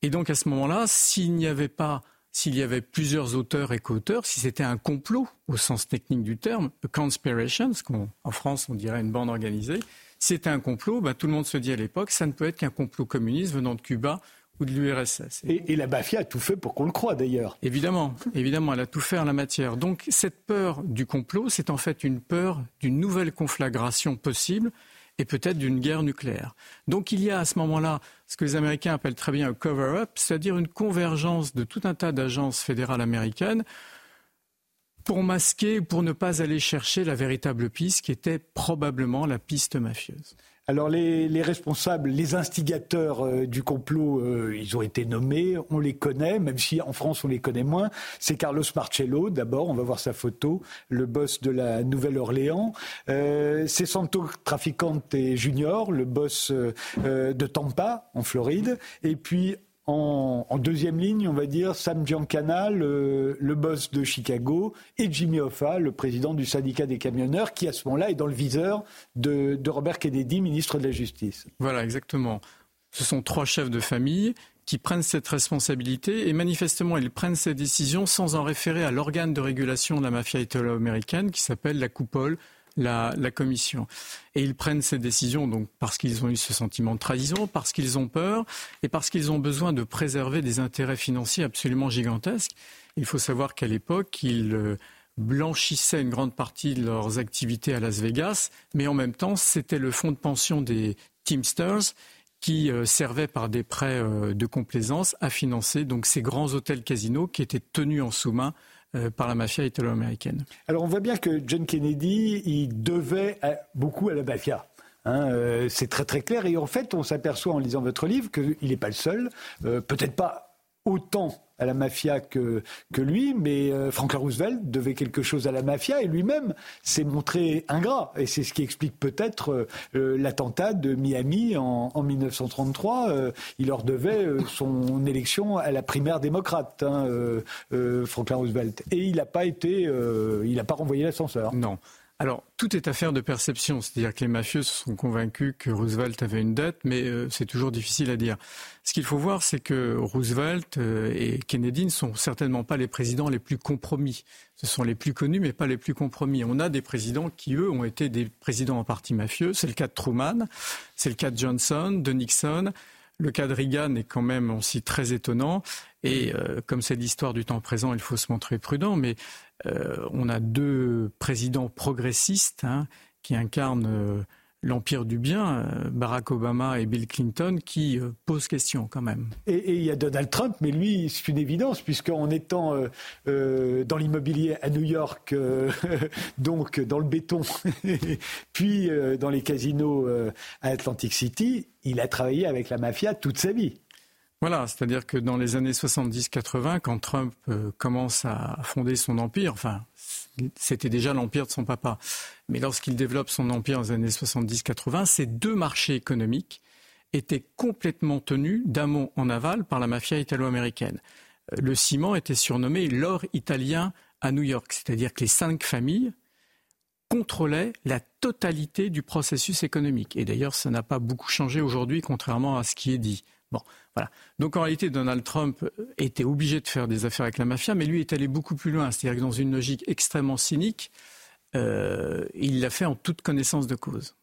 Et donc à ce moment-là, s'il n'y avait pas s'il y avait plusieurs auteurs et co-auteurs, si c'était un complot au sens technique du terme, a conspiration, ce qu'en France on dirait une bande organisée, si c'était un complot, ben, tout le monde se dit à l'époque, ça ne peut être qu'un complot communiste venant de Cuba ou de l'URSS. Et, la mafia a tout fait pour qu'on le croie d'ailleurs. Évidemment, évidemment, elle a tout fait en la matière. Donc cette peur du complot, c'est en fait une peur d'une nouvelle conflagration possible et peut-être d'une guerre nucléaire. Donc il y a à ce moment-là ce que les Américains appellent très bien un cover-up, c'est-à-dire une convergence de tout un tas d'agences fédérales américaines pour masquer, pour ne pas aller chercher la véritable piste qui était probablement la piste mafieuse. Alors les, responsables, les instigateurs euh, du complot, euh, ils ont été nommés, on les connaît, même si en France on les connaît moins. C'est Carlos Marcello, d'abord, on va voir sa photo, le boss de la Nouvelle-Orléans. Euh, c'est Santo Traficante Junior, le boss de Tampa, en Floride. Et puis en, deuxième ligne, on va dire, Sam Giancana, le, boss de Chicago, et Jimmy Hoffa, le président du syndicat des camionneurs, qui à ce moment-là est dans le viseur de, Robert Kennedy, ministre de la Justice. Voilà, exactement. Ce sont trois chefs de famille qui prennent cette responsabilité et manifestement ils prennent ces décisions sans en référer à l'organe de régulation de la mafia italo-américaine qui s'appelle la coupole la, commission. Et ils prennent ces décisions donc parce qu'ils ont eu ce sentiment de trahison, parce qu'ils ont peur et parce qu'ils ont besoin de préserver des intérêts financiers absolument gigantesques. Il faut savoir qu'à l'époque, ils euh, blanchissaient une grande partie de leurs activités à Las Vegas, mais en même temps, c'était le fonds de pension des Teamsters qui euh, servait par des prêts euh, de complaisance à financer donc ces grands hôtels casinos qui étaient tenus en sous-main par la mafia italo-américaine. Alors on voit bien que John Kennedy, il devait beaucoup à la mafia. Hein, euh, c'est très très clair et en fait on s'aperçoit en lisant votre livre qu'il n'est pas le seul, euh, peut-être pas autant à la mafia que, que lui, mais euh, Franklin Roosevelt devait quelque chose à la mafia et lui-même s'est montré ingrat. Et c'est ce qui explique peut-être euh, euh, l'attentat de Miami en, en 1933. il leur devait son élection à la primaire démocrate, hein, Franklin Roosevelt. Et il n'a pas été, il n'a pas renvoyé l'ascenseur. Non. Alors, tout est affaire de perception, c'est-à-dire que les mafieux se sont convaincus que Roosevelt avait une dette, mais euh, c'est toujours difficile à dire. Ce qu'il faut voir, c'est que Roosevelt euh, et Kennedy ne sont certainement pas les présidents les plus compromis. Ce sont les plus connus, mais pas les plus compromis. On a des présidents qui, eux, ont été des présidents en partie mafieux. C'est le cas de Truman, c'est le cas de Johnson, de Nixon. Le cas de Reagan est quand même aussi très étonnant. Et euh, comme c'est l'histoire du temps présent, il faut se montrer prudent. Mais euh, on a deux présidents progressistes hein, qui incarnent euh, l'empire du bien, Barack Obama et Bill Clinton, qui posent question quand même. Et, il y a Donald Trump, mais lui, c'est une évidence, puisqu'en étant dans l'immobilier à New York, donc dans le béton, puis dans les casinos à Atlantic City, il a travaillé avec la mafia toute sa vie. Voilà, c'est-à-dire que dans les années 70-80, quand Trump euh, commence à fonder son empire, enfin, c'était déjà l'empire de son papa, mais lorsqu'il développe son empire dans les années 70-80, ces deux marchés économiques étaient complètement tenus d'amont en aval par la mafia italo-américaine. Euh, le ciment était surnommé l'or italien à New York, c'est-à-dire que les cinq familles contrôlaient la totalité du processus économique. Et d'ailleurs, ça n'a pas beaucoup changé aujourd'hui, contrairement à ce qui est dit. Bon, voilà. Donc en réalité, Donald Trump était obligé de faire des affaires avec la mafia, mais lui est allé beaucoup plus loin. C'est-à-dire que dans une logique extrêmement cynique, euh, il l'a fait en toute connaissance de cause.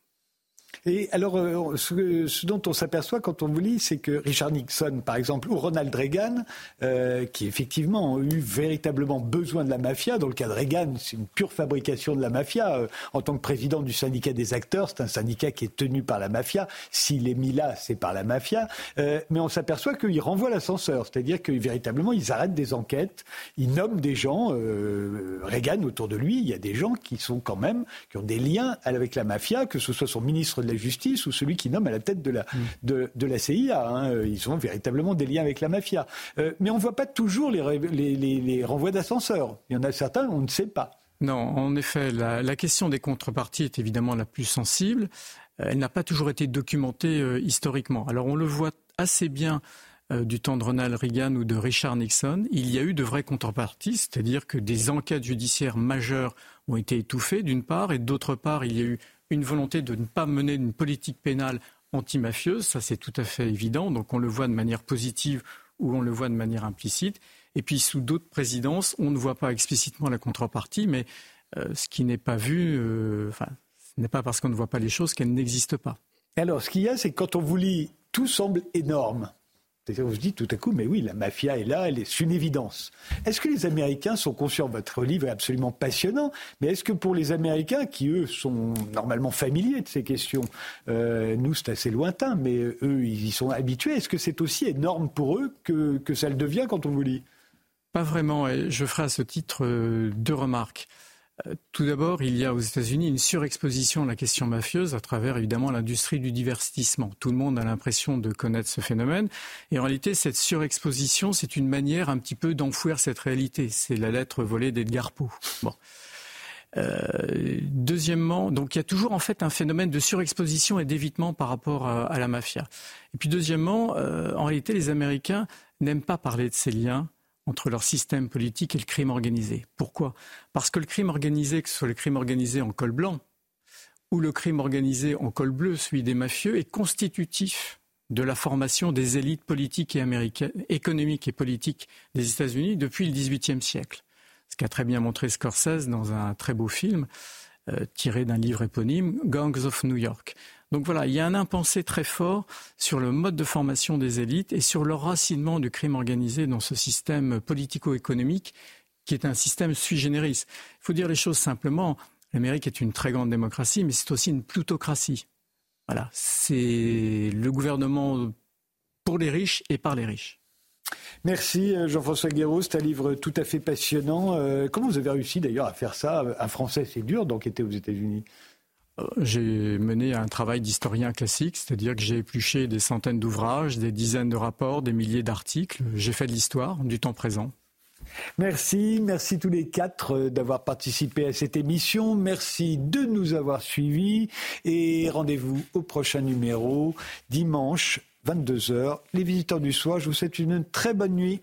Et alors, euh, ce, dont on s'aperçoit quand on vous lit, c'est que Richard Nixon, par exemple, ou Ronald Reagan, euh, qui effectivement ont eu véritablement besoin de la mafia, dans le cas de Reagan, c'est une pure fabrication de la mafia. Euh, en tant que président du syndicat des acteurs, c'est un syndicat qui est tenu par la mafia. S'il est mis là, c'est par la mafia. mais on s'aperçoit qu'ils renvoient l'ascenseur, c'est-à-dire que véritablement, ils arrêtent des enquêtes, ils nomment des gens. Reagan, autour de lui, il y a des gens qui sont quand même, qui ont des liens avec la mafia, que ce soit son ministre de la Justice ou celui qui nomme à la tête de la, mm. de, la CIA. Hein. Ils ont véritablement des liens avec la mafia. Euh, mais on ne voit pas toujours les, les, renvois d'ascenseurs. Il y en a certains, on ne sait pas. Non, en effet, la, question des contreparties est évidemment la plus sensible. Elle n'a pas toujours été documentée historiquement. Alors on le voit assez bien du temps de Ronald Reagan ou de Richard Nixon. Il y a eu de vraies contreparties, c'est-à-dire que des enquêtes judiciaires majeures ont été étouffées d'une part, et d'autre part, il y a eu une volonté de ne pas mener une politique pénale anti-mafieuse, ça c'est tout à fait évident, donc on le voit de manière positive ou on le voit de manière implicite. Et puis sous d'autres présidences, on ne voit pas explicitement la contrepartie, mais euh, ce qui n'est pas vu, euh, enfin, ce n'est pas parce qu'on ne voit pas les choses qu'elles n'existent pas. Alors, ce qu'il y a, c'est que quand on vous lit, tout semble énorme. On se dit tout à coup, mais oui, la mafia est là, elle est une évidence. Est-ce que les Américains sont conscients Votre livre est absolument passionnant, mais est-ce que pour les Américains, qui eux sont normalement familiers de ces questions, euh, nous c'est assez lointain, mais eux ils y sont habitués, est-ce que c'est aussi énorme pour eux que, que ça le devient quand on vous lit? Pas vraiment, et je ferai à ce titre euh, deux remarques. Euh, tout d'abord, il y a aux États-Unis une surexposition à la question mafieuse à travers évidemment l'industrie du divertissement. Tout le monde a l'impression de connaître ce phénomène. Et en réalité, cette surexposition, c'est une manière un petit peu d'enfouir cette réalité. C'est la lettre volée d'Edgar Poe. Euh, deuxièmement, donc il y a toujours en fait un phénomène de surexposition et d'évitement par rapport à, la mafia. Et puis deuxièmement, euh, en réalité, les Américains n'aiment pas parler de ces liens entre leur système politique et le crime organisé. Pourquoi? Parce que le crime organisé, que ce soit le crime organisé en col blanc ou le crime organisé en col bleu, celui des mafieux, est constitutif de la formation des élites politiques et américaines, économiques et politiques des États-Unis depuis le XVIIIe siècle. Ce qu'a très bien montré Scorsese dans un très beau film euh, tiré d'un livre éponyme, Gangs of New York. Donc voilà, il y a un impensé très fort sur le mode de formation des élites et sur le racinement du crime organisé dans ce système politico-économique qui est un système sui generis. Il faut dire les choses simplement. L'Amérique est une très grande démocratie, mais c'est aussi une plutocratie. Voilà, c'est le gouvernement pour les riches et par les riches. Merci euh, Jean-François Guéraud, c'est un livre tout à fait passionnant. Euh, comment vous avez réussi d'ailleurs à faire ça? Un Français, c'est dur d'enquêter aux États-Unis. J'ai mené un travail d'historien classique, c'est-à-dire que j'ai épluché des centaines d'ouvrages, des dizaines de rapports, des milliers d'articles. J'ai fait de l'histoire du temps présent. Merci, merci tous les quatre euh, d'avoir participé à cette émission. Merci de nous avoir suivis et rendez-vous au prochain numéro dimanche 22h. Les visiteurs du soir, je vous souhaite une très bonne nuit.